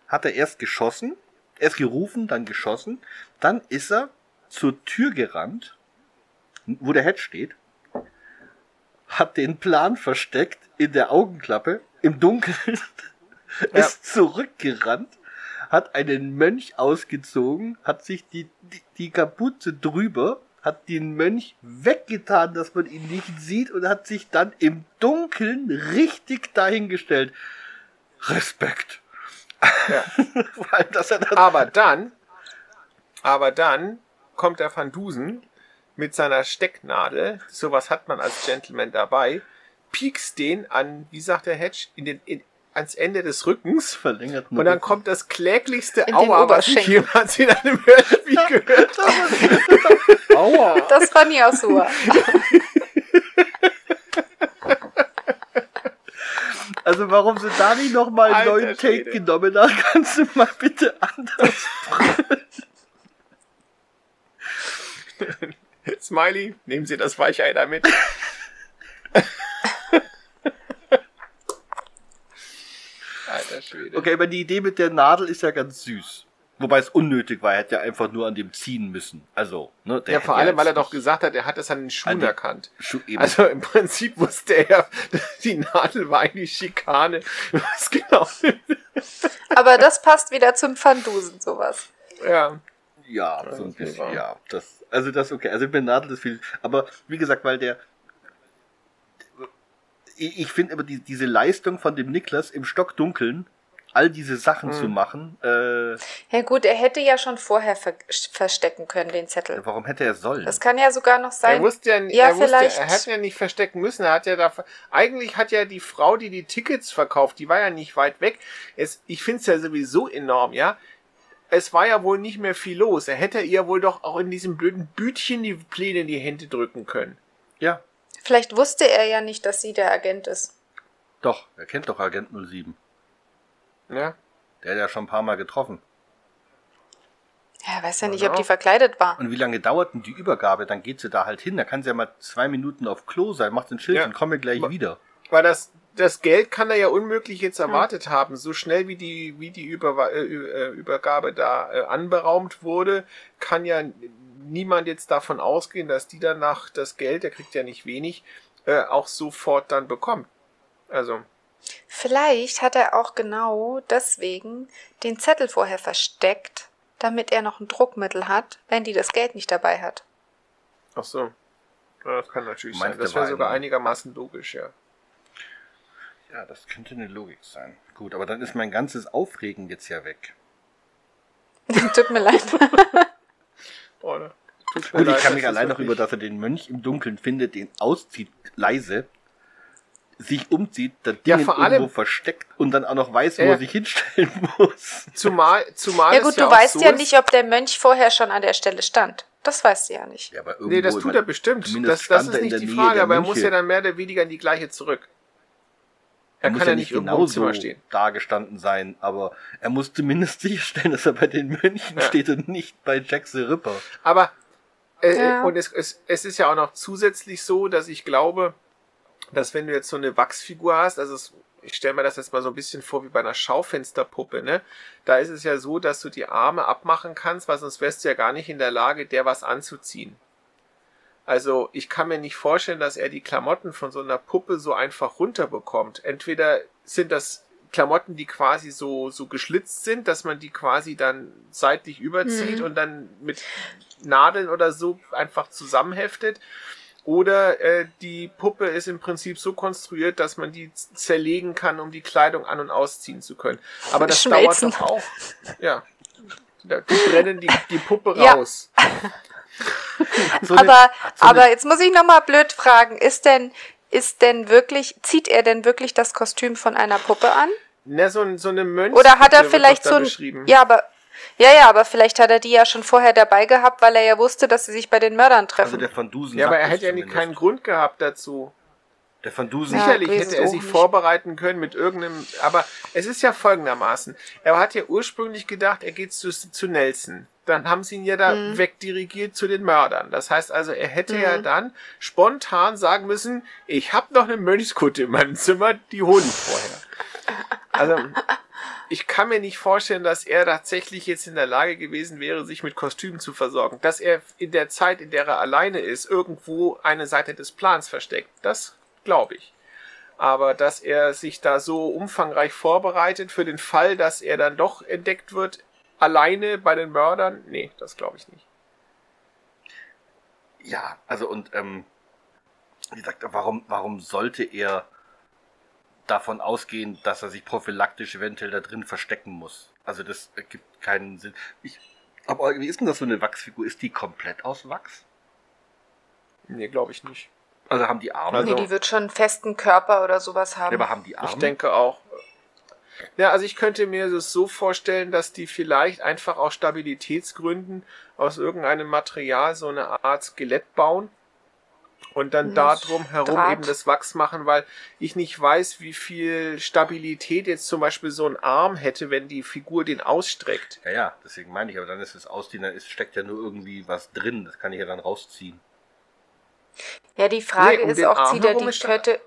hat er erst geschossen, erst gerufen, dann geschossen, dann ist er zur Tür gerannt, wo der Head steht, hat den Plan versteckt in der Augenklappe, im Dunkeln, Ja. ist zurückgerannt, hat einen Mönch ausgezogen, hat sich die, die, die Kapuze drüber, hat den Mönch weggetan, dass man ihn nicht sieht und hat sich dann im Dunkeln richtig dahingestellt. Respekt. Ja. Er dann Aber dann, aber dann kommt der Van Dusen mit seiner Stecknadel, sowas hat man als Gentleman dabei, piekst den an, wie sagt der Hedge, in den, in, ans Ende des Rückens. verlängert Und dann kommt das kläglichste In Aua, was ich jemals in einem Hörspiel gehört habe. Aua. Das fand ich auch super. Also warum sie da nicht nochmal einen neuen Take Schwede. genommen haben, kannst du mal bitte anders. Smiley, nehmen Sie das Weichei damit. Alter Schwede. Okay, aber die Idee mit der Nadel ist ja ganz süß. Wobei es unnötig war, er hätte ja einfach nur an dem ziehen müssen. Also, ne, der Ja, vor allem, weil er doch gesagt hat, er hat es an den Schuhen An den- erkannt. Schu- eben. Also im Prinzip wusste er, die Nadel war eigentlich Schikane. Was genau? Aber das passt wieder zum Pfandusen, sowas. Ja. Ja, Ja, so ein bisschen, ja. Das, also das okay. Also mit Nadel ist viel. Aber wie gesagt, weil der. Ich, ich finde aber die, diese Leistung von dem Niklas im Stockdunkeln, all diese Sachen Mhm. zu machen, äh, Ja gut, er hätte ja schon vorher ver verstecken können, den Zettel. warum hätte er sollen? Das kann ja sogar noch Er sein. wusste ja, Ja, er, wusste, vielleicht- er hat ja nicht verstecken müssen. Er hat ja da, eigentlich hat ja die Frau, die die Tickets verkauft, die war ja nicht weit weg. Es, ich finde es ja sowieso enorm, ja. Es war ja wohl nicht mehr viel los. Er hätte ihr wohl doch auch in diesem blöden Bütchen die Pläne in die Hände drücken können. ja, Vielleicht wusste er ja nicht, dass sie der Agent ist. doch. Er kennt doch Agent 07. Ja. Der hat ja schon ein paar Mal getroffen. Ja, er weiß ja nicht, Ja. ob die verkleidet war. Und wie lange dauert denn die Übergabe? Dann geht sie da halt hin. Da kann sie ja mal zwei Minuten auf Klo sein, macht den Schild Ja. und komme gleich Ma- wieder. Weil das, das Geld kann er ja unmöglich jetzt erwartet haben. So schnell wie die, wie die Über, äh, äh, Übergabe da äh, anberaumt wurde, kann ja niemand jetzt davon ausgehen, dass die danach das Geld, der kriegt ja nicht wenig, äh, auch sofort dann bekommt. Also, Vielleicht hat er auch genau deswegen den Zettel vorher versteckt, damit er noch ein Druckmittel hat, wenn die das Geld nicht dabei hat. ach so. Ja, das kann natürlich Meinst sein. Das wäre war sogar ein- einigermaßen logisch, ja. Ja, das könnte eine Logik sein. Gut, aber dann ist mein ganzes Aufregen jetzt ja weg. Tut mir leid. Oder? Tut mir Gut, ich leid, kann das mich allein noch über, dass er den Mönch im Dunkeln findet, den auszieht leise, sich umzieht, das Ding Ja, vor allem- irgendwo versteckt und dann auch noch weiß, wo er sich hinstellen muss. Zumal, zumal Ja gut, ja du weißt so ja nicht, ob der Mönch vorher schon an der Stelle stand. Das weißt du ja nicht. Ja, aber Nee, das tut er bestimmt. Das, das ist nicht die Nähe Frage, aber er muss ja dann mehr oder weniger in die gleiche zurück. Er, muss kann ja nicht Zimmer stehen. da gestanden sein, aber er muss zumindest sicherstellen, dass er bei den Mönchen Ja. steht und nicht bei Jack the Ripper. Aber äh, Ja. und es, es, es ist ja auch noch zusätzlich so, dass ich glaube, dass wenn du jetzt so eine Wachsfigur hast, also es, ich stelle mir das jetzt mal so ein bisschen vor wie bei einer Schaufensterpuppe, ne? Da ist es ja so, dass du die Arme abmachen kannst, weil sonst wärst du ja gar nicht in der Lage, der was anzuziehen. Also ich kann mir nicht vorstellen, dass er die Klamotten von so einer Puppe so einfach runterbekommt. Entweder sind das Klamotten, die quasi so, so geschlitzt sind, dass man die quasi dann seitlich überzieht Mhm. und dann mit Nadeln oder so einfach zusammenheftet. Oder äh, die Puppe ist im Prinzip so konstruiert, dass man die zerlegen kann, um die Kleidung an- und ausziehen zu können. Aber das Schmelzen. dauert doch auch. Ja. Da- Die brennen die, die Puppe Ja. raus. So eine- aber, so eine- aber jetzt muss ich nochmal blöd fragen, ist denn, ist denn wirklich, zieht er denn wirklich das Kostüm von einer Puppe an? Na, so, so eine Mönch. Oder hat er vielleicht so ein, ja, aber, ja, ja, aber vielleicht hat er die ja schon vorher dabei gehabt, weil er ja wusste, dass sie sich bei den Mördern also treffen. der Van Dusen ja, aber er hätte ja nicht zumindest. keinen Grund gehabt dazu. Der Van Dusen Ja, Sicherlich hätte er sich nicht. vorbereiten können mit irgendeinem, aber es ist ja folgendermaßen. Er hat ja ursprünglich gedacht, er geht zu, zu Nelson. Dann haben sie ihn ja da Mhm. wegdirigiert zu den Mördern. Das heißt also, er hätte ja Mhm. dann spontan sagen müssen, ich habe noch eine Mönchskutte in meinem Zimmer, die hole ich vorher. Also, ich kann mir nicht vorstellen, dass er tatsächlich jetzt in der Lage gewesen wäre, sich mit Kostümen zu versorgen. Dass er in der Zeit, in der er alleine ist, irgendwo eine Seite des Plans versteckt. Das glaube ich. Aber dass er sich da so umfangreich vorbereitet für den Fall, dass er dann doch entdeckt wird, alleine bei den Mördern, nee, das glaube ich nicht. Ja, also und ähm, wie gesagt, warum, warum sollte er davon ausgehen, dass er sich prophylaktisch eventuell da drin verstecken muss? Also das ergibt keinen Sinn. Ich, aber wie ist denn das so eine Wachsfigur? Ist die komplett aus Wachs? Nee, glaube ich nicht. Also haben die Arme? Nee, die wird schon einen festen Körper oder sowas haben. Ja, aber haben die Arme? Ich denke auch. Ja, also ich könnte mir das so vorstellen, dass die vielleicht einfach aus Stabilitätsgründen aus irgendeinem Material so eine Art Skelett bauen und dann da drum herum Draht. eben das Wachs machen, weil ich nicht weiß, wie viel Stabilität jetzt zum Beispiel so ein Arm hätte, wenn die Figur den ausstreckt. Ja, ja, deswegen meine ich, aber dann ist es ausziehen, dann ist, steckt ja nur irgendwie was drin. Das kann ich ja dann rausziehen. Ja, die Frage Nee, um ist auch, zieht er die Kette.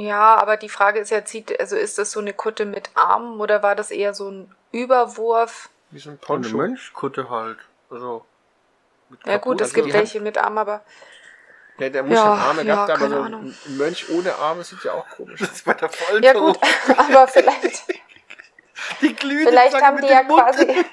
Ja, aber die Frage ist ja, zieht, also ist das so eine Kutte mit Armen oder war das eher so ein Überwurf? Wie so ein Poncho. eine Mönchkutte halt. Also. mit Ja gut, es also gibt welche mit Armen, aber Ja, der muss Ja, schon Arme ja, gehabt aber so Ahnung. ein Mönch ohne Arme sieht ja auch komisch aus. Das bei der Folterung. ja gut, aber vielleicht, Die glühende vielleicht haben mit die ja Mund. quasi,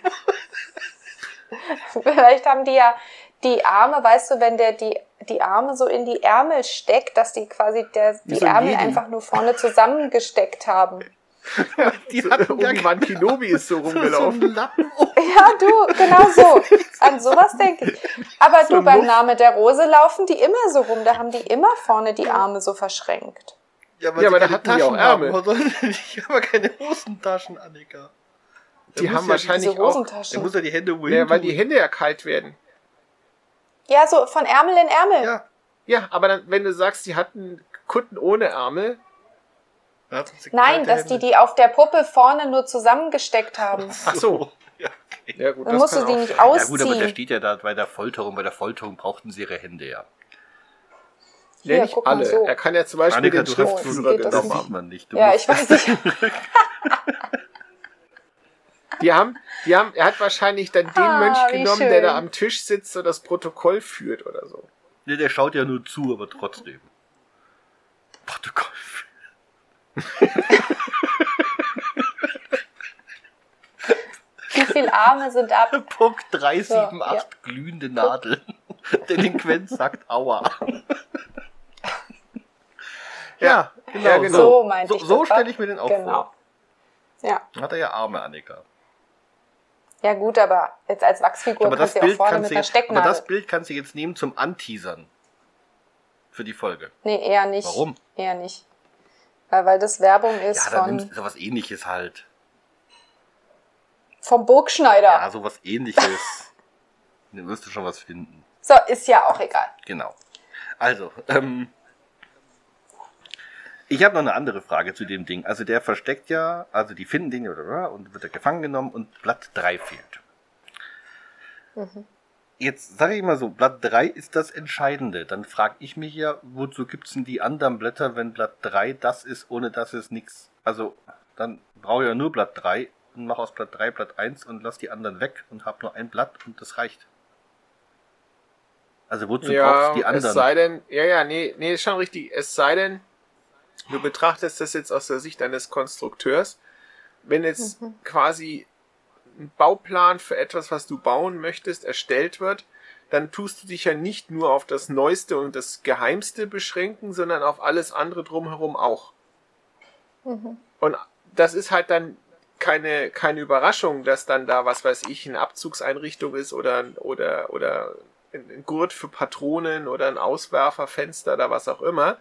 vielleicht haben die ja die Arme, weißt du, wenn der die die Arme so in die Ärmel steckt, dass die quasi der, die so Ärmel Jedi. einfach nur vorne zusammengesteckt haben. Die So, hatten ja Obi-Wan Kenobi ist so so rumgelaufen. um. Ja, du, genau so. An sowas denke ich. Aber So du, beim Luft. Name der Rose laufen die immer so rum. Da haben die immer vorne die Arme so verschränkt. Ja, Ja, aber da hatten die auch Ärmel. nicht? aber keine Hosentaschen, Annika. Die haben ja wahrscheinlich auch. Der muss ja die Hände wohin Ja, weil die. Hände ja kalt werden. Ja, so von Ärmel in Ärmel. Ja. Ja, aber dann, wenn du sagst, die hatten Kutten ohne Ärmel, Nein, dass die Hände. die auf der Puppe vorne nur zusammengesteckt haben. Ach so. Ja, okay. ja gut, Dann musst du die nicht sein. Ja gut, aber der ausziehen. steht ja da bei der Folterung. Bei der Folterung brauchten sie ihre Hände ja. Ja, Hier, nicht guck mal alle. so. Er kann ja zum Beispiel Annika, den Schriftführer Das genommen nicht. haben. man nicht. Du Ja, ich weiß nicht. Die haben, die haben, er hat wahrscheinlich dann den Ah, Mönch genommen, der da schön. am Tisch sitzt und das Protokoll führt oder so. Nee, der schaut ja nur zu, aber trotzdem. Protokoll. Wie viele Arme sind ab? Punkt 378, So, ja. glühende Nadeln. Delinquent sagt Aua. ja, genau. Ja, genau. So So, ich so stelle ich mir den auch Genau. Ja. vor. Hat er ja Arme, Annika. Ja gut, aber jetzt als Wachsfigur Aber das, kannst du ja auch vorne kannst mit einer jetzt, aber Stecknadel. das Bild kannst du jetzt nehmen zum Anteasern. Für die Folge. Nee, eher nicht. Warum? Eher nicht. Weil, weil das Werbung ist Ja, dann von, nimmst du sowas ähnliches halt. vom Burgschneider. Ja, sowas ähnliches. Dann wirst du schon was finden. So, ist ja auch egal. Genau. Also, ähm, ich habe noch eine andere Frage zu dem Ding. Also der versteckt ja, also die finden den und wird er gefangen genommen und Blatt 3 fehlt. Jetzt sage ich mal so, Blatt 3 ist das Entscheidende. Dann frage ich mich ja, wozu gibt's denn die anderen Blätter, wenn Blatt 3 das ist, ohne dass es nichts. Also, dann brauche ich ja nur Blatt 3 und mache aus Blatt 3 Blatt 1 und lass die anderen weg und habe nur ein Blatt und das reicht. Also wozu ja, brauchst du die es anderen? sei denn, ja, ja, nee, nee, ist schon richtig. Es sei denn, du betrachtest das jetzt aus der Sicht eines Konstrukteurs. Wenn jetzt Mhm. quasi ein Bauplan für etwas, was du bauen möchtest, erstellt wird, dann tust du dich ja nicht nur auf das Neueste und das Geheimste beschränken, sondern auf alles andere drumherum auch. Mhm. Und das ist halt dann keine, keine Überraschung, dass dann da, was weiß ich, eine Abzugseinrichtung ist oder, oder, oder ein ein Gurt für Patronen oder ein Auswerferfenster oder was auch immer.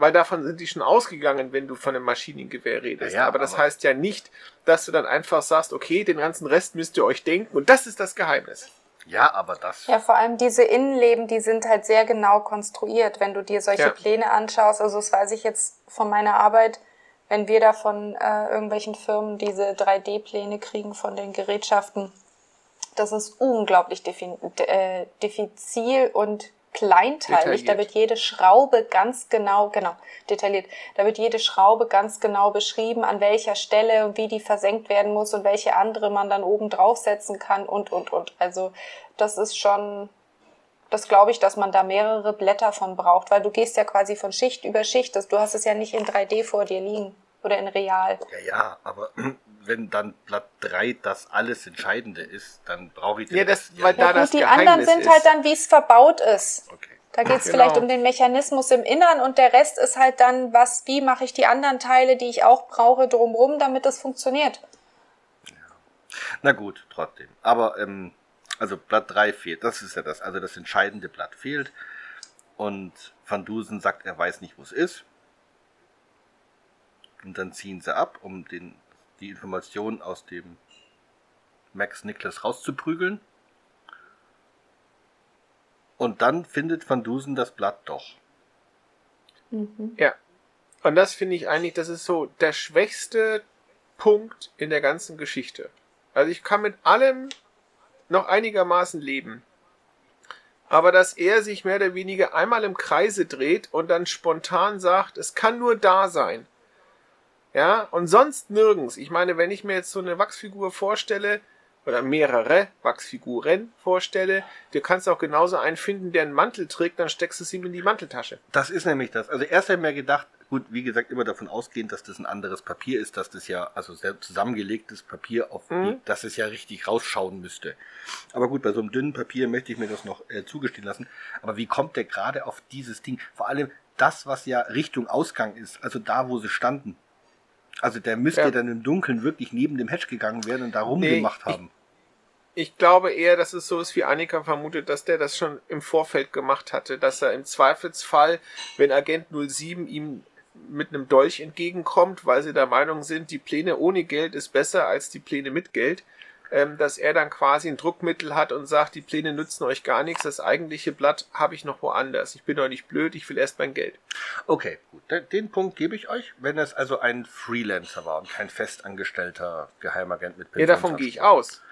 Weil davon sind die schon ausgegangen, wenn du von einem Maschinengewehr redest. Ja, ja, aber das aber- heißt ja nicht, dass du dann einfach sagst, okay, den ganzen Rest müsst ihr euch denken und das ist das Geheimnis. Ja, aber das. Ja, vor allem diese Innenleben, die sind halt sehr genau konstruiert. Wenn du dir solche Ja. Pläne anschaust, also das weiß ich jetzt von meiner Arbeit, wenn wir da von äh, irgendwelchen Firmen diese 3D-Pläne kriegen von den Gerätschaften, das ist unglaublich defin äh, diffizil und kleinteilig. Da wird jede Schraube ganz genau, genau, detailliert. Da wird jede Schraube ganz genau beschrieben, an welcher Stelle und wie die versenkt werden muss und welche andere man dann oben draufsetzen kann und, und, und. Also, das ist schon, das glaube ich, dass man da mehrere Blätter von braucht, weil du gehst ja quasi von Schicht über Schicht. Das, du hast es ja nicht in 3D vor dir liegen oder in real. Ja, ja, aber wenn dann Blatt 3 das alles Entscheidende ist, dann brauche ich den Ja, das- weil nicht. da Ja, das die Geheimnis anderen sind ist. halt dann, wie es verbaut ist. Okay. Da geht es Genau. vielleicht um den Mechanismus im Innern und der Rest ist halt dann, was, wie mache ich die anderen Teile, die ich auch brauche, drumrum, damit es funktioniert. Na gut, trotzdem. Aber, ähm, also Blatt 3 fehlt. Das ist ja das. Also das entscheidende Blatt fehlt. Und Van Dusen sagt, er weiß nicht, wo es ist. Und dann ziehen sie ab, um den, die Information aus dem Max Nicholas rauszuprügeln. Und dann findet Van Dusen das Blatt doch. Ja. Und das finde ich eigentlich, das ist so der schwächste Punkt in der ganzen Geschichte. Also ich kann mit allem noch einigermaßen leben. Aber dass er sich mehr oder weniger einmal im Kreise dreht und dann spontan sagt, es kann nur da sein. Ja, und sonst nirgends. Ich meine, wenn ich mir jetzt so eine Wachsfigur vorstelle, oder mehrere Wachsfiguren vorstelle, du kannst auch genauso einen finden, der einen Mantel trägt, dann steckst du es ihm in die Manteltasche. Das ist nämlich das. Also erst haben wir gedacht, gut, wie gesagt, immer davon ausgehend, dass das ein anderes Papier ist, dass das ja, also sehr zusammengelegtes Papier, auf Mhm. dass es ja richtig rausschauen müsste. Aber gut, bei so einem dünnen Papier möchte ich mir das noch äh, zugestehen lassen. Aber wie kommt der gerade auf dieses Ding? Vor allem das, was ja Richtung Ausgang ist, also da, wo sie standen. Also der müsste Ja. dann im Dunkeln wirklich neben dem Hedge gegangen werden und da rumgemacht ich- haben. Ich glaube eher, dass es so ist, wie Annika vermutet, dass der das schon im Vorfeld gemacht hatte, dass er im Zweifelsfall, wenn Agent 07 ihm mit einem Dolch entgegenkommt, weil sie der Meinung sind, die Pläne ohne Geld ist besser als die Pläne mit Geld, ähm, dass er dann quasi ein Druckmittel hat und sagt, die Pläne nützen euch gar nichts, das eigentliche Blatt habe ich noch woanders. Ich bin doch nicht blöd, ich will erst mein Geld. Okay, gut. Den, Punkt gebe ich euch, wenn es also ein Freelancer war und kein festangestellter Geheimagent mit Ja, davon gehe ich aus.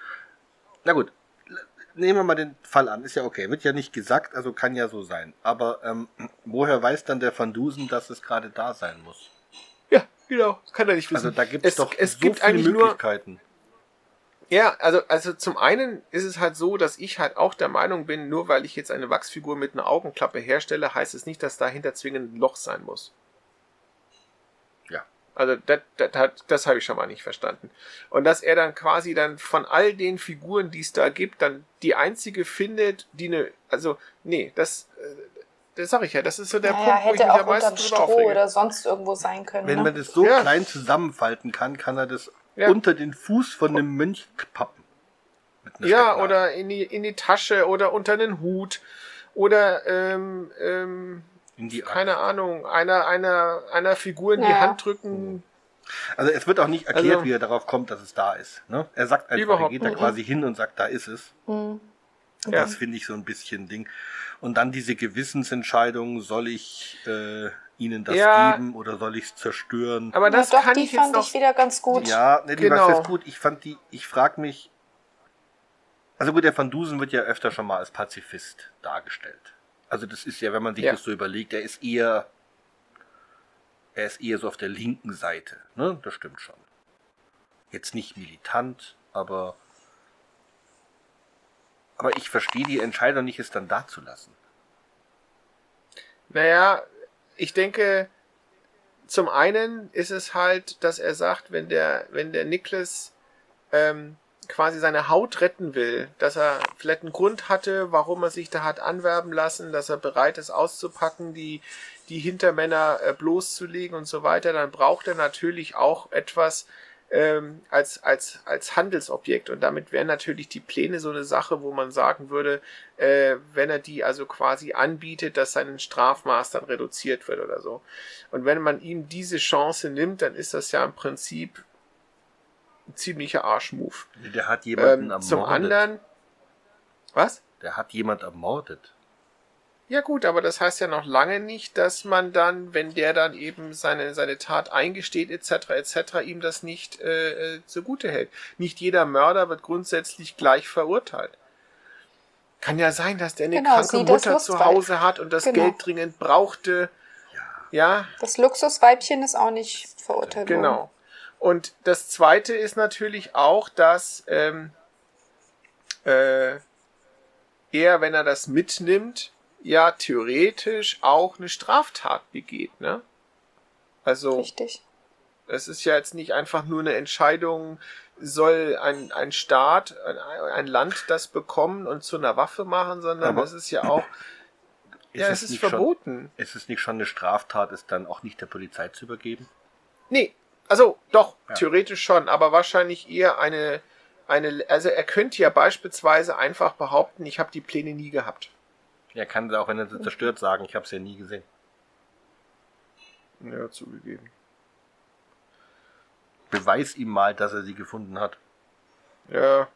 Na gut, nehmen wir mal den Fall an. Ist ja okay. Wird ja nicht gesagt, also kann ja so sein. Aber ähm, woher weiß dann der Van Dusen, dass es gerade da sein muss? Ja, genau, kann er nicht wissen. Also da gibt es doch es so gibt viele Möglichkeiten. Ja, also, also zum einen ist es halt so, dass ich halt auch der Meinung bin, nur weil ich jetzt eine Wachsfigur mit einer Augenklappe herstelle, heißt es nicht, dass dahinter zwingend ein Loch sein muss. Ja. Also das, das, hat- das habe ich schon mal nicht verstanden. Und dass er dann quasi dann von all den Figuren, die es da gibt, dann die einzige findet, die eine, also nee, das, äh, das sage ich ja, das ist so der naja, Punkt, wo ich mich hätte am meisten Stroh aufrege. oder sonst irgendwo sein können. Wenn ne? man das so Ja. klein zusammenfalten kann, kann er das Ja. unter den Fuß von einem Mönch pappen. Ja, Stecknadel. oder in die, in die Tasche oder unter den Hut oder ähm, ähm, in die keine Ahnung, einer, einer, einer Figur in die Ja. Hand drücken. Also es wird auch nicht erklärt, Also- wie er darauf kommt, dass es da ist. Ne? Er sagt einfach, er geht da quasi hin und sagt, da ist es. Hm. Ja. Das finde ich so ein bisschen Ding. Und dann diese Gewissensentscheidung, soll ich äh, ihnen das Ja. geben oder soll ich es zerstören? Aber das Na doch, kann die ich jetzt fand noch. ich wieder ganz gut. Ja, ne, die Genau. war fest gut. Ich fand die, ich frage mich. Also gut, der Van Dusen wird ja öfter schon mal als Pazifist dargestellt. Also das ist ja, wenn man sich Ja. das so überlegt, er ist eher, er ist eher so auf der linken Seite. Ne, das stimmt schon. Jetzt nicht militant, aber, aber ich verstehe die Entscheidung nicht, es dann da zu lassen. Naja, ich denke, zum einen ist es halt, dass er sagt, wenn der, wenn der Niklas ähm, quasi seine Haut retten will, dass er vielleicht einen Grund hatte, warum er sich da hat anwerben lassen, dass er bereit ist auszupacken, die, die Hintermänner äh, bloßzulegen und so weiter, dann braucht er natürlich auch etwas ähm, als, als, als Handelsobjekt. Und damit wären natürlich die Pläne so eine Sache, wo man sagen würde, äh, wenn er die also quasi anbietet, dass sein Strafmaß dann reduziert wird oder so. Und wenn man ihm diese Chance nimmt, dann ist das ja im Prinzip ein ziemlicher Arschmove. Der hat jemanden Ähm, ermordet. zum anderen, was? Der hat jemand ermordet. Ja gut, aber das heißt ja noch lange nicht, dass man dann, wenn der dann eben seine, seine Tat eingesteht etc. etc. ihm das nicht äh, äh, zugute hält. Nicht jeder Mörder wird grundsätzlich gleich verurteilt. Kann ja sein, dass der eine Genau, kranke Mutter zu. Hause hat und das Genau. Geld dringend brauchte. Ja, Das Luxusweibchen ist auch nicht verurteilt worden. Genau. Und das zweite ist natürlich auch, dass ähm, äh, er, wenn er das mitnimmt, ja theoretisch auch eine Straftat begeht, ne? Also. Richtig. Es ist ja jetzt nicht einfach nur eine Entscheidung, soll ein, ein Staat, ein, ein Land das bekommen und zu einer Waffe machen, sondern Aber- es ist ja auch, Ist ja, es es ist nicht schon- verboten. Ist es nicht schon eine Straftat, es dann auch nicht der Polizei zu übergeben? Nee, also doch, Ja. theoretisch schon, aber wahrscheinlich eher eine, eine, also er könnte ja beispielsweise einfach behaupten, ich habe die Pläne nie gehabt. Er kann auch, wenn er sie zerstört, sagen, ich habe es ja nie gesehen. Ja, zugegeben. Beweis ihm mal, dass er sie gefunden hat. Ja,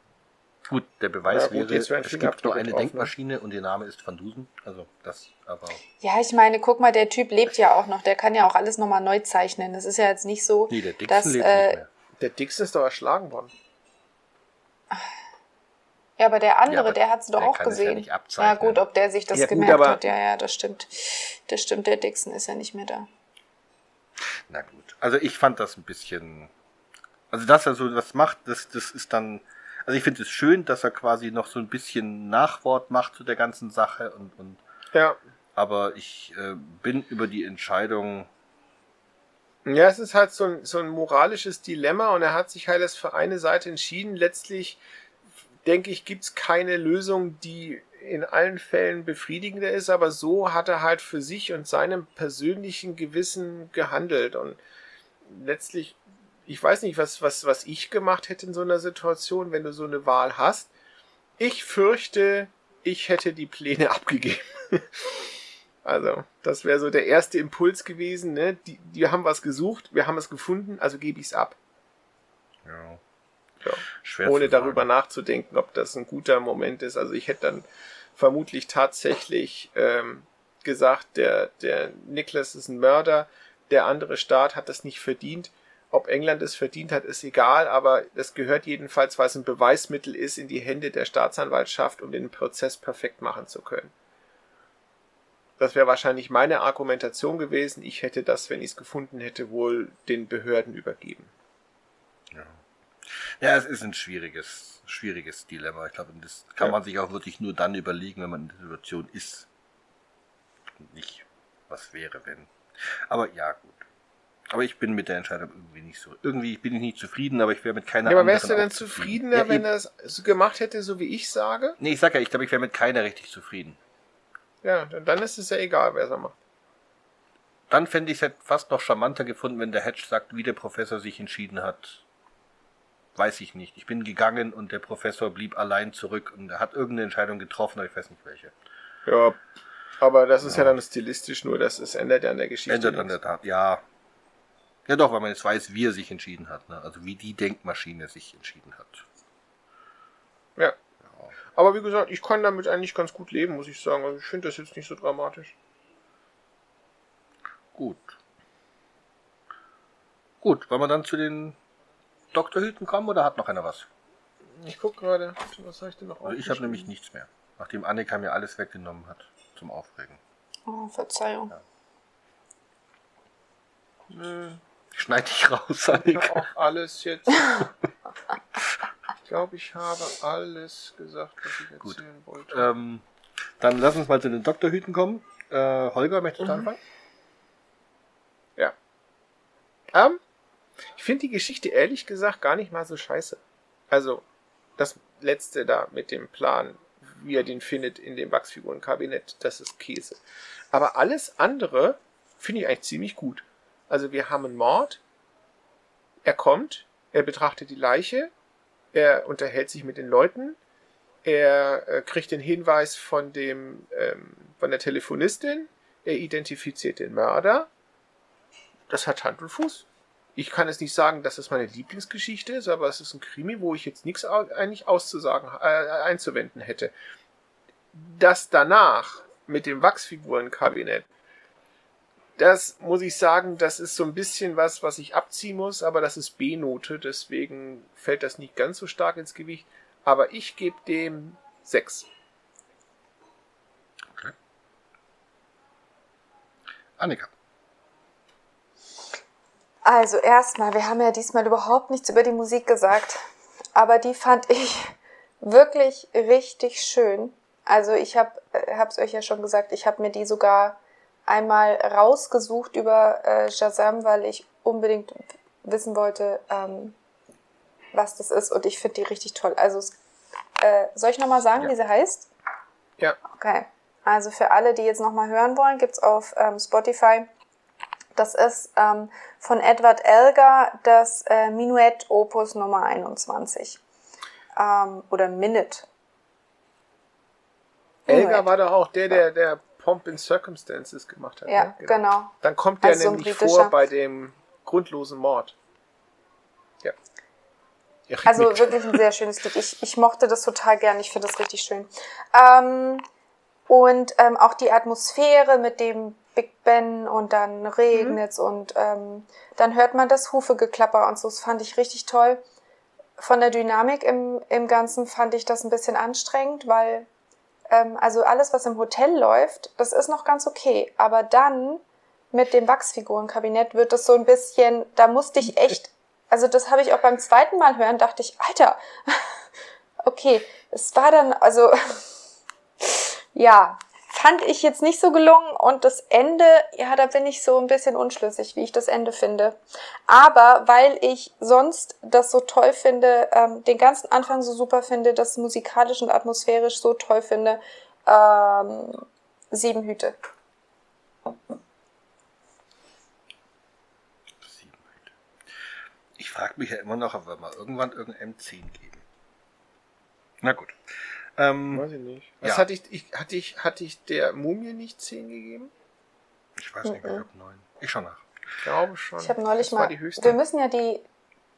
Gut, der Beweis Ja, gut, wäre, es gibt nur eine drauf, ne? Denkmaschine und ihr Name ist Van Dusen. Also das, aber Ja, ich meine, guck mal, der Typ lebt ja auch noch. Der kann ja auch alles nochmal neu zeichnen. Das ist ja jetzt nicht so, nee, der Dixon dass. lebt Äh, nicht mehr. der Dixon ist doch erschlagen worden. Ja, aber der andere, Ja, aber der hat es doch der auch kann es ja gesehen. Ja, abzeichnen. gut, ob der sich das Ja, gut, gemerkt aber- hat. Ja, ja, das stimmt. Das stimmt, der Dixon ist ja nicht mehr da. Na gut. Also ich fand das ein bisschen. Also dass er so was macht, das, das ist dann. Also ich finde es schön, dass er quasi noch so ein bisschen Nachwort macht zu der ganzen Sache und, und Ja. aber ich äh, bin über die Entscheidung. Ja, es ist halt so ein, so ein moralisches Dilemma und er hat sich halt erst für eine Seite entschieden. Letztlich, denke ich, gibt's keine Lösung, die in allen Fällen befriedigender ist, aber so hat er halt für sich und seinem persönlichen Gewissen gehandelt und letztlich, ich weiß nicht, was, was, was ich gemacht hätte in so einer Situation, wenn du so eine Wahl hast. Ich fürchte, ich hätte die Pläne abgegeben. Also, das wäre so der erste Impuls gewesen, ne? Die, die haben was gesucht, wir haben es gefunden, also gebe ich es ab. Ja, Ja. Ohne darüber nachzudenken, ob das ein guter Moment ist. Also ich hätte dann vermutlich tatsächlich ähm, gesagt, der, der Nicholas ist ein Mörder, der andere Staat hat das nicht verdient. Ob England es verdient hat, ist egal, aber das gehört jedenfalls, weil es ein Beweismittel ist, in die Hände der Staatsanwaltschaft, um den Prozess perfekt machen zu können. Das wäre wahrscheinlich meine Argumentation gewesen. Ich hätte das, wenn ich es gefunden hätte, wohl den Behörden übergeben. Ja. Ja, es ist ein schwieriges, schwieriges Dilemma. Ich glaube, das kann Ja. man sich auch wirklich nur dann überlegen, wenn man in der Situation ist. Und nicht, was wäre, wenn. Aber ja, gut. Aber ich bin mit der Entscheidung irgendwie nicht so. Irgendwie bin ich nicht zufrieden, aber ich wäre mit keiner Ja, aber wärst du denn zufriedener, Ja, wenn er es so gemacht hätte, so wie ich sage? Nee, ich sag ja, ich glaube, ich wäre mit keiner richtig zufrieden. Ja, dann dann ist es ja egal, wer es macht. Dann fände ich es halt fast noch charmanter gefunden, wenn der Hedge sagt, wie der Professor sich entschieden hat. Weiß ich nicht. Ich bin gegangen und der Professor blieb allein zurück und er hat irgendeine Entscheidung getroffen, aber ich weiß nicht welche. Ja, aber das ist ja, Ja. dann stilistisch nur, das ist, ändert ja an der Geschichte. Ändert an der. Tat, ja. Ja doch, weil man jetzt weiß, wie er sich entschieden hat. Ne? Also wie die Denkmaschine sich entschieden hat. Ja. Ja. Aber wie gesagt, ich kann damit eigentlich ganz gut leben, muss ich sagen. Also ich finde das jetzt nicht so dramatisch. Gut. Gut, wollen wir dann zu den Doktorhüten kommen oder hat noch einer was? Ich guck gerade, was habe ich denn noch Also ich habe nämlich nichts mehr. Nachdem Annika mir alles weggenommen hat zum Aufregen. Oh, Verzeihung. Ja. Nö, Ich schneide dich raus, ich habe Annika. auch alles jetzt. ich glaube, ich habe alles gesagt, was ich Gut. erzählen wollte. Ähm, dann lass uns mal zu den Doktorhüten kommen. Äh, Holger, möchtest du Mhm. anfangen? Ähm, ich finde die Geschichte ehrlich gesagt gar nicht mal so scheiße. Also, das letzte da mit dem Plan, wie er den findet in dem Wachsfigurenkabinett, das ist Käse. Aber alles andere finde ich eigentlich ziemlich gut. Also, wir haben einen Mord. Er kommt, er betrachtet die Leiche, er unterhält sich mit den Leuten, er äh, kriegt den Hinweis von dem, ähm, von der Telefonistin, er identifiziert den Mörder, das hat Hand und Fuß. Ich kann jetzt nicht sagen, dass das meine Lieblingsgeschichte ist, aber es ist ein Krimi, wo ich jetzt nichts eigentlich auszusagen, äh, einzuwenden hätte. Das danach mit dem Wachsfigurenkabinett, das muss ich sagen, das ist so ein bisschen was, was ich abziehen muss, aber das ist B-Note, deswegen fällt das nicht ganz so stark ins Gewicht. Aber ich gebe dem 6. Annika. Also erstmal, wir haben ja diesmal überhaupt nichts über die Musik gesagt, aber die fand ich wirklich richtig schön. Also ich habe es euch ja schon gesagt, ich habe mir die sogar einmal rausgesucht über äh, Shazam, weil ich unbedingt wissen wollte, ähm, was das ist und ich finde die richtig toll. Also äh, soll ich nochmal sagen, Ja. wie sie heißt? Ja. Okay. Also für alle, die jetzt nochmal hören wollen, gibt's auf ähm, Spotify. Das ist ähm, von Edward Elgar das äh, Minuet Opus Nummer 21. Ähm, oder Minute. Elgar Minuet. war doch auch der, der, der Pomp in Circumstances gemacht hat. Ja, ne? genau. Dann kommt der Also so nämlich britischer. vor bei dem grundlosen Mord. Ja. ja Also mit. wirklich ein sehr schönes Lied. Ich, ich mochte das total gern. Ich finde das richtig schön. Ähm, und ähm, auch die Atmosphäre mit dem Big Ben und dann regnet's und ähm, dann hört man das Hufegeklapper und so. Das fand ich richtig toll. Von der Dynamik im, im Ganzen fand ich das ein bisschen anstrengend, weil ähm, also alles, was im Hotel läuft, das ist noch ganz okay. Aber dann mit dem Wachsfigurenkabinett wird das so ein bisschen, da musste ich echt, also das habe ich auch beim zweiten Mal hören, dachte ich, Alter, okay, es war dann, also ja, fand ich jetzt nicht so gelungen und das Ende, ja, da bin ich so ein bisschen unschlüssig, wie ich das Ende finde. Aber weil ich sonst das so toll finde, ähm, den ganzen Anfang so super finde, das musikalisch und atmosphärisch so toll finde, ähm, sieben Hüte. Ich frage mich ja immer noch, ob wir mal irgendwann irgendeinem 10 geben. Na gut. Ähm, Weiß ich nicht. Was Ja. hatte ich, ich, hatte ich, hatte ich der Mumie nicht 10 gegeben? ich weiß nicht mehr, ich Mhm. habe 9. Ich schau nach. Ich glaube schon. Ich habe neulich das war mal. die höchste. Wir müssen ja die,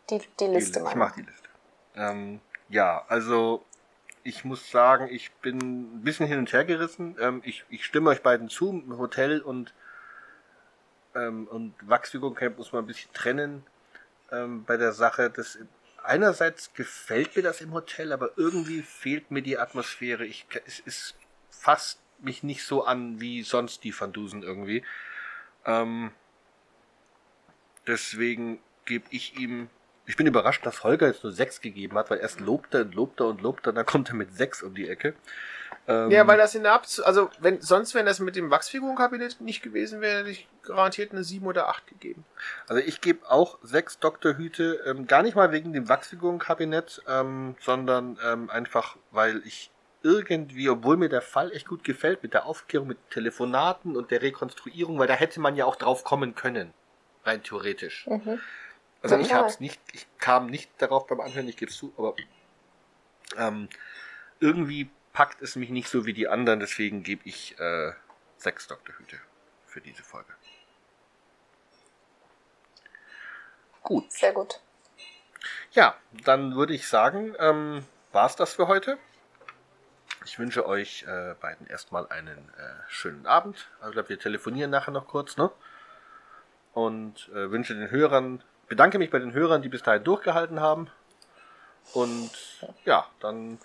die, die Liste Die- machen. Ich mache die Liste. Ähm, ja, also ich muss sagen, ich bin ein bisschen hin und her gerissen. Ähm, ich, ich stimme euch beiden zu. Hotel und, ähm, und Camp muss man ein bisschen trennen ähm, bei der Sache. Das, einerseits gefällt mir das im Hotel, aber irgendwie fehlt mir die Atmosphäre. Ich, es, es fasst mich nicht so an wie sonst die Van Dusen irgendwie. Ähm, deswegen gebe ich ihm. Ich bin überrascht, dass Holger jetzt nur 6 gegeben hat, weil erst lobt er und lobt er und lobt er, dann kommt er mit 6 um die Ecke. Ähm, Ja, weil das in der Abzu also wenn sonst wenn das mit dem Wachsfigurenkabinett nicht gewesen wäre, hätte ich garantiert eine 7 oder 8 gegeben. Also ich gebe auch 6 Doktorhüte, ähm, gar nicht mal wegen dem Wachsfigurenkabinett, ähm, sondern ähm, einfach, weil ich irgendwie, obwohl mir der Fall echt gut gefällt, mit der Aufklärung, mit Telefonaten und der Rekonstruierung, weil da hätte man ja auch drauf kommen können, rein theoretisch. Mhm. Also ich hab's nicht, ich kam nicht darauf beim Anhören, ich gebe zu, aber ähm, irgendwie packt es mich nicht so wie die anderen, deswegen gebe ich äh, sechs Doktorhüte für diese Folge. Gut. Sehr gut. Ja, dann würde ich sagen, ähm, war's das für heute. Ich wünsche euch äh, beiden erstmal einen äh, schönen Abend. Also, ich glaube, wir telefonieren nachher noch kurz, ne? Und äh, wünsche den Hörern, bedanke mich bei den Hörern, die bis dahin durchgehalten haben. Und ja, dann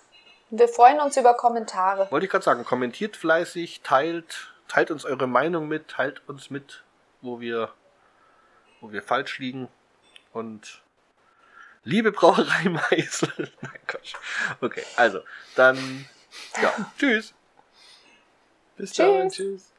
Wir freuen uns über Kommentare. wollte ich gerade sagen, kommentiert fleißig, teilt, teilt uns eure Meinung mit, teilt uns mit, wo wir, wo wir falsch liegen. Und liebe Brauerei Meißel. Nein, Quatsch. Okay, also, dann, ja, tschüss. Bis Tschüss. dann, tschüss.